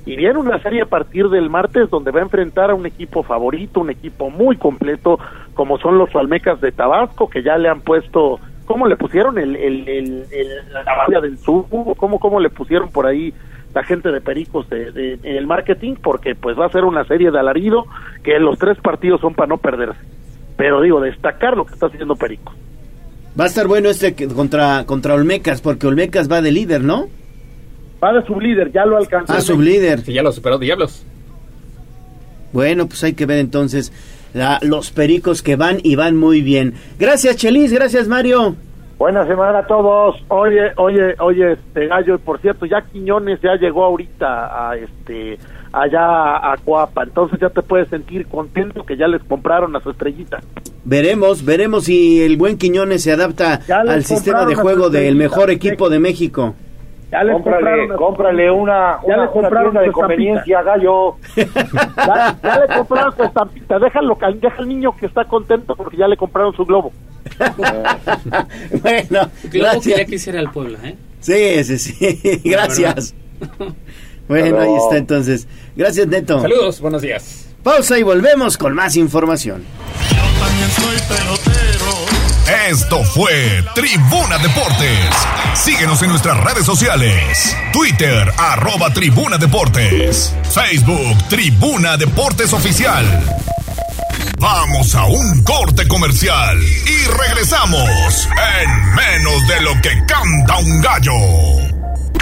[SPEAKER 25] Y viene una serie a partir del martes donde va a enfrentar a un equipo favorito, un equipo muy completo, como son los Almecas de Tabasco, que ya le han puesto ¿Cómo le pusieron el, el, el, la valla del sur? ¿Cómo, ¿Cómo le pusieron por ahí la gente de Pericos de, en el marketing? Porque pues va a ser una serie de alarido que los tres partidos son para no perderse. Pero digo, destacar lo que está haciendo Pericos.
[SPEAKER 1] Va a estar bueno este contra, contra Olmecas, porque Olmecas va de líder, ¿no?
[SPEAKER 25] Va de sublíder, ya lo alcanzó.
[SPEAKER 1] Ah, sublíder.
[SPEAKER 24] Sí, ya lo superó Diablos.
[SPEAKER 1] Bueno, pues hay que ver entonces los pericos que van y van muy bien. Gracias, Chelis, gracias, Mario.
[SPEAKER 25] Buena semana a todos. Oye, oye, oye, este gallo, por cierto, ya Quiñones ya llegó ahorita a este allá a Coapa, entonces ya te puedes sentir contento que ya les compraron a su estrellita.
[SPEAKER 1] Veremos, veremos si el buen Quiñones se adapta al sistema de juego del mejor equipo de México.
[SPEAKER 12] Ya le cómprale, cómprale una, ya le compraron de conveniencia, gallo.
[SPEAKER 25] ya, le compraron su estampita. Déjalo, deja al niño que está contento porque ya le compraron su globo.
[SPEAKER 1] bueno,
[SPEAKER 13] globo que ya quisiera el pueblo, ¿eh?
[SPEAKER 1] Sí, sí, sí. Gracias. bueno, ahí está entonces. Gracias, Neto.
[SPEAKER 24] Saludos, buenos días.
[SPEAKER 1] Pausa y volvemos con más información.
[SPEAKER 7] Yo también soy pelotero.
[SPEAKER 3] Esto fue Tribuna Deportes. Síguenos en nuestras redes sociales. Twitter, arroba Tribuna Deportes. Facebook, Tribuna Deportes Oficial. Vamos a un corte comercial y regresamos en menos de lo que canta un gallo.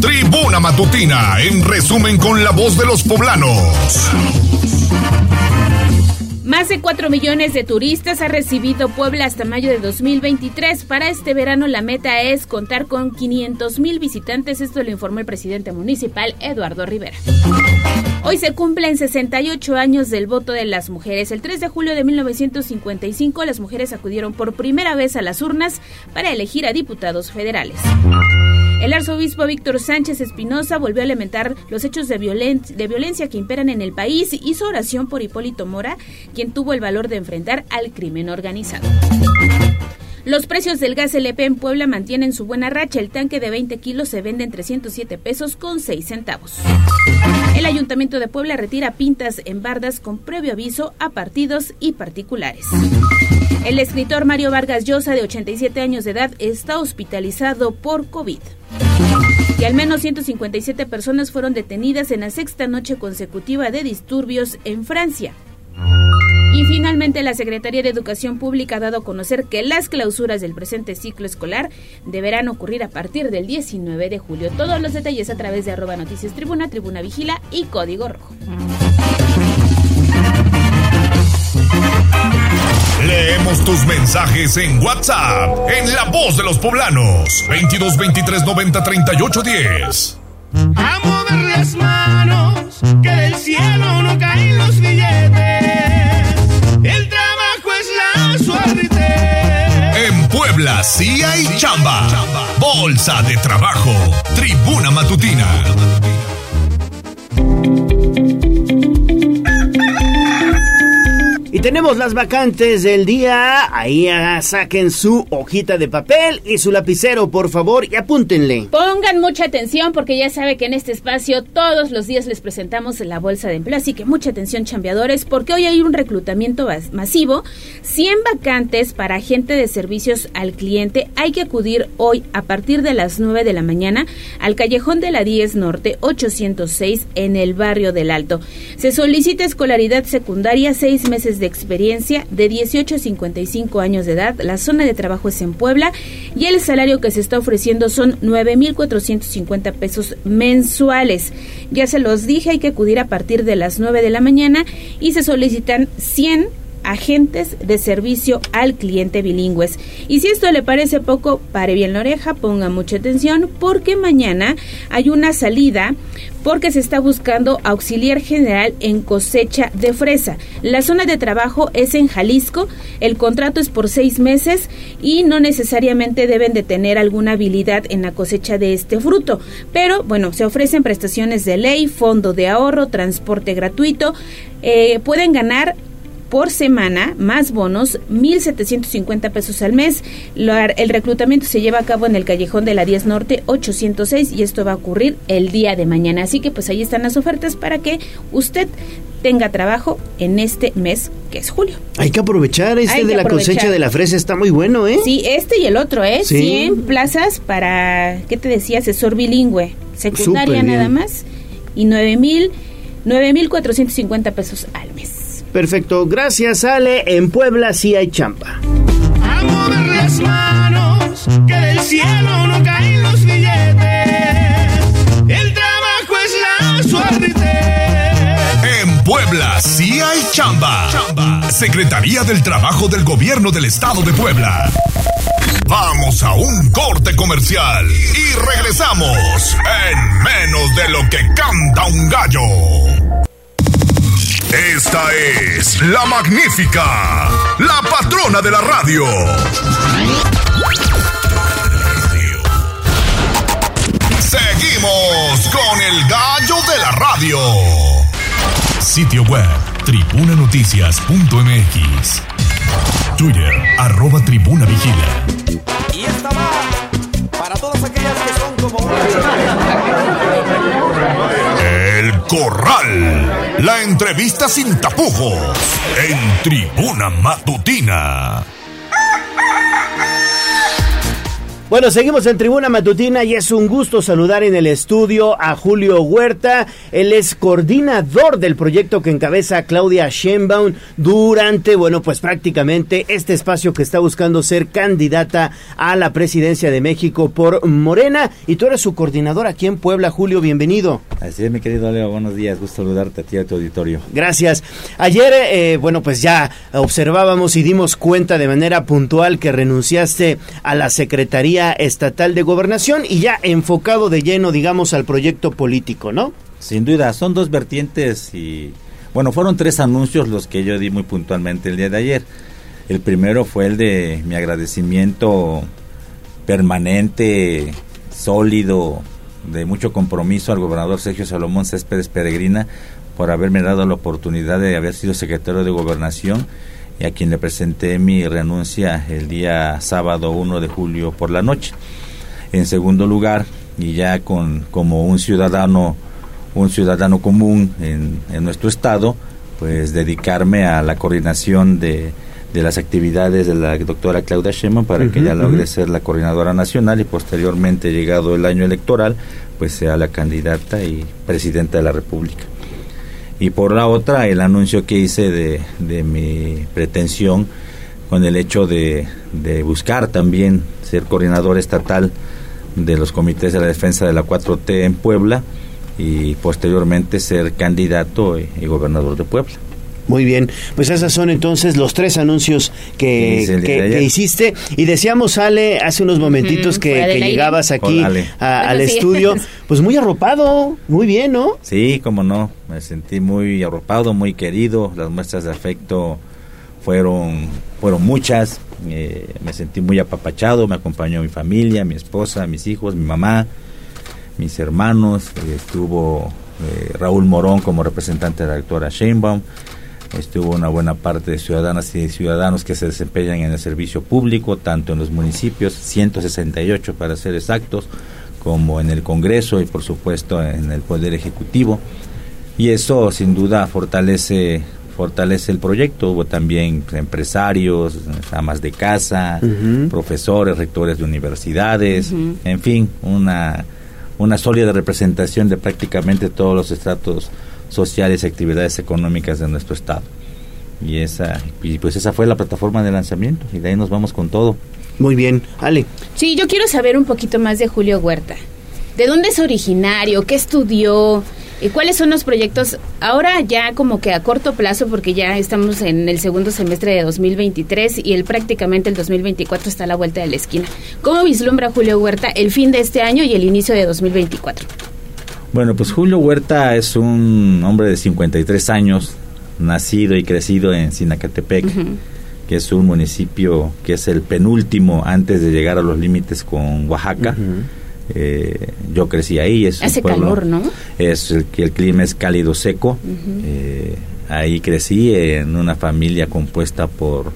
[SPEAKER 3] Tribuna Matutina, en resumen con la voz de los poblanos.
[SPEAKER 2] Más de 4 millones de turistas ha recibido Puebla hasta mayo de 2023. Para este verano la meta es contar con 500 mil visitantes. Esto lo informó el presidente municipal Eduardo Rivera. Hoy se cumplen 68 años del voto de las mujeres. El 3 de julio de 1955 las mujeres acudieron por primera vez a las urnas para elegir a diputados federales. El arzobispo Víctor Sánchez Espinosa volvió a lamentar los hechos de, violencia que imperan en el país y hizo oración por Hipólito Mora, quien tuvo el valor de enfrentar al crimen organizado. Los precios del gas LP en Puebla mantienen su buena racha. El tanque de 20 kilos se vende en 307 pesos con 6 centavos. El Ayuntamiento de Puebla retira pintas en bardas con previo aviso a partidos y particulares. El escritor Mario Vargas Llosa, de 87 años de edad, está hospitalizado por COVID. Y al menos 157 personas fueron detenidas en la sexta noche consecutiva de disturbios en Francia. Y finalmente la Secretaría de Educación Pública ha dado a conocer que las clausuras del presente ciclo escolar deberán ocurrir a partir del 19 de julio. Todos los detalles a través de arroba noticias tribuna, tribuna vigila y código rojo.
[SPEAKER 3] Leemos tus mensajes en WhatsApp, en La Voz de los Poblanos, 22 23 90 38 10.
[SPEAKER 7] A mover las manos, que del cielo no caen los billetes. El trabajo es la suerte.
[SPEAKER 3] En Puebla sí hay chamba. Bolsa de trabajo, tribuna matutina.
[SPEAKER 1] Y tenemos las vacantes del día. Ahí ah, saquen su hojita de papel y su lapicero, por favor, y apúntenle.
[SPEAKER 2] Pongan mucha atención porque ya sabe que en este espacio todos los días les presentamos la bolsa de empleo. Así que mucha atención, chambeadores, porque hoy hay un reclutamiento masivo. 100 vacantes para gente de servicios al cliente. Hay que acudir hoy a partir de las 9 de la mañana al callejón de la 10 Norte 806 en el barrio del Alto. Se solicita escolaridad secundaria, seis meses de experiencia, de 18 a 55 años de edad. La zona de trabajo es en Puebla y el salario que se está ofreciendo son 9.450 pesos mensuales. Ya se los dije, hay que acudir a partir de las 9 de la mañana y se solicitan 100 agentes de servicio al cliente bilingües. Y si esto le parece poco, pare bien la oreja, ponga mucha atención, porque mañana hay una salida porque se está buscando auxiliar general en cosecha de fresa. La zona de trabajo es en Jalisco, el contrato es por seis meses y no necesariamente deben de tener alguna habilidad en la cosecha de este fruto, pero bueno, se ofrecen prestaciones de ley, fondo de ahorro, transporte gratuito, eh, pueden ganar por semana, más bonos, 1.750 pesos al mes. el reclutamiento se lleva a cabo en el callejón de la 10 Norte 806 y esto va a ocurrir el día de mañana. Así que pues ahí están las ofertas para que usted tenga trabajo en este mes que es julio.
[SPEAKER 1] Hay que aprovechar este de la cosecha de la fresa, está muy bueno, ¿eh?
[SPEAKER 2] Sí, este y el otro, ¿eh? 100 plazas para, ¿qué te decía? Asesor bilingüe, secundaria nada más, y 9.000, 9.450 pesos al mes.
[SPEAKER 1] Perfecto, gracias Ale. En Puebla sí hay champa.
[SPEAKER 7] A mover las manos, que del cielo no caen los billetes. El trabajo es la suerte.
[SPEAKER 3] En Puebla sí hay chamba. chamba. Secretaría del Trabajo del Gobierno del Estado de Puebla. Vamos a un corte comercial y regresamos en menos de lo que canta un gallo. Esta es la magnífica, la patrona de la radio. Seguimos con el gallo de la radio. Sitio web, tribunanoticias.mx. Twitter, arroba tribuna vigila.
[SPEAKER 27] Y esta va para todas aquellas que son como...
[SPEAKER 3] El Corral. La entrevista sin tapujos. En Tribuna Matutina.
[SPEAKER 1] Bueno, seguimos en Tribuna Matutina y es un gusto saludar en el estudio a Julio Huerta. Él es coordinador del proyecto que encabeza Claudia Sheinbaum durante, bueno, pues prácticamente este espacio que está buscando ser candidata a la presidencia de México por Morena. Y tú eres su coordinador aquí en Puebla, Julio, bienvenido.
[SPEAKER 28] Así es, mi querido Leo, buenos días, gusto saludarte a ti y a tu auditorio.
[SPEAKER 1] Gracias. Ayer, eh, bueno, pues ya observábamos y dimos cuenta de manera puntual que renunciaste a la Secretaría Estatal de Gobernación y ya enfocado de lleno, digamos, al proyecto político, ¿no?
[SPEAKER 28] Sin duda, son dos vertientes y, bueno, fueron tres anuncios los que yo di muy puntualmente el día de ayer. El primero fue el de mi agradecimiento permanente, sólido, de mucho compromiso al gobernador Sergio Salomón Céspedes Peregrina por haberme dado la oportunidad de haber sido secretario de gobernación y a quien le presenté mi renuncia el día sábado 1 de julio por la noche. En segundo lugar, y ya con como un ciudadano un ciudadano común en, nuestro estado, pues dedicarme a la coordinación de, de las actividades de la doctora Claudia Sheinbaum para que ella logre ser la coordinadora nacional y posteriormente, llegado el año electoral, pues sea la candidata y presidenta de la República y por la otra el anuncio que hice de, de mi pretensión con el hecho de, de, buscar también ser coordinador estatal de los comités de la defensa de la 4T en Puebla y posteriormente ser candidato y, gobernador de Puebla.
[SPEAKER 1] Muy bien, pues esos son entonces los tres anuncios que, que, hiciste. Y decíamos, Ale, hace unos momentitos que, llegabas aquí al estudio, pues muy arropado, muy bien, ¿no?
[SPEAKER 28] Sí, como no, me sentí muy arropado, muy querido, las muestras de afecto fueron, fueron muchas, eh, me sentí muy apapachado, me acompañó mi familia, mi esposa, mis hijos, mi mamá, mis hermanos, estuvo eh, Raúl Morón como representante de la doctora Sheinbaum, estuvo una buena parte de ciudadanas y ciudadanos que se desempeñan en el servicio público, tanto en los municipios, 168 para ser exactos, como en el Congreso y por supuesto en el Poder Ejecutivo. Y eso sin duda fortalece fortalece el proyecto. Hubo también empresarios, amas de casa, profesores, rectores de universidades, en fin, una, una sólida representación de prácticamente todos los estratos sociales y actividades económicas de nuestro Estado. y esa y pues esa fue la plataforma de lanzamiento y de ahí nos vamos con todo.
[SPEAKER 1] Muy bien, Ale.
[SPEAKER 2] Sí, yo quiero saber un poquito más de Julio Huerta. ¿De dónde es originario? ¿Qué estudió? ¿Y cuáles son los proyectos ahora ya como que a corto plazo porque ya estamos en el segundo semestre de 2023 y el prácticamente el 2024 está a la vuelta de la esquina? ¿Cómo vislumbra Julio Huerta el fin de este año y el inicio de 2024?
[SPEAKER 28] Bueno, pues Julio Huerta es un hombre de 53 años, nacido y crecido en Sinacatepec, que es un municipio que es el penúltimo antes de llegar a los límites con Oaxaca. Eh, yo crecí ahí. Es
[SPEAKER 2] Hace calor, ¿no?
[SPEAKER 28] Es el, que el clima es cálido seco. Eh, ahí crecí en una familia compuesta por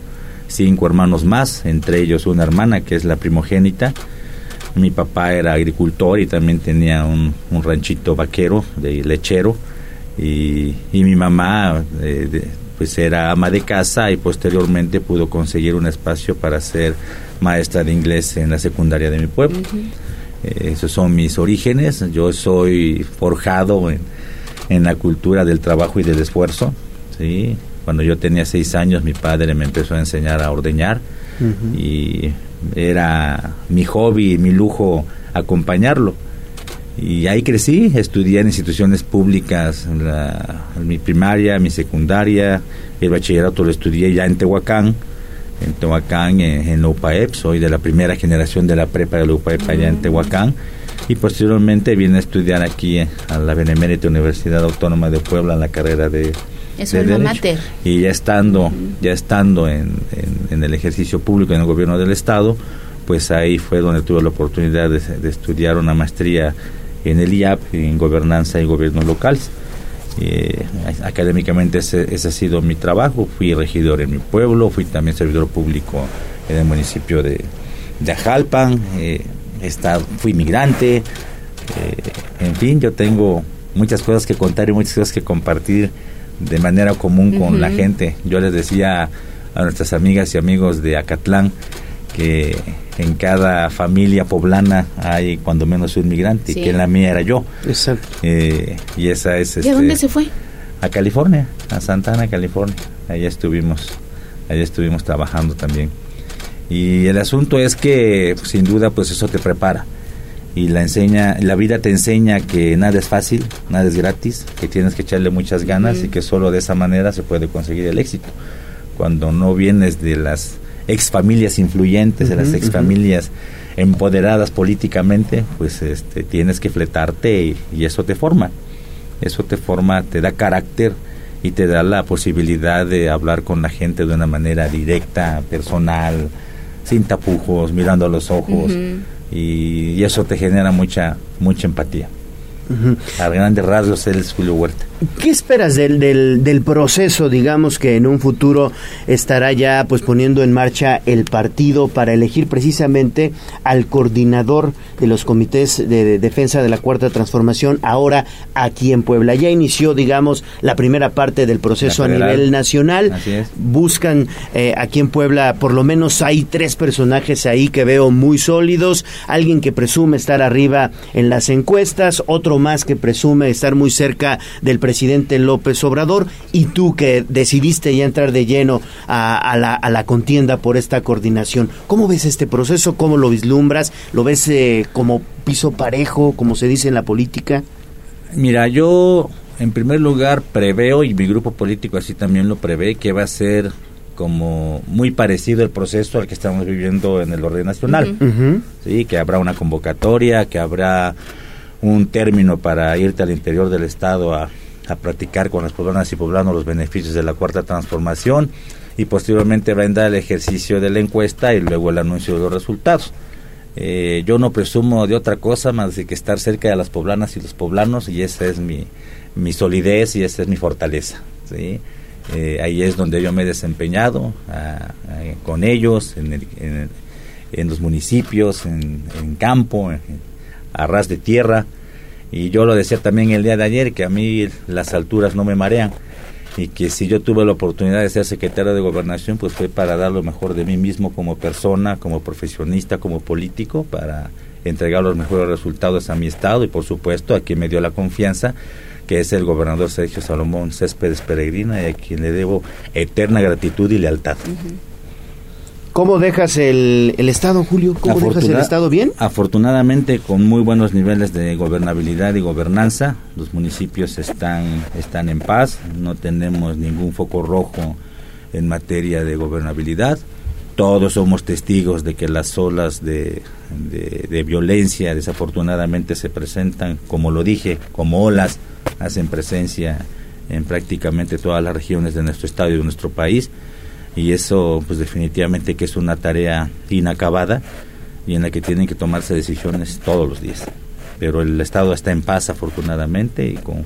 [SPEAKER 28] cinco hermanos más, entre ellos una hermana que es la primogénita. Mi papá era agricultor y también tenía un, ranchito vaquero de lechero y, mi mamá eh, pues era ama de casa y posteriormente pudo conseguir un espacio para ser maestra de inglés en la secundaria de mi pueblo. Eh, esos son mis orígenes. Yo soy forjado en, en, la cultura del trabajo y del esfuerzo. ¿sí? Cuando yo tenía seis años, mi padre me empezó a enseñar a ordeñar y era mi hobby, mi lujo acompañarlo. Y ahí crecí, estudié en instituciones públicas, mi primaria, mi secundaria, el bachillerato lo estudié ya en Tehuacán en Tehuacán, en, en UPAEP. Soy de la primera generación de la prepa de la UPAEP allá en Tehuacán. Y posteriormente vine a estudiar aquí a la Benemérita Universidad Autónoma de Puebla en la carrera de,
[SPEAKER 2] es de
[SPEAKER 28] Y ya estando, ya estando en, en, el ejercicio público en el gobierno del Estado, pues ahí fue donde tuve la oportunidad de, de estudiar una maestría en el IAP, en gobernanza y gobierno local. Eh, académicamente ese, ha sido mi trabajo. Fui regidor en mi pueblo, fui también servidor público en el municipio de, de Ajalpan, eh, fui migrante. Eh, en fin, yo tengo muchas cosas que contar y muchas cosas que compartir de manera común con la gente. Yo les decía a nuestras amigas y amigos de Acatlán que en cada familia poblana hay cuando menos un migrante, que en la mía era yo.
[SPEAKER 1] Exacto.
[SPEAKER 28] Eh, y esa es...
[SPEAKER 2] ¿Y a dónde este, se fue?
[SPEAKER 28] A California, a Santana, California. Allá estuvimos, allá estuvimos trabajando también. Y el asunto es que, sin duda, pues eso te prepara. Y la enseña, la vida te enseña que nada es fácil, nada es gratis, que tienes que echarle muchas ganas y que solo de esa manera se puede conseguir el éxito. Cuando no vienes de las ex familias influyentes, de las ex familias empoderadas políticamente, pues este, tienes que fletarte y, eso te forma. Eso te forma, te da carácter y te da la posibilidad de hablar con la gente de una manera directa, personal, sin tapujos, mirando a los ojos y, y, eso te genera mucha mucha empatía. A grandes rasgos él es Julio Huerta.
[SPEAKER 1] ¿Qué esperas del, del, del, proceso, digamos, que en un futuro estará ya pues poniendo en marcha el partido para elegir precisamente al coordinador de los comités de, defensa de la Cuarta Transformación ahora aquí en Puebla? Ya inició, digamos, la primera parte del proceso a nivel nacional. Buscan eh, aquí en Puebla, por lo menos hay tres personajes ahí que veo muy sólidos. Alguien que presume estar arriba en las encuestas, otro más que presume estar muy cerca del presidente presidente López Obrador y tú que decidiste ya entrar de lleno a, la, contienda por esta coordinación. ¿Cómo ves este proceso? ¿Cómo lo vislumbras? ¿Lo ves eh, como piso parejo, como se dice en la política?
[SPEAKER 28] Mira, yo en primer lugar preveo, y mi grupo político así también lo prevé, que va a ser como muy parecido el proceso al que estamos viviendo en el orden nacional. Sí, que habrá una convocatoria, que habrá un término para irte al interior del estado a a practicar con las poblanas y poblanos los beneficios de la cuarta transformación y posteriormente vendrá el ejercicio de la encuesta y luego el anuncio de los resultados. Eh, yo no presumo de otra cosa más de que estar cerca de las poblanas y los poblanos y esa es mi, mi solidez y esa es mi fortaleza. ¿sí? Eh, ahí es donde yo me he desempeñado con ellos, en, en, los municipios, en, en campo, a ras de tierra. Y yo lo decía también el día de ayer, que a mí las alturas no me marean y que si yo tuve la oportunidad de ser secretario de gobernación, pues fue para dar lo mejor de mí mismo como persona, como profesionista, como político, para entregar los mejores resultados a mi estado y por supuesto a quien me dio la confianza que es el gobernador Sergio Salomón Céspedes Peregrina y a quien le debo eterna gratitud y lealtad.
[SPEAKER 1] ¿Cómo dejas el, el Estado, Julio? ¿Cómo dejas el Estado bien?
[SPEAKER 28] Afortunadamente, con muy buenos niveles de gobernabilidad y gobernanza, los municipios están, están en paz, no tenemos ningún foco rojo en materia de gobernabilidad. Todos somos testigos de que las olas de, de, violencia desafortunadamente se presentan, como lo dije, como olas, hacen presencia en prácticamente todas las regiones de nuestro estado y de nuestro país y eso pues definitivamente que es una tarea inacabada y en la que tienen que tomarse decisiones todos los días. Pero el Estado está en paz afortunadamente y con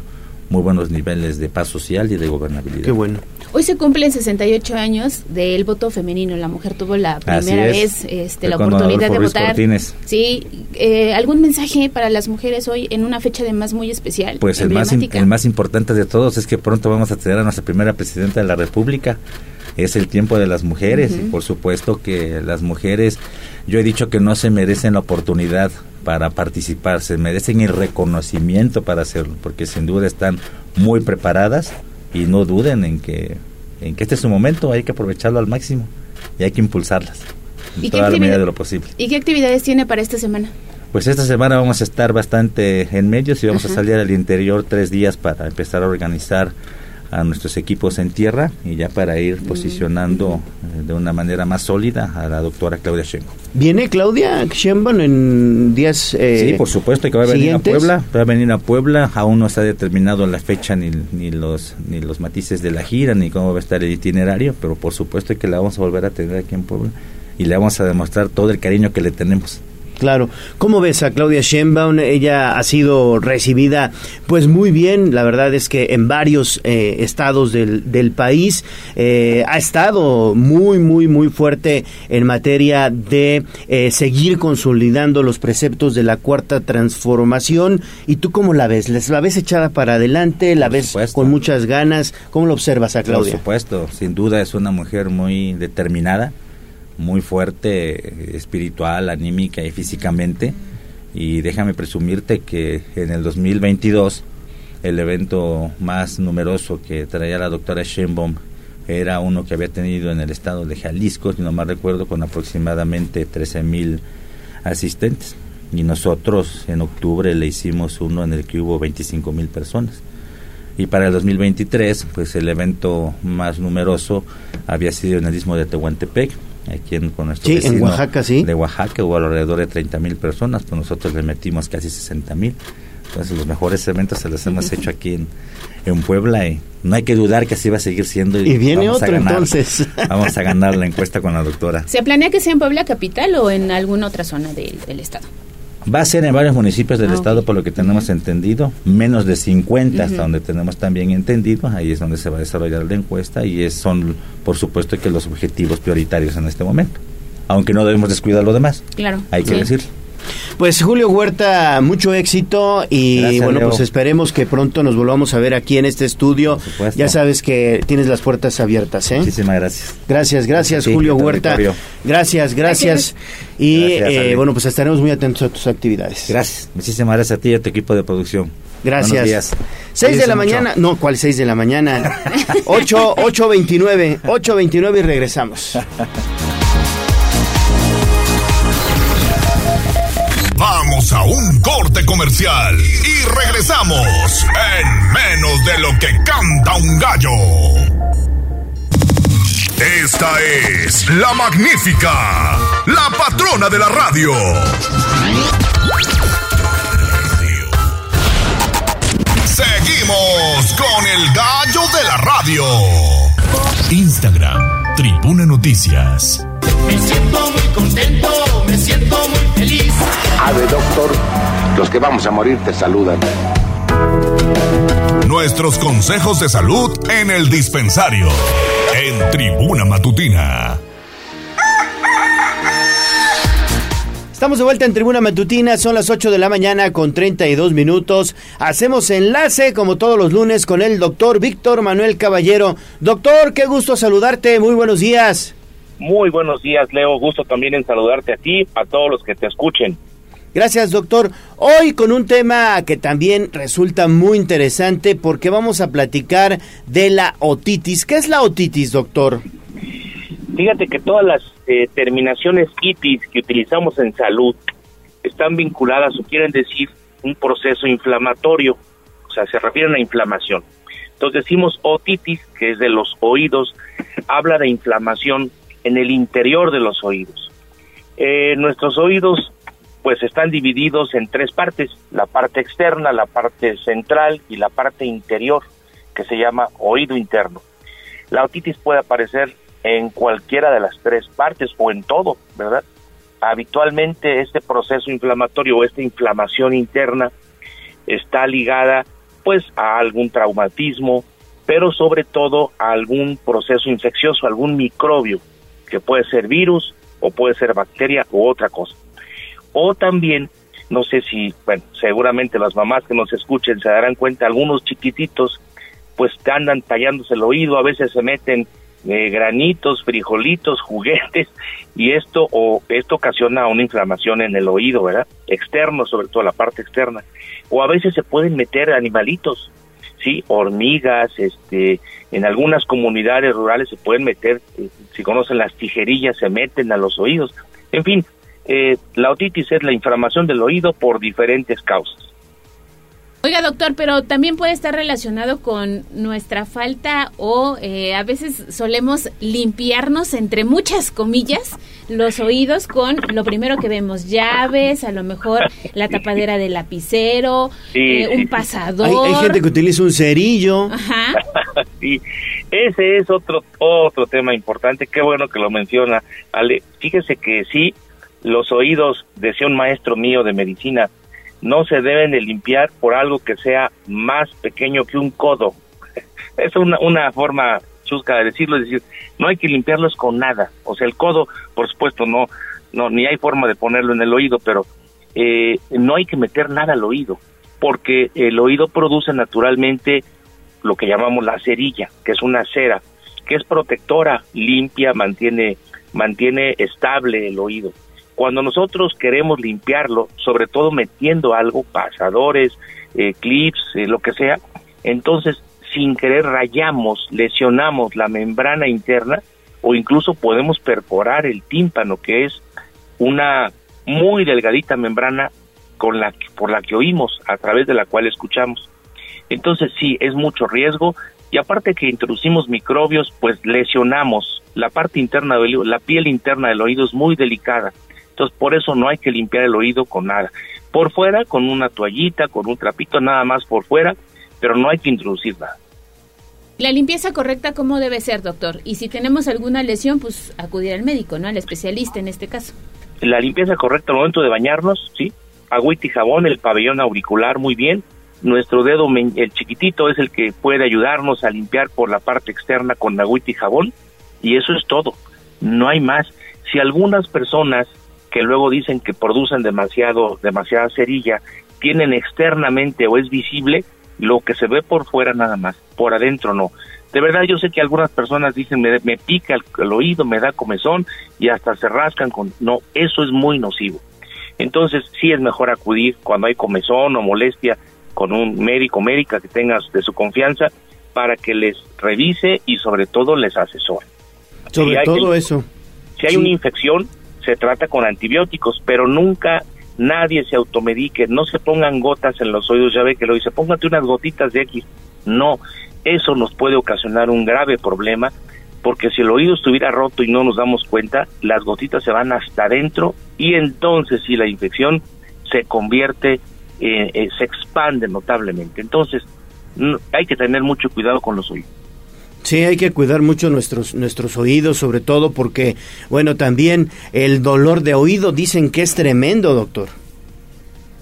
[SPEAKER 28] muy buenos niveles de paz social y de gobernabilidad.
[SPEAKER 1] Qué bueno.
[SPEAKER 2] Hoy se cumplen 68 años del voto femenino. La mujer tuvo la primera vez este, la oportunidad de votar. Sí, eh, ¿algún mensaje para las mujeres hoy en una fecha además muy especial?
[SPEAKER 28] Pues el más, el más importante de todos es que pronto vamos a tener a nuestra primera presidenta de la República es el tiempo de las mujeres y por supuesto que las mujeres, yo he dicho que no se merecen la oportunidad para participar, se merecen el reconocimiento para hacerlo, porque sin duda están muy preparadas y no duden en que, en que este es su momento, hay que aprovecharlo al máximo y hay que impulsarlas en toda la medida de lo posible.
[SPEAKER 2] ¿Y qué actividades tiene para esta semana?
[SPEAKER 28] Pues esta semana vamos a estar bastante en medios y vamos a salir al interior tres días para empezar a organizar a nuestros equipos en tierra y ya para ir posicionando eh, de una manera más sólida a la doctora Claudia Sheinbaum.
[SPEAKER 1] ¿Viene Claudia Sheinbaum en días eh,
[SPEAKER 28] Sí, por supuesto que va a venir a Puebla, va a venir a Puebla, aún no está determinado la fecha ni, ni los ni los matices de la gira ni cómo va a estar el itinerario, pero por supuesto que la vamos a volver a tener aquí en Puebla y le vamos a demostrar todo el cariño que le tenemos.
[SPEAKER 1] Claro. ¿Cómo ves a Claudia Sheinbaum? Ella ha sido recibida pues muy bien. La verdad es que en varios eh, estados del, del país eh, ha estado muy, muy, muy fuerte en materia de eh, seguir consolidando los preceptos de la cuarta transformación. ¿Y tú cómo la ves? ¿La ves echada para adelante? ¿La ves con muchas ganas? ¿Cómo lo observas a Claudia?
[SPEAKER 28] Por supuesto. Sin duda es una mujer muy determinada muy fuerte espiritual, anímica y físicamente. Y déjame presumirte que en el 2022 el evento más numeroso que traía la doctora Sheinbaum era uno que había tenido en el estado de Jalisco, si no mal recuerdo, con aproximadamente 13 mil asistentes. Y nosotros en octubre le hicimos uno en el que hubo 25 mil personas. Y para el 2023, pues el evento más numeroso había sido en el istmo de Tehuantepec, aquí en, con nuestro
[SPEAKER 1] sí, en Oaxaca, sí.
[SPEAKER 28] De Oaxaca hubo alrededor de 30 mil personas, pues nosotros le metimos casi 60 mil. Entonces los mejores eventos se los hemos hecho aquí en, en Puebla y no hay que dudar que así va a seguir siendo.
[SPEAKER 1] Y, viene otro entonces.
[SPEAKER 28] Vamos a ganar la encuesta con la doctora.
[SPEAKER 2] ¿Se planea que sea en Puebla capital o en alguna otra zona del estado?
[SPEAKER 28] Va a ser en varios municipios del ah, estado, por lo que tenemos entendido, menos de 50 hasta donde tenemos también entendido, ahí es donde se va a desarrollar la encuesta y es, son, por supuesto, que los objetivos prioritarios en este momento, aunque no debemos descuidar lo demás.
[SPEAKER 2] Claro.
[SPEAKER 28] Hay que decir.
[SPEAKER 1] Pues Julio Huerta, mucho éxito y bueno, pues esperemos que pronto nos volvamos a ver aquí en este estudio. Ya sabes que tienes las puertas abiertas, ¿eh?
[SPEAKER 28] Muchísimas gracias.
[SPEAKER 1] Gracias, gracias Julio Huerta. Gracias, gracias. Y eh, bueno, pues estaremos muy atentos a tus actividades.
[SPEAKER 28] Gracias. Muchísimas gracias a ti y a tu equipo de producción.
[SPEAKER 1] Gracias. Buenos días. 6 de la mañana, no, ¿cuál 6 de la mañana? 8, 8.29, 8.29 y regresamos.
[SPEAKER 3] A un corte comercial y regresamos en menos de lo que canta un gallo. Esta es la magnífica, la patrona de la radio. Seguimos con el gallo de la radio. Instagram, Tribuna Noticias.
[SPEAKER 7] Me siento muy contento, me siento muy feliz.
[SPEAKER 29] Ave, doctor, los que vamos a morir te saludan.
[SPEAKER 3] Nuestros consejos de salud en el dispensario, en Tribuna Matutina.
[SPEAKER 1] Estamos de vuelta en Tribuna Matutina, son las 8 de la mañana con 32 minutos. Hacemos enlace como todos los lunes con el doctor Víctor Manuel Caballero. Doctor, qué gusto saludarte, muy buenos días.
[SPEAKER 30] Muy buenos días, Leo. Gusto también en saludarte a ti, a todos los que te escuchen.
[SPEAKER 1] Gracias, doctor. Hoy con un tema que también resulta muy interesante porque vamos a platicar de la otitis. ¿Qué es la otitis, doctor?
[SPEAKER 30] Fíjate que todas las eh, terminaciones itis que utilizamos en salud están vinculadas o quieren decir un proceso inflamatorio, o sea, se refieren a inflamación. Entonces decimos otitis, que es de los oídos, habla de inflamación en el interior de los oídos. Eh, nuestros oídos pues están divididos en tres partes, la parte externa, la parte central y la parte interior, que se llama oído interno. La otitis puede aparecer en cualquiera de las tres partes o en todo, ¿verdad? Habitualmente este proceso inflamatorio o esta inflamación interna está ligada pues a algún traumatismo, pero sobre todo a algún proceso infeccioso, algún microbio, que puede ser virus o puede ser bacteria u otra cosa. O también, no sé si, bueno, seguramente las mamás que nos escuchen se darán cuenta, algunos chiquititos pues andan tallándose el oído, a veces se meten eh, granitos, frijolitos, juguetes, y esto o esto ocasiona una inflamación en el oído, ¿verdad? Externo, sobre todo la parte externa. O a veces se pueden meter animalitos, sí, hormigas, este, en algunas comunidades rurales se pueden meter, eh, si conocen las tijerillas, se meten a los oídos. En fin, eh, la otitis es la inflamación del oído por diferentes causas.
[SPEAKER 2] Oiga, doctor, pero también puede estar relacionado con nuestra falta o eh, a veces solemos limpiarnos, entre muchas comillas, los oídos con lo primero que vemos, llaves, a lo mejor la tapadera del lapicero, eh, un pasador.
[SPEAKER 1] Hay, hay, gente que utiliza un cerillo.
[SPEAKER 2] Ajá.
[SPEAKER 30] sí, ese es otro, otro tema importante, qué bueno que lo menciona, Ale. Fíjese que sí, los oídos, decía un maestro mío de medicina, no se deben de limpiar por algo que sea más pequeño que un codo. es una, una forma chusca de decirlo, es decir, no hay que limpiarlos con nada. O sea, el codo, por supuesto, no, no ni hay forma de ponerlo en el oído, pero eh, no hay que meter nada al oído, porque el oído produce naturalmente lo que llamamos la cerilla, que es una cera, que es protectora, limpia, mantiene, mantiene estable el oído. Cuando nosotros queremos limpiarlo, sobre todo metiendo algo, pasadores, eh, clips, eh, lo que sea, entonces sin querer rayamos, lesionamos la membrana interna o incluso podemos perforar el tímpano, que es una muy delgadita membrana con la que, por la que oímos, a través de la cual escuchamos. Entonces sí, es mucho riesgo y aparte que introducimos microbios, pues lesionamos la parte interna del oído, la piel interna del oído es muy delicada. Entonces, por eso no hay que limpiar el oído con nada. Por fuera, con una toallita, con un trapito, nada más por fuera, pero no hay que introducir nada.
[SPEAKER 2] La limpieza correcta, ¿cómo debe ser, doctor? Y si tenemos alguna lesión, pues acudir al médico, ¿no? Al especialista en este caso.
[SPEAKER 30] La limpieza correcta al momento de bañarnos, ¿sí? Agüita y jabón, el pabellón auricular, muy bien. Nuestro dedo, el chiquitito, es el que puede ayudarnos a limpiar por la parte externa con agüita y jabón. Y eso es todo. No hay más. Si algunas personas que luego dicen que producen demasiado, demasiada cerilla, tienen externamente o es visible lo que se ve por fuera nada más, por adentro no. De verdad yo sé que algunas personas dicen me, me pica el, el, oído, me da comezón y hasta se rascan con... No, eso es muy nocivo. Entonces sí es mejor acudir cuando hay comezón o molestia con un médico médica que tengas de su confianza para que les revise y sobre todo les asesore.
[SPEAKER 1] Sobre si todo eso.
[SPEAKER 30] Si hay sí. una infección, se trata con antibióticos, pero nunca nadie se automedique, no se pongan gotas en los oídos, ya ve que lo dice, póngate unas gotitas de X. No, eso nos puede ocasionar un grave problema, porque si el oído estuviera roto y no nos damos cuenta, las gotitas se van hasta adentro y entonces si la infección se convierte, eh, eh, se expande notablemente. Entonces, hay que tener mucho cuidado con los oídos.
[SPEAKER 1] Sí, hay que cuidar mucho nuestros nuestros oídos, sobre todo porque, bueno, también el dolor de oído dicen que es tremendo, doctor.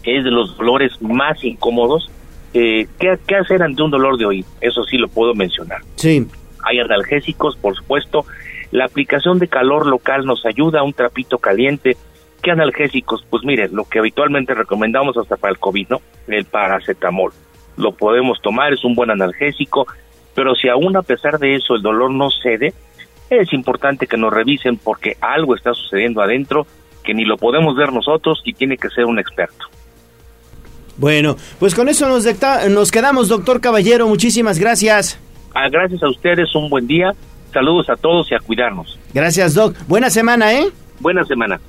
[SPEAKER 30] Es de los dolores más incómodos. Eh, ¿qué, ¿Qué hacer ante un dolor de oído? Eso sí lo puedo mencionar.
[SPEAKER 1] Sí.
[SPEAKER 30] Hay analgésicos, por supuesto. La aplicación de calor local nos ayuda, un trapito caliente. ¿Qué analgésicos? Pues mire, lo que habitualmente recomendamos hasta para el COVID, ¿no? El paracetamol. Lo podemos tomar, es un buen analgésico pero si aún a pesar de eso el dolor no cede, es importante que nos revisen porque algo está sucediendo adentro que ni lo podemos ver nosotros y tiene que ser un experto.
[SPEAKER 1] Bueno, pues con eso nos, nos quedamos, doctor Caballero. Muchísimas gracias.
[SPEAKER 30] Ah, gracias a ustedes, un buen día. Saludos a todos y a cuidarnos.
[SPEAKER 1] Gracias, Doc. Buena semana, ¿eh?
[SPEAKER 30] Buena semana.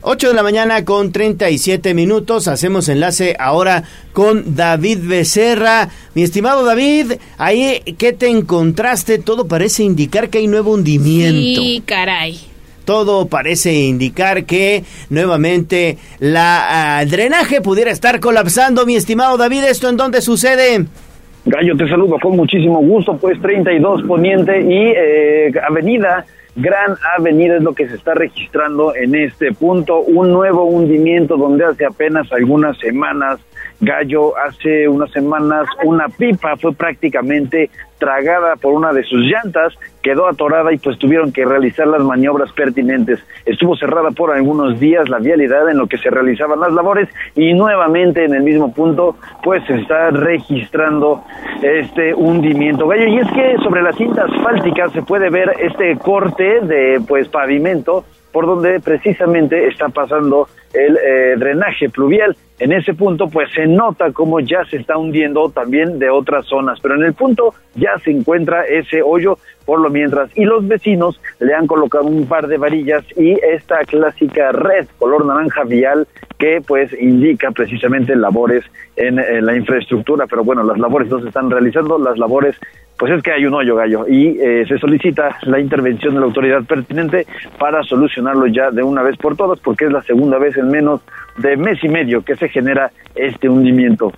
[SPEAKER 1] 8 de la mañana con 37 minutos. Hacemos enlace ahora con David Becerra. Mi estimado David, ahí ¿qué te encontraste? Todo parece indicar que hay nuevo hundimiento.
[SPEAKER 2] Sí, caray.
[SPEAKER 1] Todo parece indicar que nuevamente la el drenaje pudiera estar colapsando. Mi estimado David, ¿esto en dónde sucede?
[SPEAKER 12] Gallo, te saludo con muchísimo gusto, pues 32 Poniente y eh, Avenida Gran Avenida es lo que se está registrando en este punto, un nuevo hundimiento donde hace apenas algunas semanas, Gallo, hace unas semanas una pipa fue prácticamente tragada por una de sus llantas, quedó atorada y pues tuvieron que realizar las maniobras pertinentes. Estuvo cerrada por algunos días la vialidad en lo que se realizaban las labores y nuevamente en el mismo punto pues se está registrando este hundimiento. Gallo, y es que sobre la cinta asfáltica se puede ver este corte de pues pavimento por donde precisamente está pasando el eh, drenaje pluvial. En ese punto, pues se nota cómo ya se está hundiendo también de otras zonas, pero en el punto ya se encuentra ese hoyo por lo mientras y los vecinos le han colocado un par de varillas y esta clásica red color naranja vial que pues indica precisamente labores en, en la infraestructura, pero bueno, las labores no se están realizando, las labores pues es que hay un hoyo gallo y eh, se solicita la intervención de la autoridad pertinente para solucionarlo ya de una vez por todas porque es la segunda vez en menos de mes y medio que se genera este hundimiento.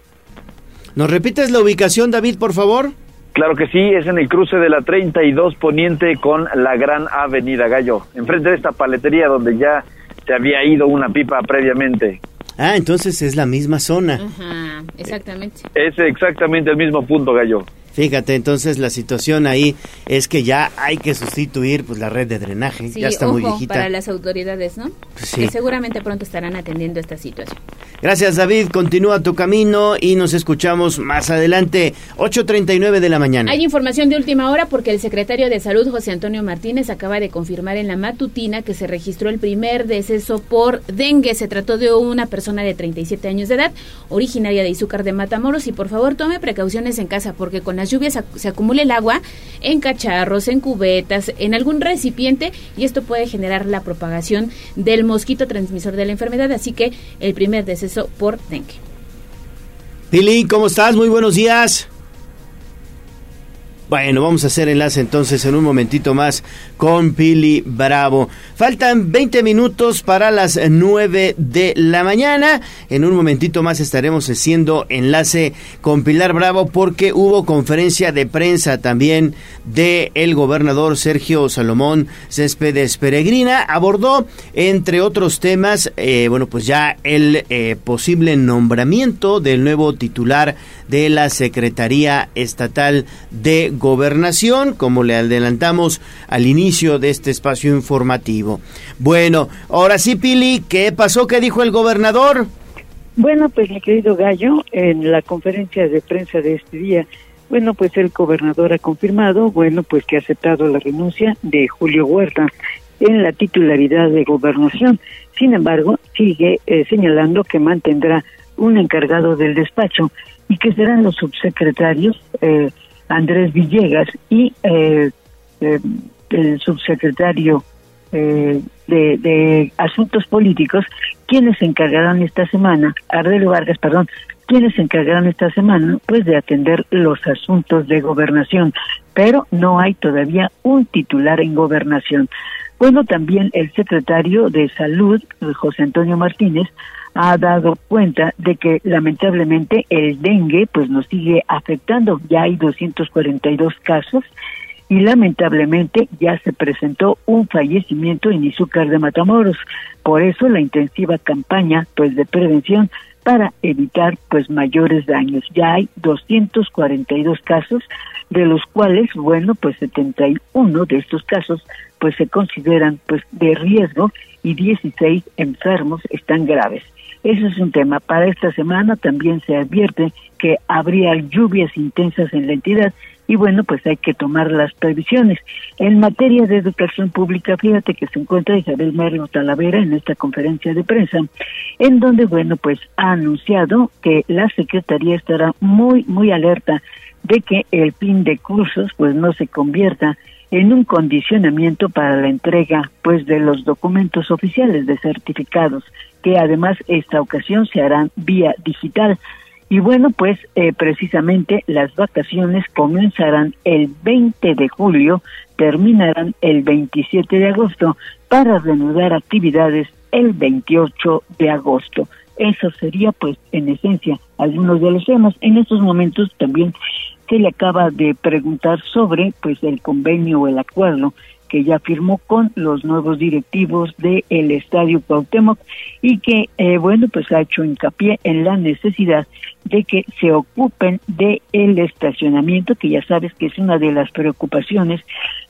[SPEAKER 1] ¿Nos repites la ubicación, David, por favor?
[SPEAKER 12] Claro que sí, es en el cruce de la 32 Poniente con la Gran Avenida Gallo, enfrente de esta paletería donde ya se había ido una pipa previamente.
[SPEAKER 1] Ah, entonces es la misma zona.
[SPEAKER 2] Ajá, exactamente.
[SPEAKER 12] Es exactamente el mismo punto, Gallo.
[SPEAKER 1] Fíjate, entonces la situación ahí es que ya hay que sustituir pues la red de drenaje,
[SPEAKER 2] Sí,
[SPEAKER 1] ya está
[SPEAKER 2] ojo
[SPEAKER 1] muy viejita.
[SPEAKER 2] para las autoridades, ¿no?
[SPEAKER 1] Sí.
[SPEAKER 2] Que seguramente pronto estarán atendiendo esta situación.
[SPEAKER 1] Gracias David, continúa tu camino y nos escuchamos más adelante, 8.39 de la mañana.
[SPEAKER 2] Hay información de última hora porque el secretario de Salud, José Antonio Martínez, acaba de confirmar en la matutina que se registró el primer deceso por dengue. Se trató de una persona de 37 años de edad, originaria de Izúcar de Matamoros. Y por favor, tome precauciones en casa porque con las lluvias se acumula el agua en cacharros, en cubetas, en algún recipiente y esto puede generar la propagación del mosquito transmisor de la enfermedad. Así que el primer deceso por dengue.
[SPEAKER 1] Pili, ¿cómo estás? Muy buenos días. Bueno, vamos a hacer enlace entonces en un momentito más con Pili Bravo. Faltan 20 minutos para las 9 de la mañana. En un momentito más estaremos haciendo enlace con Pilar Bravo porque hubo conferencia de prensa también de el gobernador Sergio Salomón Céspedes Peregrina. Abordó, entre otros temas, eh, bueno, pues ya el eh, posible nombramiento del nuevo titular de la Secretaría Estatal de Gobernación, como le adelantamos al inicio de este espacio informativo. Bueno, ahora sí, Pili, ¿qué pasó? ¿Qué dijo el gobernador?
[SPEAKER 31] Bueno, pues mi querido Gallo, en la conferencia de prensa de este día, bueno, pues el gobernador ha confirmado, bueno, pues que ha aceptado la renuncia de Julio Huerta en la titularidad de gobernación. Sin embargo, sigue eh, señalando que mantendrá un encargado del despacho y que serán los subsecretarios eh, Andrés Villegas y eh, eh, el subsecretario eh, de, de Asuntos Políticos, quienes se encargarán esta semana, Ardelo Vargas, perdón, quienes se encargarán esta semana, pues de atender los asuntos de gobernación, pero no hay todavía un titular en gobernación. Bueno, también el secretario de Salud, José Antonio Martínez, ha dado cuenta de que lamentablemente el dengue pues nos sigue afectando. Ya hay 242 casos y lamentablemente ya se presentó un fallecimiento en Izúcar de Matamoros. Por eso la intensiva campaña pues de prevención para evitar pues mayores daños. Ya hay 242 casos de los cuales, bueno, pues 71 de estos casos pues se consideran pues de riesgo y 16 enfermos están graves. Eso es un tema. Para esta semana también se advierte que habría lluvias intensas en la entidad y bueno, pues hay que tomar las previsiones. En materia de educación pública, fíjate que se encuentra Isabel Mario Talavera en esta conferencia de prensa, en donde, bueno, pues ha anunciado que la Secretaría estará muy, muy alerta de que el fin de cursos pues no se convierta en un condicionamiento para la entrega pues de los documentos oficiales de certificados que además esta ocasión se harán vía digital. Y bueno pues eh, precisamente las vacaciones comenzarán el 20 de julio terminarán el 27 de agosto para reanudar actividades el 28 de agosto. Eso sería pues en esencia algunos de los temas. En estos momentos también se le acaba de preguntar sobre pues el convenio o el acuerdo que ya firmó con los nuevos directivos del el Estadio Cuauhtémoc y que, eh, bueno, pues ha hecho hincapié en la necesidad de que se ocupen de el estacionamiento, que ya sabes que es una de las preocupaciones,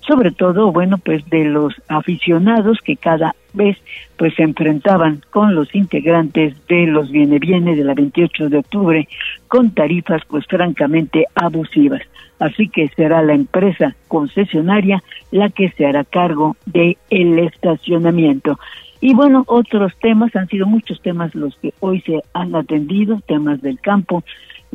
[SPEAKER 31] sobre todo, bueno, pues de los aficionados que cada vez pues se enfrentaban con los integrantes de los Viene Viene de la 28 de octubre con tarifas pues francamente abusivas así que será la empresa concesionaria la que se hará cargo de el estacionamiento. Y bueno, otros temas, han sido muchos temas los que hoy se han atendido, temas del campo,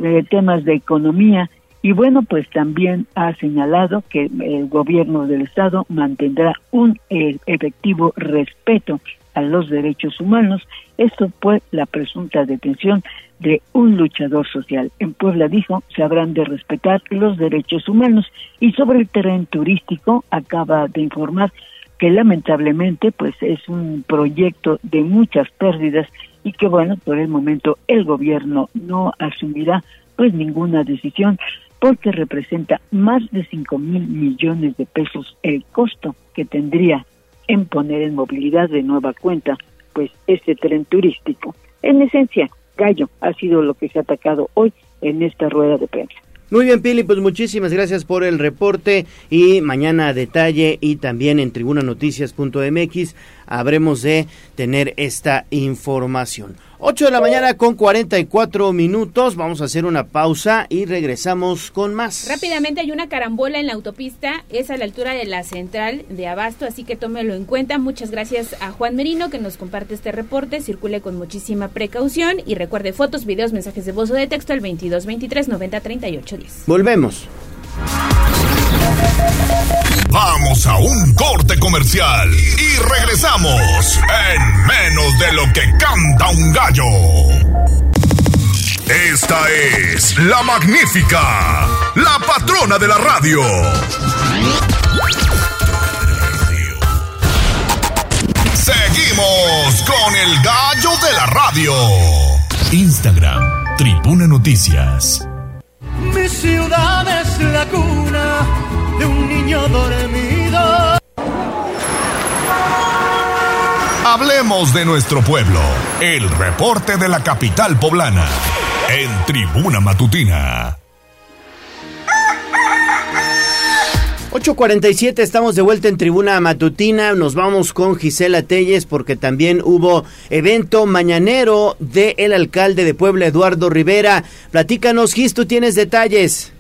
[SPEAKER 31] eh, temas de economía, y bueno, pues también ha señalado que el gobierno del Estado mantendrá un eh, efectivo respeto a los derechos humanos. Esto fue la presunta detención de un luchador social. En Puebla dijo, se habrán de respetar los derechos humanos. Y sobre el terreno turístico, acaba de informar que lamentablemente pues es un proyecto de muchas pérdidas y que bueno, por el momento el gobierno no asumirá pues ninguna decisión porque representa más de cinco mil millones de pesos el costo que tendría en poner en movilidad de nueva cuenta pues este tren turístico. En esencia, Gallo ha sido lo que se ha atacado hoy en esta rueda de prensa.
[SPEAKER 1] Muy bien, Pili, pues muchísimas gracias por el reporte y mañana a detalle y también en tribunanoticias.mx habremos de tener esta información. 8 de la mañana con 44 minutos. Vamos a hacer una pausa y regresamos con más.
[SPEAKER 2] Rápidamente hay una carambola en la autopista, es a la altura de la central de Abasto, así que tómelo en cuenta. Muchas gracias a Juan Merino que nos comparte este reporte. Circule con muchísima precaución y recuerde fotos, videos, mensajes de voz o de texto al 22 23 90 38 10.
[SPEAKER 1] Volvemos.
[SPEAKER 3] Vamos a un corte comercial y regresamos en menos de lo que canta un gallo. Esta es la magnífica, la patrona de la radio. Seguimos con el gallo de la radio.
[SPEAKER 32] Instagram, Tribuna Noticias.
[SPEAKER 16] Mi ciudad es la cuna de un niño dormido.
[SPEAKER 3] Hablemos de nuestro pueblo. El reporte de la capital poblana. En Tribuna Matutina.
[SPEAKER 1] 8.47, estamos de vuelta en Tribuna Matutina. Nos vamos con Gisela Telles porque también hubo evento mañanero del el alcalde de Puebla, Eduardo Rivera. Platícanos, Gis, tú tienes detalles.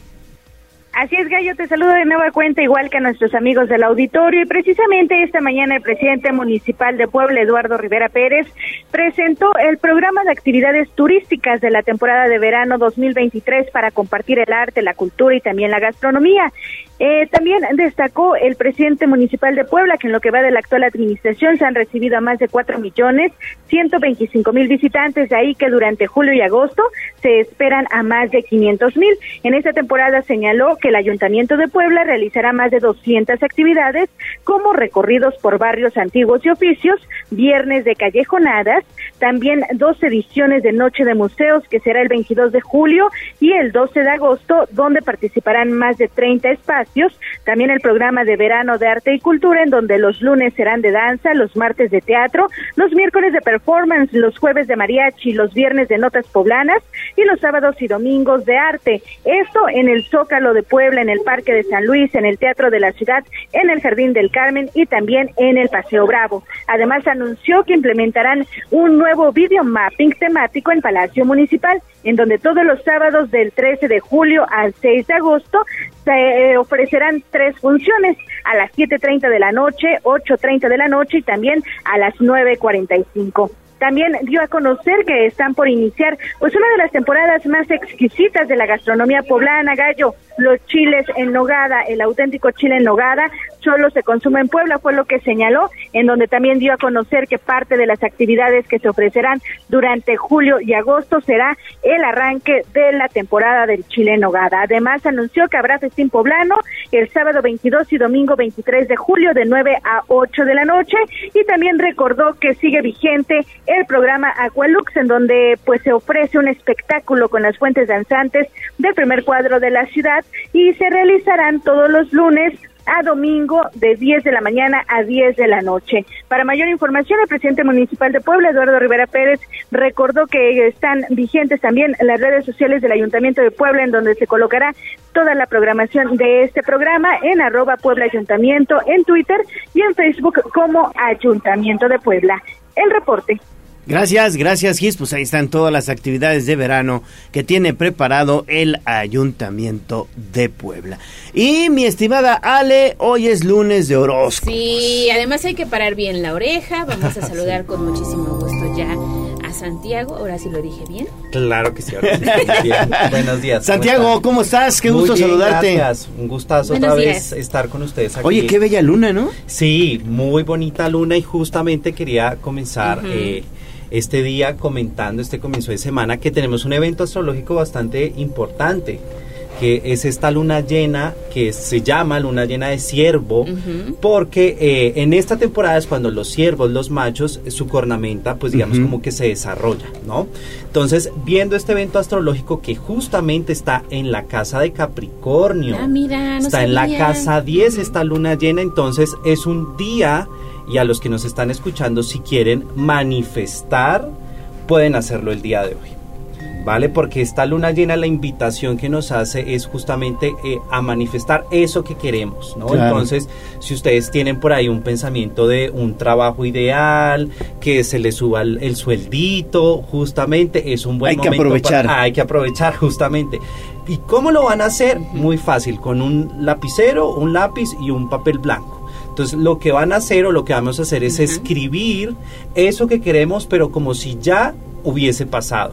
[SPEAKER 8] Así es, Gallo, te saludo de nueva cuenta, igual que a nuestros amigos del auditorio. Y precisamente esta mañana el presidente municipal de Puebla, Eduardo Rivera Pérez, presentó el programa de actividades turísticas de la temporada de verano 2023 para compartir el arte, la cultura y también la gastronomía. Eh, también destacó el presidente municipal de Puebla que en lo que va de la actual administración se han recibido a más de 4 millones 125 mil visitantes, de ahí que durante julio y agosto se esperan a más de 500 mil. En esta temporada señaló que el Ayuntamiento de Puebla realizará más de 200 actividades como recorridos por barrios antiguos y oficios, viernes de callejonadas, también dos ediciones de Noche de Museos que será el 22 de julio y el 12 de agosto donde participarán más de 30 espacios También el programa de verano de arte y cultura, en donde los lunes serán de danza, los martes de teatro, los miércoles de performance, los jueves de mariachi, los viernes de notas poblanas y los sábados y domingos de arte. Esto en el Zócalo de Puebla, en el Parque de San Luis, en el Teatro de la Ciudad, en el Jardín del Carmen y también en el Paseo Bravo. Además, anunció que implementarán un nuevo video mapping temático en Palacio Municipal, en donde todos los sábados del 13 de julio al 6 de agosto se eh, ofrecerán tres funciones a las 7.30 de la noche, 8.30 de la noche y también a las 9.45. También dio a conocer que están por iniciar pues una de las temporadas más exquisitas de la gastronomía poblana, Gallo, los chiles en nogada, el auténtico chile en nogada, solo se consume en Puebla, fue lo que señaló, en donde también dio a conocer que parte de las actividades que se ofrecerán durante julio y agosto será el arranque de la temporada del chile en nogada. Además, anunció que habrá festín poblano el sábado 22 y domingo 23 de julio de 9 a 8 de la noche y también recordó que sigue vigente el programa Aqualux en donde pues se ofrece un espectáculo con las fuentes danzantes del primer cuadro de la ciudad y se realizarán todos los lunes a domingo de 10 de la mañana a 10 de la noche. Para mayor información, el presidente municipal de Puebla, Eduardo Rivera Pérez, recordó que están vigentes también las redes sociales del Ayuntamiento de Puebla, en donde se colocará toda la programación de este programa en arroba Puebla Ayuntamiento, en Twitter y en Facebook como Ayuntamiento de Puebla. El reporte.
[SPEAKER 1] Gracias, gracias Gis. Pues ahí están todas las actividades de verano que tiene preparado el Ayuntamiento de Puebla. Y mi estimada Ale, hoy es lunes de horóscopos.
[SPEAKER 2] Sí, además hay que parar bien la oreja. Vamos a saludar con muchísimo gusto ya a Santiago. Ahora sí lo dije bien.
[SPEAKER 33] Claro que sí. Ahora sí. Bien. Buenos días.
[SPEAKER 1] Santiago, ¿cómo estás? Qué
[SPEAKER 33] Muy
[SPEAKER 1] gusto
[SPEAKER 33] bien,
[SPEAKER 1] saludarte.
[SPEAKER 33] Gracias. Un gustazo
[SPEAKER 2] Buenos
[SPEAKER 33] otra
[SPEAKER 2] días.
[SPEAKER 33] vez estar con ustedes aquí.
[SPEAKER 1] Oye, qué bella luna, ¿no?
[SPEAKER 33] Sí, muy bonita luna y justamente quería comenzar eh, este día comentando este comienzo de semana que tenemos un evento astrológico bastante importante que es esta luna llena que se llama luna llena de ciervo porque eh, en esta temporada es cuando los ciervos, los machos, su cornamenta pues digamos como que se desarrolla, ¿no? Entonces viendo este evento astrológico que justamente está en la casa de Capricornio,
[SPEAKER 2] Ah, mira, no
[SPEAKER 33] está en la casa 10 esta luna llena, entonces es un día y a los que nos están escuchando si quieren manifestar pueden hacerlo el día de hoy. ¿Vale? Porque esta luna llena la invitación que nos hace es justamente eh, a manifestar eso que queremos, ¿no?
[SPEAKER 1] Claro.
[SPEAKER 33] Entonces, si ustedes tienen por ahí un pensamiento de un trabajo ideal, que se les suba el, el sueldito, justamente es un buen
[SPEAKER 1] Hay que
[SPEAKER 33] momento
[SPEAKER 1] aprovechar.
[SPEAKER 33] para- hay que aprovechar justamente. ¿Y cómo lo van a hacer? Muy fácil, con un lapicero, un lápiz y un papel blanco. Entonces lo que van a hacer o lo que vamos a hacer es escribir eso que queremos, pero como si ya hubiese pasado.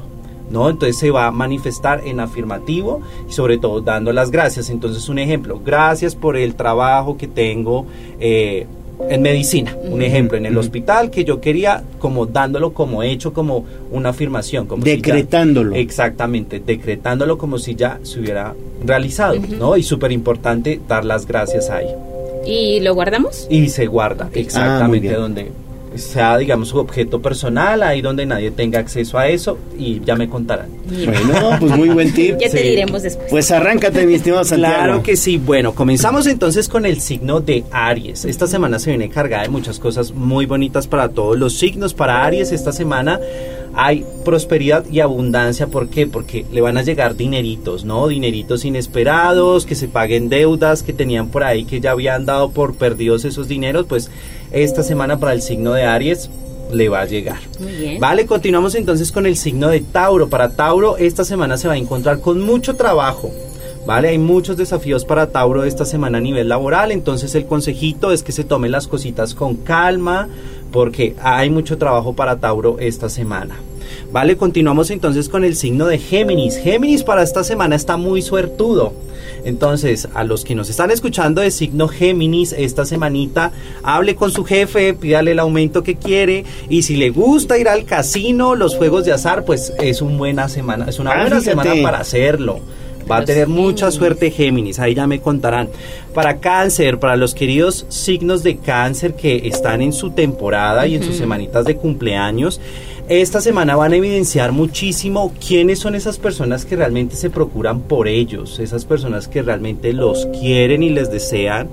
[SPEAKER 33] ¿No? Entonces se va a manifestar en afirmativo y sobre todo dando las gracias. Entonces un ejemplo, gracias por el trabajo que tengo eh, en medicina. Un ejemplo, en el hospital que yo quería como dándolo como hecho, como una afirmación. Como si ya-
[SPEAKER 1] Decretándolo.
[SPEAKER 33] exactamente, decretándolo como si ya se hubiera realizado, ¿no? Y súper importante dar las gracias ahí.
[SPEAKER 2] ¿Y lo guardamos?
[SPEAKER 33] Y se guarda
[SPEAKER 1] Ah,
[SPEAKER 33] exactamente donde sea, digamos, su objeto personal, ahí donde nadie tenga acceso a eso y ya me contarán.
[SPEAKER 1] Bueno, pues muy buen tip.
[SPEAKER 2] Ya te
[SPEAKER 33] Sí.
[SPEAKER 2] diremos después.
[SPEAKER 1] Pues arráncate, mi estimado Santiago.
[SPEAKER 33] Claro que sí. Bueno, comenzamos entonces con el signo de Aries. Esta semana se viene cargada de muchas cosas muy bonitas para todos los signos. Para Aries esta semana hay prosperidad y abundancia. ¿Por qué? Porque le van a llegar dineritos, ¿no? Dineritos inesperados, que se paguen deudas que tenían por ahí, que ya habían dado por perdidos esos dineros. Pues esta semana para el signo de Aries le va a llegar.
[SPEAKER 2] Muy bien.
[SPEAKER 33] Vale, continuamos entonces con el signo de Tauro. Para Tauro, esta semana se va a encontrar con mucho trabajo. Vale, hay muchos desafíos para Tauro esta semana a nivel laboral, entonces el consejito es que se tomen las cositas con calma porque hay mucho trabajo para Tauro esta semana. Vale, continuamos entonces con el signo de Géminis. Géminis para esta semana está muy suertudo. Entonces, a los que nos están escuchando de signo Géminis esta semanita, hable con su jefe, pídale el aumento que quiere y si le gusta ir al casino, los juegos de azar, pues es una buena semana, es una
[SPEAKER 1] Ah,
[SPEAKER 33] buena
[SPEAKER 1] fíjate.
[SPEAKER 33] semana para hacerlo. Va a tener mucha suerte Géminis, ahí ya me contarán. Para cáncer, para los queridos signos de cáncer que están en su temporada y en sus semanitas de cumpleaños, esta semana van a evidenciar muchísimo quiénes son esas personas que realmente se procuran por ellos, esas personas que realmente los quieren y les desean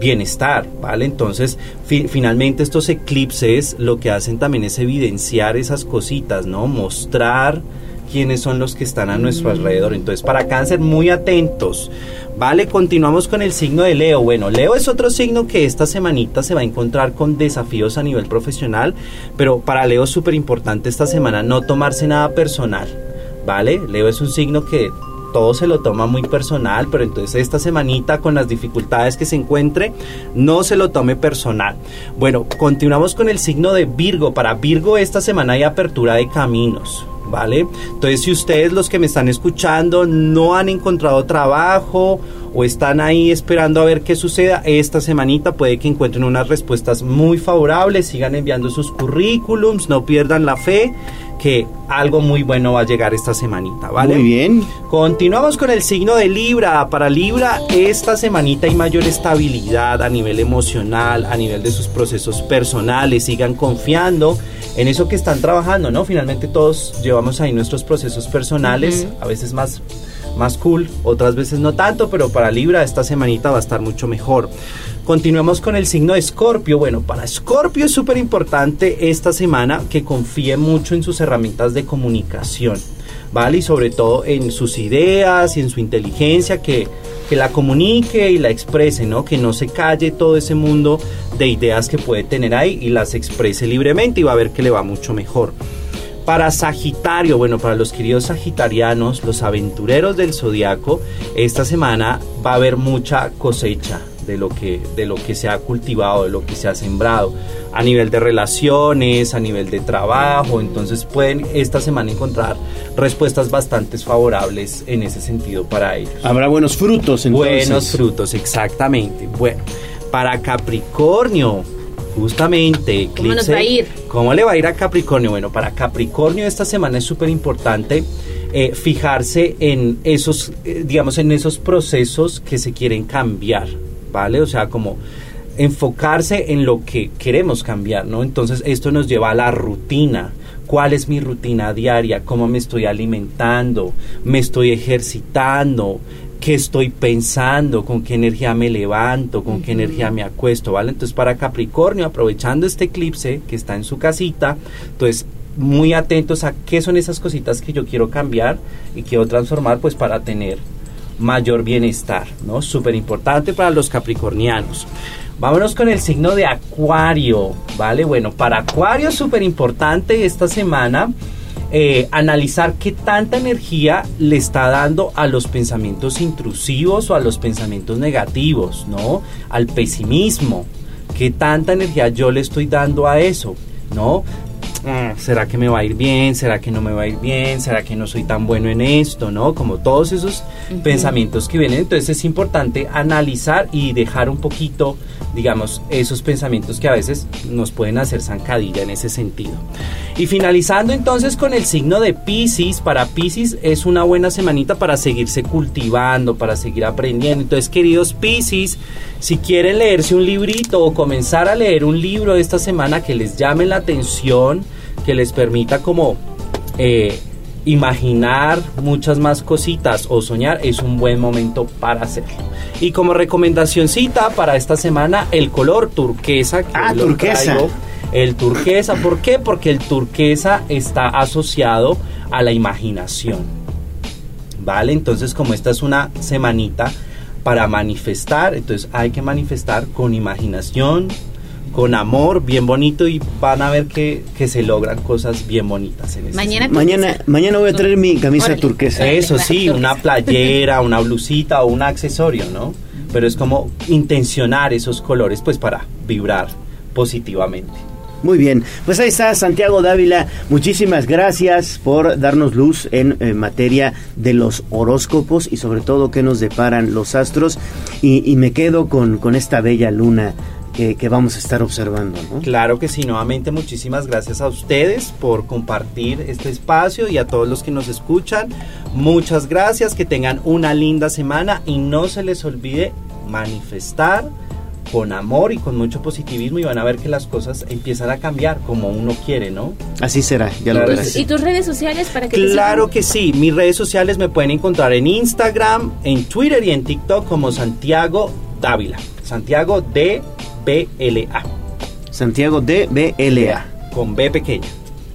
[SPEAKER 33] bienestar, ¿vale? Entonces, fi- finalmente estos eclipses lo que hacen también es evidenciar esas cositas, ¿no? Mostrar quiénes son los que están a nuestro alrededor. Entonces, para cáncer, muy atentos. Vale, continuamos con el signo de Leo. Bueno, Leo es otro signo que esta semanita se va a encontrar con desafíos a nivel profesional, pero para Leo es súper importante esta semana no tomarse nada personal. ¿Vale? Leo es un signo que todo se lo toma muy personal, pero entonces esta semanita con las dificultades que se encuentre, no se lo tome personal. Bueno, continuamos con el signo de Virgo. Para Virgo esta semana hay apertura de caminos. ¿Vale? Entonces, si ustedes los que me están escuchando no han encontrado trabajo o están ahí esperando a ver qué suceda, esta semanita puede que encuentren unas respuestas muy favorables, sigan enviando sus currículums, no pierdan la fe que algo muy bueno va a llegar esta semanita, ¿vale?
[SPEAKER 1] Muy bien.
[SPEAKER 33] Continuamos con el signo de Libra. Para Libra, esta semanita hay mayor estabilidad a nivel emocional, a nivel de sus procesos personales. Sigan confiando en eso que están trabajando, ¿no? Finalmente todos llevamos ahí nuestros procesos personales, a veces más, más cool, otras veces no tanto, pero para Libra esta semanita va a estar mucho mejor. Continuamos con el signo de Escorpio. Bueno, para Escorpio es súper importante esta semana que confíe mucho en sus herramientas de comunicación, ¿vale? Y sobre todo en sus ideas y en su inteligencia, que, que la comunique y la exprese, ¿no? Que no se calle todo ese mundo de ideas que puede tener ahí y las exprese libremente y va a ver que le va mucho mejor. Para Sagitario, bueno, para los queridos sagitarianos, los aventureros del zodiaco, esta semana va a haber mucha cosecha de lo que de lo que se ha cultivado, de lo que se ha sembrado a nivel de relaciones, a nivel de trabajo, entonces pueden esta semana encontrar respuestas bastante favorables en ese sentido para ellos.
[SPEAKER 1] Habrá buenos frutos entonces.
[SPEAKER 33] Buenos frutos, exactamente. Bueno, para Capricornio, justamente.
[SPEAKER 2] ¿Cómo nos
[SPEAKER 33] eclipse-
[SPEAKER 2] va a ir?
[SPEAKER 33] ¿Cómo le va a ir a Capricornio? Bueno, para Capricornio esta semana es súper importante eh, fijarse en esos, eh, digamos, en esos procesos que se quieren cambiar, ¿vale? O sea, como enfocarse en lo que queremos cambiar, ¿no? Entonces esto nos lleva a la rutina. ¿Cuál es mi rutina diaria? ¿Cómo me estoy alimentando? ¿Me estoy ejercitando? ¿Qué estoy pensando? ¿Con qué energía me levanto? ¿Con qué energía me acuesto? ¿Vale? Entonces para Capricornio, aprovechando este eclipse que está en su casita, entonces muy atentos a qué son esas cositas que yo quiero cambiar y quiero transformar pues para tener mayor bienestar, ¿no? Súper importante para los capricornianos. Vámonos con el signo de Acuario, ¿vale? Bueno, para Acuario súper importante esta semana eh, analizar qué tanta energía le está dando a los pensamientos intrusivos o a los pensamientos negativos, ¿no? Al pesimismo. ¿Qué tanta energía yo le estoy dando a eso, ¿no? "Ah, ¿Será que me va a ir bien? ¿Será que no me va a ir bien? ¿Será que no soy tan bueno en esto? ¿No? Como todos esos pensamientos que vienen. Entonces es importante analizar y dejar un poquito, digamos, esos pensamientos que a veces nos pueden hacer zancadilla en ese sentido. Y finalizando entonces con el signo de Pisces, para Pisces es una buena semanita para seguirse cultivando, para seguir aprendiendo. Entonces, queridos Pisces, si quieren leerse un librito o comenzar a leer un libro esta semana que les llame la atención, que les permita como eh, imaginar muchas más cositas o soñar, es un buen momento para hacerlo. Y como recomendacioncita para esta semana, el color turquesa. Que
[SPEAKER 1] Ah, turquesa.
[SPEAKER 33] traigo. El turquesa, ¿por qué? Porque el turquesa está asociado a la imaginación. ¿Vale? Entonces, como esta es una semanita para manifestar, entonces hay que manifestar con imaginación, con amor, bien bonito y van a ver que, que se logran cosas bien bonitas en ese
[SPEAKER 2] Mañana.
[SPEAKER 1] Mañana, mañana voy a traer mi camisa turquesa.
[SPEAKER 33] Eso sí, una playera, una blusita o un accesorio, ¿no? Pero es como intencionar esos colores pues para vibrar positivamente.
[SPEAKER 1] Muy bien, pues ahí está Santiago Dávila. Muchísimas gracias por darnos luz en, eh, materia de los horóscopos y sobre todo qué nos deparan los astros. Y, y me quedo con, con esta bella luna que, que vamos a estar observando, ¿no?
[SPEAKER 33] Claro que sí, nuevamente muchísimas gracias a ustedes por compartir este espacio y a todos los que nos escuchan. Muchas gracias, que tengan una linda semana y no se les olvide manifestar con amor y con mucho positivismo y van a ver que las cosas empiezan a cambiar como uno quiere, ¿no?
[SPEAKER 1] Así será, ya lo verás.
[SPEAKER 2] ¿Y tus redes sociales para que
[SPEAKER 33] Claro que sí, mis redes sociales me pueden encontrar en Instagram, en Twitter y en TikTok como Santiago Dávila. Santiago D B L A.
[SPEAKER 1] Santiago de BLA.
[SPEAKER 33] Con B pequeña.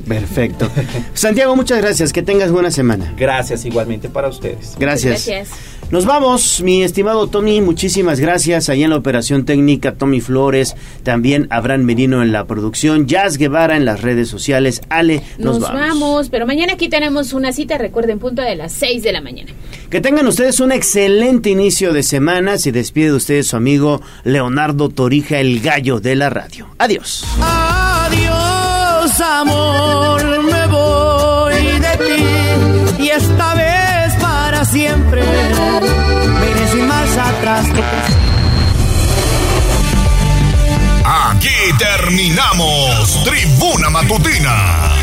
[SPEAKER 1] Perfecto. Santiago, muchas gracias. Que tengas buena semana.
[SPEAKER 33] Gracias igualmente para ustedes.
[SPEAKER 1] Gracias.
[SPEAKER 2] Gracias.
[SPEAKER 1] Nos vamos, mi estimado Tony, muchísimas gracias. Allá en la operación técnica, Tommy Flores, también Abraham Merino en la producción, Jazz Guevara en las redes sociales. Ale, nos,
[SPEAKER 2] Nos,
[SPEAKER 1] vamos.
[SPEAKER 2] vamos. pero mañana aquí tenemos una cita, recuerden, punto de las 6 de la mañana.
[SPEAKER 1] Que tengan ustedes un excelente inicio de semana. Se despide de ustedes su amigo Leonardo Torija, el gallo de la radio. Adiós.
[SPEAKER 7] Adiós, amor, me voy de ti y esta vez para siempre. Me marcha atrás.
[SPEAKER 3] Aquí terminamos Tribuna Matutina